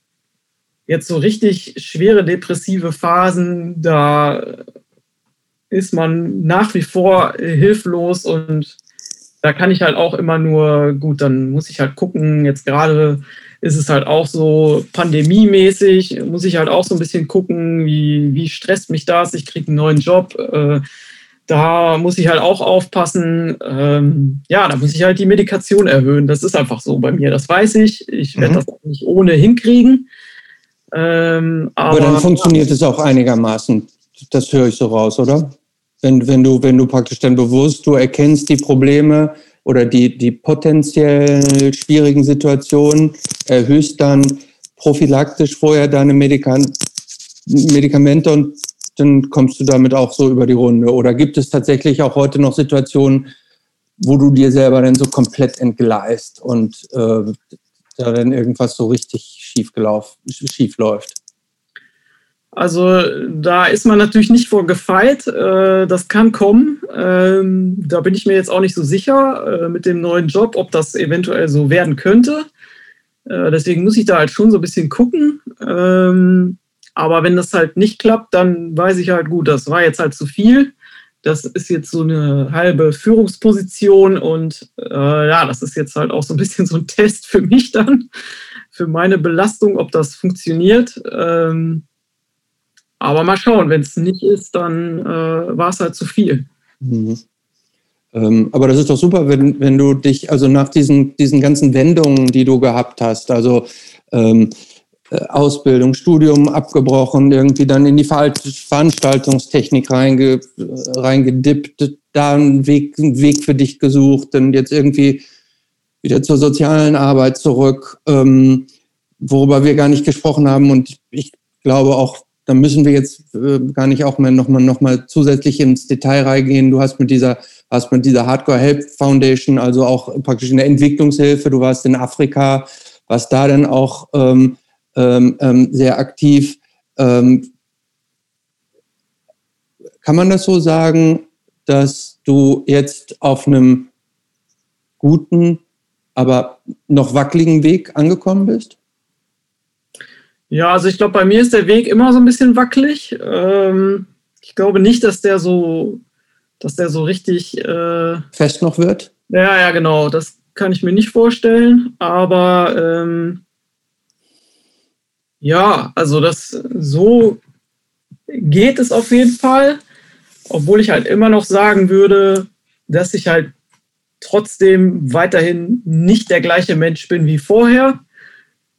[SPEAKER 3] jetzt so richtig schwere depressive Phasen, da ist man nach wie vor hilflos und da kann ich halt auch immer nur, gut, dann muss ich halt gucken, jetzt gerade ist es halt auch so pandemiemäßig, muss ich halt auch so ein bisschen gucken, wie, wie stresst mich das, ich kriege einen neuen Job, äh, da muss ich halt auch aufpassen. Ähm, ja, da muss ich halt die Medikation erhöhen. Das ist einfach so bei mir. Das weiß ich. Ich werde mhm. das nicht ohne hinkriegen.
[SPEAKER 2] Ähm, aber, aber, dann funktioniert es auch einigermaßen. Das höre ich so raus, oder? Wenn, wenn, du, wenn du praktisch dann bewusst, du erkennst die Probleme oder die, die potenziell schwierigen Situationen, erhöhst dann prophylaktisch vorher deine Medikan Medikamente und dann kommst du damit auch so über die Runde. Oder gibt es tatsächlich auch heute noch Situationen, wo du dir selber dann so komplett entgleist und äh, da dann irgendwas so richtig schief, läuft?
[SPEAKER 3] Also da ist man natürlich nicht vor gefeit. Äh, das kann kommen. Ähm, da bin ich mir jetzt auch nicht so sicher äh, mit dem neuen Job, ob das eventuell so werden könnte. Äh, deswegen muss ich da halt schon so ein bisschen gucken. Ähm, aber wenn das halt nicht klappt, dann weiß ich halt gut, das war jetzt halt zu viel. Das ist jetzt so eine halbe Führungsposition und ja, das ist jetzt halt auch so ein bisschen so ein Test für mich dann, für meine Belastung, ob das funktioniert. Ähm, aber mal schauen, wenn es nicht ist, dann äh, war es halt zu viel. Mhm.
[SPEAKER 2] Ähm, aber das ist doch super, wenn, wenn du dich, also nach diesen, diesen ganzen Wendungen, die du gehabt hast, also ähm, äh, Ausbildung, Studium abgebrochen, irgendwie dann in die Veranstaltungstechnik reinge, reingedippt, da einen Weg, einen Weg für dich gesucht und jetzt irgendwie wieder zur sozialen Arbeit zurück, ähm, worüber wir gar nicht gesprochen haben. Und ich glaube auch, da müssen wir jetzt äh, gar nicht auch mehr nochmal noch mal zusätzlich ins Detail reingehen. Du hast mit dieser, hast mit dieser Hardcore Help Foundation, also auch praktisch in der Entwicklungshilfe, du warst in Afrika, was da dann auch ähm, ähm, ähm, sehr aktiv. Ähm, kann man das so sagen, dass du jetzt auf einem guten, aber noch wackeligen Weg angekommen bist?
[SPEAKER 3] Ja, also ich glaube, bei mir ist der Weg immer so ein bisschen wackelig. Ähm, ich glaube nicht, dass der so, dass der so richtig
[SPEAKER 2] äh, fest noch wird.
[SPEAKER 3] Ja, ja, genau. Das kann ich mir nicht vorstellen. Aber ähm, ja, also das so geht es auf jeden Fall. Obwohl ich halt immer noch sagen würde, dass ich halt trotzdem weiterhin nicht der gleiche Mensch bin wie vorher.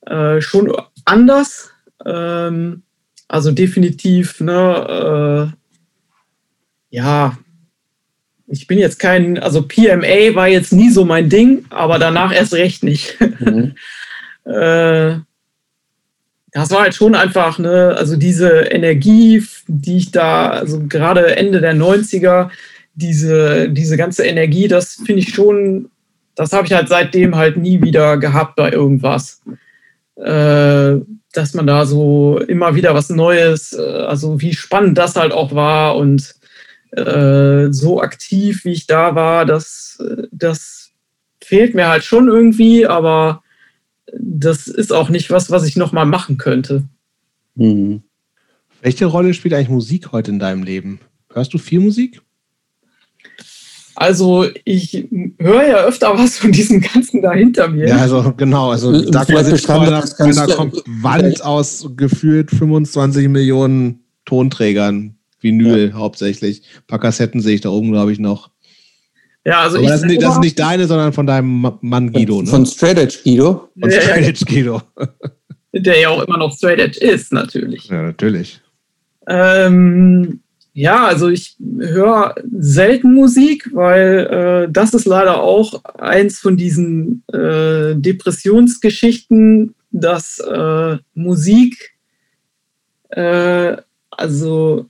[SPEAKER 3] Äh, schon anders. Ähm, also definitiv, ne, äh, ja, ich bin jetzt kein, also PMA war jetzt nie so mein Ding, aber danach erst recht nicht. Mhm. äh, das war halt schon einfach, ne, also diese Energie, die ich da, also gerade Ende der 90er, diese, diese ganze Energie, das finde ich schon, das habe ich halt seitdem halt nie wieder gehabt bei irgendwas äh, dass man da so immer wieder was Neues, äh, also wie spannend das halt auch war und äh, so aktiv, wie ich da war, das, das fehlt mir halt schon irgendwie, aber das ist auch nicht was, was ich nochmal machen könnte.
[SPEAKER 1] Mhm. Welche Rolle spielt eigentlich Musik heute in deinem Leben? Hörst du viel Musik?
[SPEAKER 3] Also ich höre ja öfter was von diesem Ganzen da hinter mir.
[SPEAKER 1] Ja, also genau. Also Dagmar sitzt vor einer, einer Wand aus gefühlt 25 Millionen Tonträgern, Vinyl ja. hauptsächlich. Ein paar Kassetten sehe ich da oben, glaube ich, noch. Ja, also Aber ich das, ist nicht, das ist nicht deine, sondern von deinem Mann Guido.
[SPEAKER 2] Ne? Von Straight Edge Guido.
[SPEAKER 1] Von ja, Straight Edge Guido.
[SPEAKER 3] Der ja auch immer noch Straight Edge ist, natürlich.
[SPEAKER 1] Ja, natürlich.
[SPEAKER 3] Ähm, ja, also ich höre selten Musik, weil äh, das ist leider auch eins von diesen äh, Depressionsgeschichten, dass äh, Musik, äh, also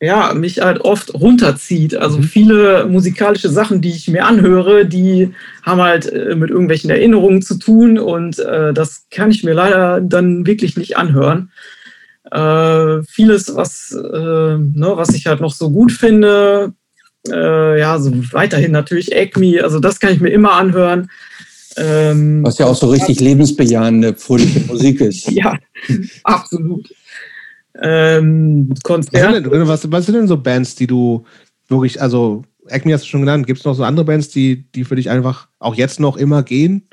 [SPEAKER 3] ja, mich halt oft runterzieht. Also mhm. viele musikalische Sachen, die ich mir anhöre, die haben halt äh, mit irgendwelchen Erinnerungen zu tun und äh, das kann ich mir leider dann wirklich nicht anhören. Äh, vieles, was, äh, ne, was ich halt noch so gut finde, äh, ja, so weiterhin natürlich Acme, also das kann ich mir immer anhören.
[SPEAKER 2] Ähm, was ja auch so richtig lebensbejahende, fröhliche Musik ist.
[SPEAKER 3] ja, absolut. Ähm,
[SPEAKER 1] Konzert. Was, was, was, sind denn so Bands, die du wirklich, also Acme hast du schon genannt, gibt es noch so andere Bands, die, die für dich einfach auch jetzt noch immer gehen?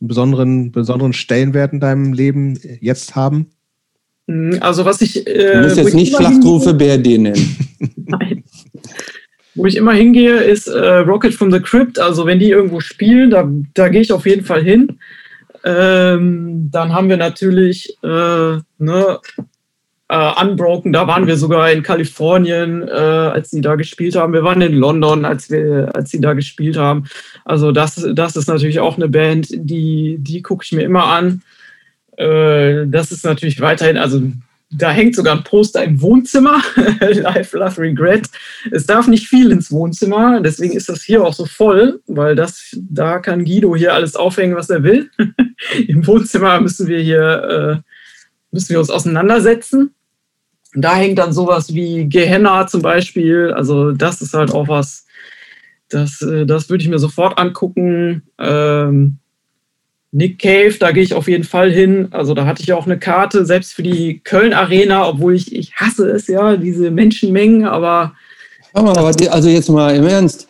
[SPEAKER 1] Einen besonderen, besonderen Stellenwert in deinem Leben jetzt haben?
[SPEAKER 3] Hm, also was ich.
[SPEAKER 2] Äh, du musst jetzt nicht Schlachtrufe BRD nennen.
[SPEAKER 3] Nein. Wo ich immer hingehe, ist äh, Rocket from the Crypt. Also wenn die irgendwo spielen, da, da gehe ich auf jeden Fall hin. Ähm, dann haben wir natürlich äh, ne, äh, Unbroken, da waren wir sogar in Kalifornien, äh, als sie da gespielt haben. Wir waren in London, als, wir, als sie da gespielt haben. Also das, das ist natürlich auch eine Band, die, die gucke ich mir immer an. Äh, das ist natürlich weiterhin, also da hängt sogar ein Poster im Wohnzimmer. Life, Love, Regret. Es darf nicht viel ins Wohnzimmer, deswegen ist das hier auch so voll, weil das, da kann Guido hier alles aufhängen, was er will. Im Wohnzimmer müssen wir hier, äh, müssen wir uns auseinandersetzen. Da hängt dann sowas wie Gehenna zum Beispiel. Also das ist halt auch was, das, äh, das würde ich mir sofort angucken. Ähm, Nick Cave, da gehe ich auf jeden Fall hin. Also da hatte ich auch eine Karte, selbst für die Köln Arena, obwohl ich, ich hasse es ja, diese Menschenmengen, aber.
[SPEAKER 2] Aber also jetzt mal im Ernst,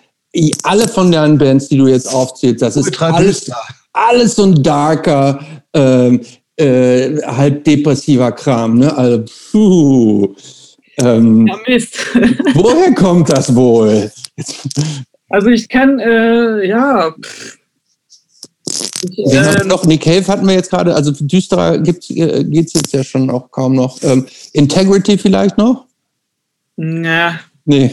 [SPEAKER 2] alle von deinen Bands, die du jetzt aufzählst, das ist alles, alles so ein darker, ähm, äh, halb depressiver Kram. Ne? Also, puh. Ähm, ja, Mist. woher kommt das wohl?
[SPEAKER 3] Also ich kann, äh, ja. Pff
[SPEAKER 2] ähm, noch Nick Cave hatten wir jetzt gerade, also düsterer geht es äh, jetzt ja schon auch kaum noch. Ähm, Integrity vielleicht noch?
[SPEAKER 3] Na.
[SPEAKER 2] Nee.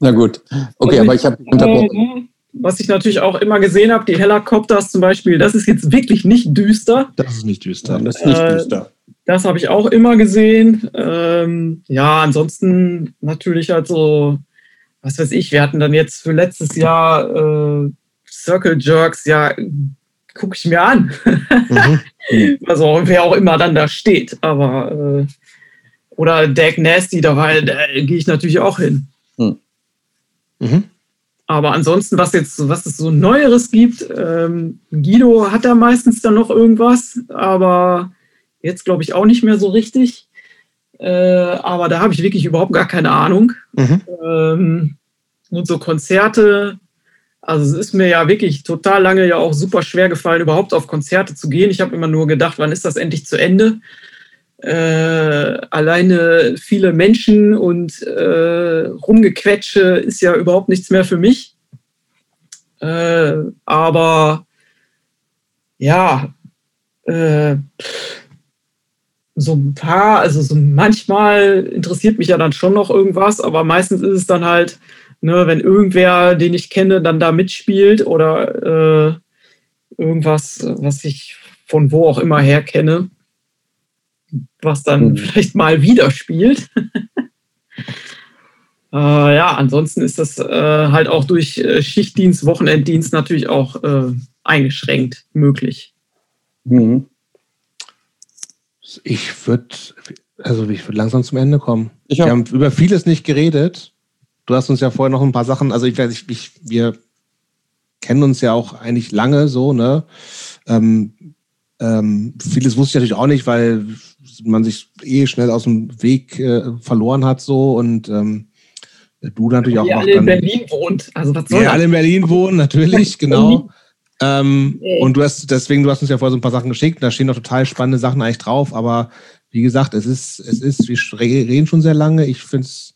[SPEAKER 2] Na gut. Okay, aber ich habe unterbrochen.
[SPEAKER 3] Was ich natürlich auch immer gesehen habe, die Helikopters zum Beispiel, das ist jetzt wirklich nicht düster.
[SPEAKER 1] Das ist nicht düster.
[SPEAKER 2] das ist nicht äh, düster.
[SPEAKER 3] Das habe ich auch immer gesehen. Ähm, ja, ansonsten natürlich halt so, was weiß ich, wir hatten dann jetzt für letztes Jahr äh, Circle Jerks, ja, gucke ich mir an. Mhm. also wer auch immer dann da steht. Aber äh, oder Dag Nasty, da, da gehe ich natürlich auch hin. Mhm. Mhm. Aber ansonsten, was jetzt, was es so Neueres gibt, ähm, Guido hat da meistens dann noch irgendwas, aber jetzt glaube ich auch nicht mehr so richtig. Äh, aber da habe ich wirklich überhaupt gar keine Ahnung. Mhm. Ähm, und so Konzerte, also es ist mir ja wirklich total lange ja auch super schwer gefallen, überhaupt auf Konzerte zu gehen. Ich habe immer nur gedacht, wann ist das endlich zu Ende? Äh, alleine viele Menschen und äh, Rumgequetsche ist ja überhaupt nichts mehr für mich. Äh, aber ja, äh, so ein paar, also so manchmal interessiert mich ja dann schon noch irgendwas, aber meistens ist es dann halt, ne, wenn irgendwer, den ich kenne, dann da mitspielt oder äh, irgendwas, was ich von wo auch immer her kenne, was dann mhm. vielleicht mal wieder spielt. äh, ja, ansonsten ist das äh, halt auch durch äh, Schichtdienst, Wochenenddienst natürlich auch äh, eingeschränkt möglich. Mhm.
[SPEAKER 1] Ich würde, also ich würde langsam zum Ende kommen. Ich Wir haben über vieles nicht geredet. Du hast uns ja vorher noch ein paar Sachen, also ich weiß, ich, ich, wir kennen uns ja auch eigentlich lange so, ne? Ähm, ähm, vieles wusste ich natürlich auch nicht, weil man sich eh schnell aus dem Weg äh, verloren hat so und ähm, du natürlich auch.
[SPEAKER 3] Die alle in Berlin wohnt. Also was
[SPEAKER 1] soll ja, alle in Berlin wohnen, natürlich, genau. Ähm, und du hast deswegen, du hast uns ja vorher so ein paar Sachen geschickt, da stehen noch total spannende Sachen eigentlich drauf, aber wie gesagt, es ist, es ist, wir reden schon sehr lange. Ich finde es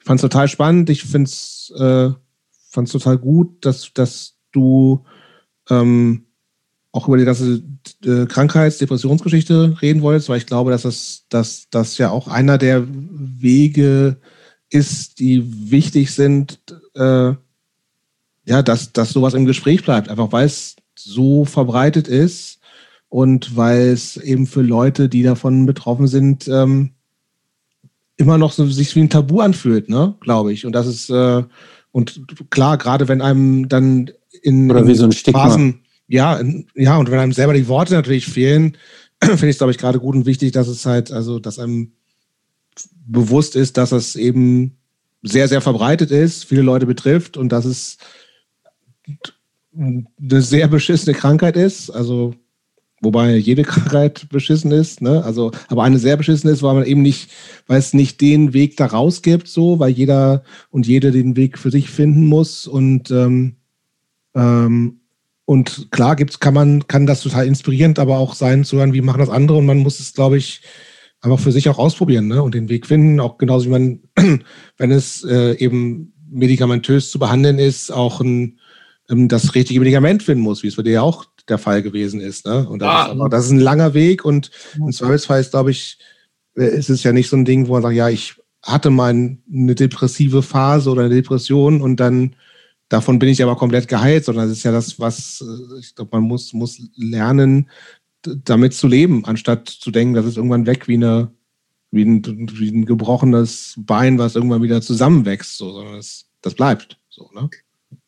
[SPEAKER 1] ich fand es total spannend. Ich finde es äh, fand's total gut, dass, dass du ähm, auch über die ganze äh, Krankheits-, Depressionsgeschichte reden wolltest, weil ich glaube, dass das, dass das ja auch einer der Wege ist, die wichtig sind, äh, ja, dass, dass sowas im Gespräch bleibt, einfach weil es so verbreitet ist und weil es eben für Leute, die davon betroffen sind, ähm, immer noch so sich wie ein Tabu anfühlt, ne, glaube ich. Und das ist, äh, und klar, gerade wenn einem dann in,
[SPEAKER 2] Oder wie so ein Stigma. Phasen,
[SPEAKER 1] ja, in, ja, und wenn einem selber die Worte natürlich fehlen, finde ich es, glaube ich, gerade gut und wichtig, dass es halt, also, dass einem bewusst ist, dass es eben sehr, sehr verbreitet ist, viele Leute betrifft und dass es eine sehr beschissene Krankheit ist. Also Wobei jede Krankheit beschissen ist, ne? Also, aber eine sehr beschissen ist, weil man eben nicht, weil es nicht den Weg da raus gibt, so, weil jeder und jede den Weg für sich finden muss. Und, ähm, ähm, und klar gibt's, kann man, kann das total inspirierend aber auch sein, zu hören, wie machen das andere. Und man muss es, glaube ich, einfach für sich auch ausprobieren, ne? Und den Weg finden. Auch genauso wie man, wenn es äh, eben medikamentös zu behandeln ist, auch ein das richtige Medikament finden muss, wie es bei dir ja auch der Fall gewesen ist. Ne? Und das,
[SPEAKER 3] Ja.
[SPEAKER 1] ist aber, das ist ein langer Weg und im Zweifelsfall ist, glaube ich, äh, ist es ja nicht so ein Ding, wo man sagt, ja, ich hatte mal eine depressive Phase oder eine Depression und dann davon bin ich aber komplett geheilt, sondern das ist ja das, was äh, ich glaube, man muss, muss lernen, damit zu leben, anstatt zu denken, das ist irgendwann weg wie eine wie ein, wie ein gebrochenes Bein, was irgendwann wieder zusammenwächst, so, sondern das, das bleibt. So, ne?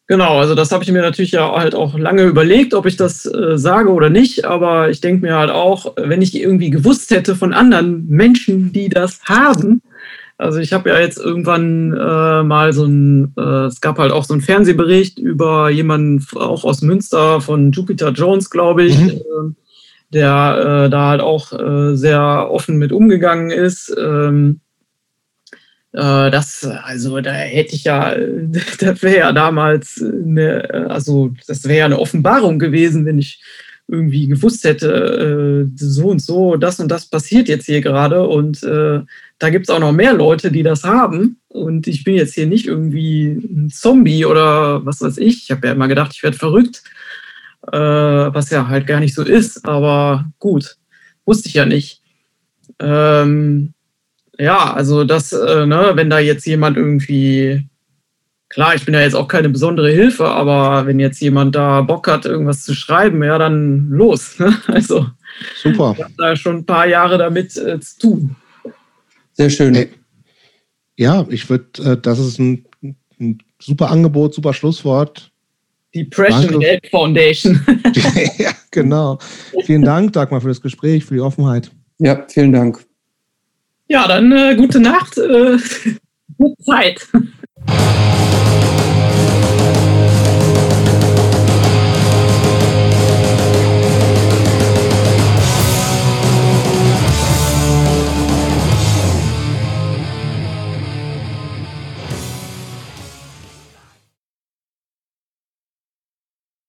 [SPEAKER 3] Genau, also das habe ich mir natürlich ja halt auch lange überlegt, ob ich das äh, sage oder nicht. Aber ich denke mir halt auch, wenn ich irgendwie gewusst hätte von anderen Menschen, die das haben. Also ich habe ja jetzt irgendwann äh, mal so ein, äh, es gab halt auch so einen Fernsehbericht über jemanden auch aus Münster von Jupiter Jones, glaube ich,
[SPEAKER 1] Mhm.
[SPEAKER 3] äh, der äh, da halt auch äh, sehr offen mit umgegangen ist. Ähm, äh, das, also da hätte ich ja, das wäre ja damals eine, also das wäre ja eine Offenbarung gewesen, wenn ich irgendwie gewusst hätte, äh, so und so, das und das passiert jetzt hier gerade und äh, da gibt es auch noch mehr Leute, die das haben und ich bin jetzt hier nicht irgendwie ein Zombie oder was weiß ich. Ich habe ja immer gedacht, ich werde verrückt, äh, was ja halt gar nicht so ist, aber gut, wusste ich ja nicht. Ähm, ja, also das, äh, ne, wenn da jetzt jemand irgendwie, klar, ich bin ja jetzt auch keine besondere Hilfe, aber wenn jetzt jemand da Bock hat, irgendwas zu schreiben, ja, dann los. Ne? Also
[SPEAKER 1] Super.
[SPEAKER 3] ich habe da schon ein paar Jahre damit äh, zu tun.
[SPEAKER 2] Sehr schön.
[SPEAKER 1] Ey. Ja, ich würde, äh, das ist ein, ein super Angebot, super Schlusswort.
[SPEAKER 3] Depression
[SPEAKER 1] Danke.
[SPEAKER 3] Aid Foundation.
[SPEAKER 1] ja, genau. Vielen Dank, Dagmar, für das Gespräch, für die Offenheit.
[SPEAKER 2] Ja, vielen Dank.
[SPEAKER 3] Ja, dann äh, gute Nacht, äh, gute Zeit.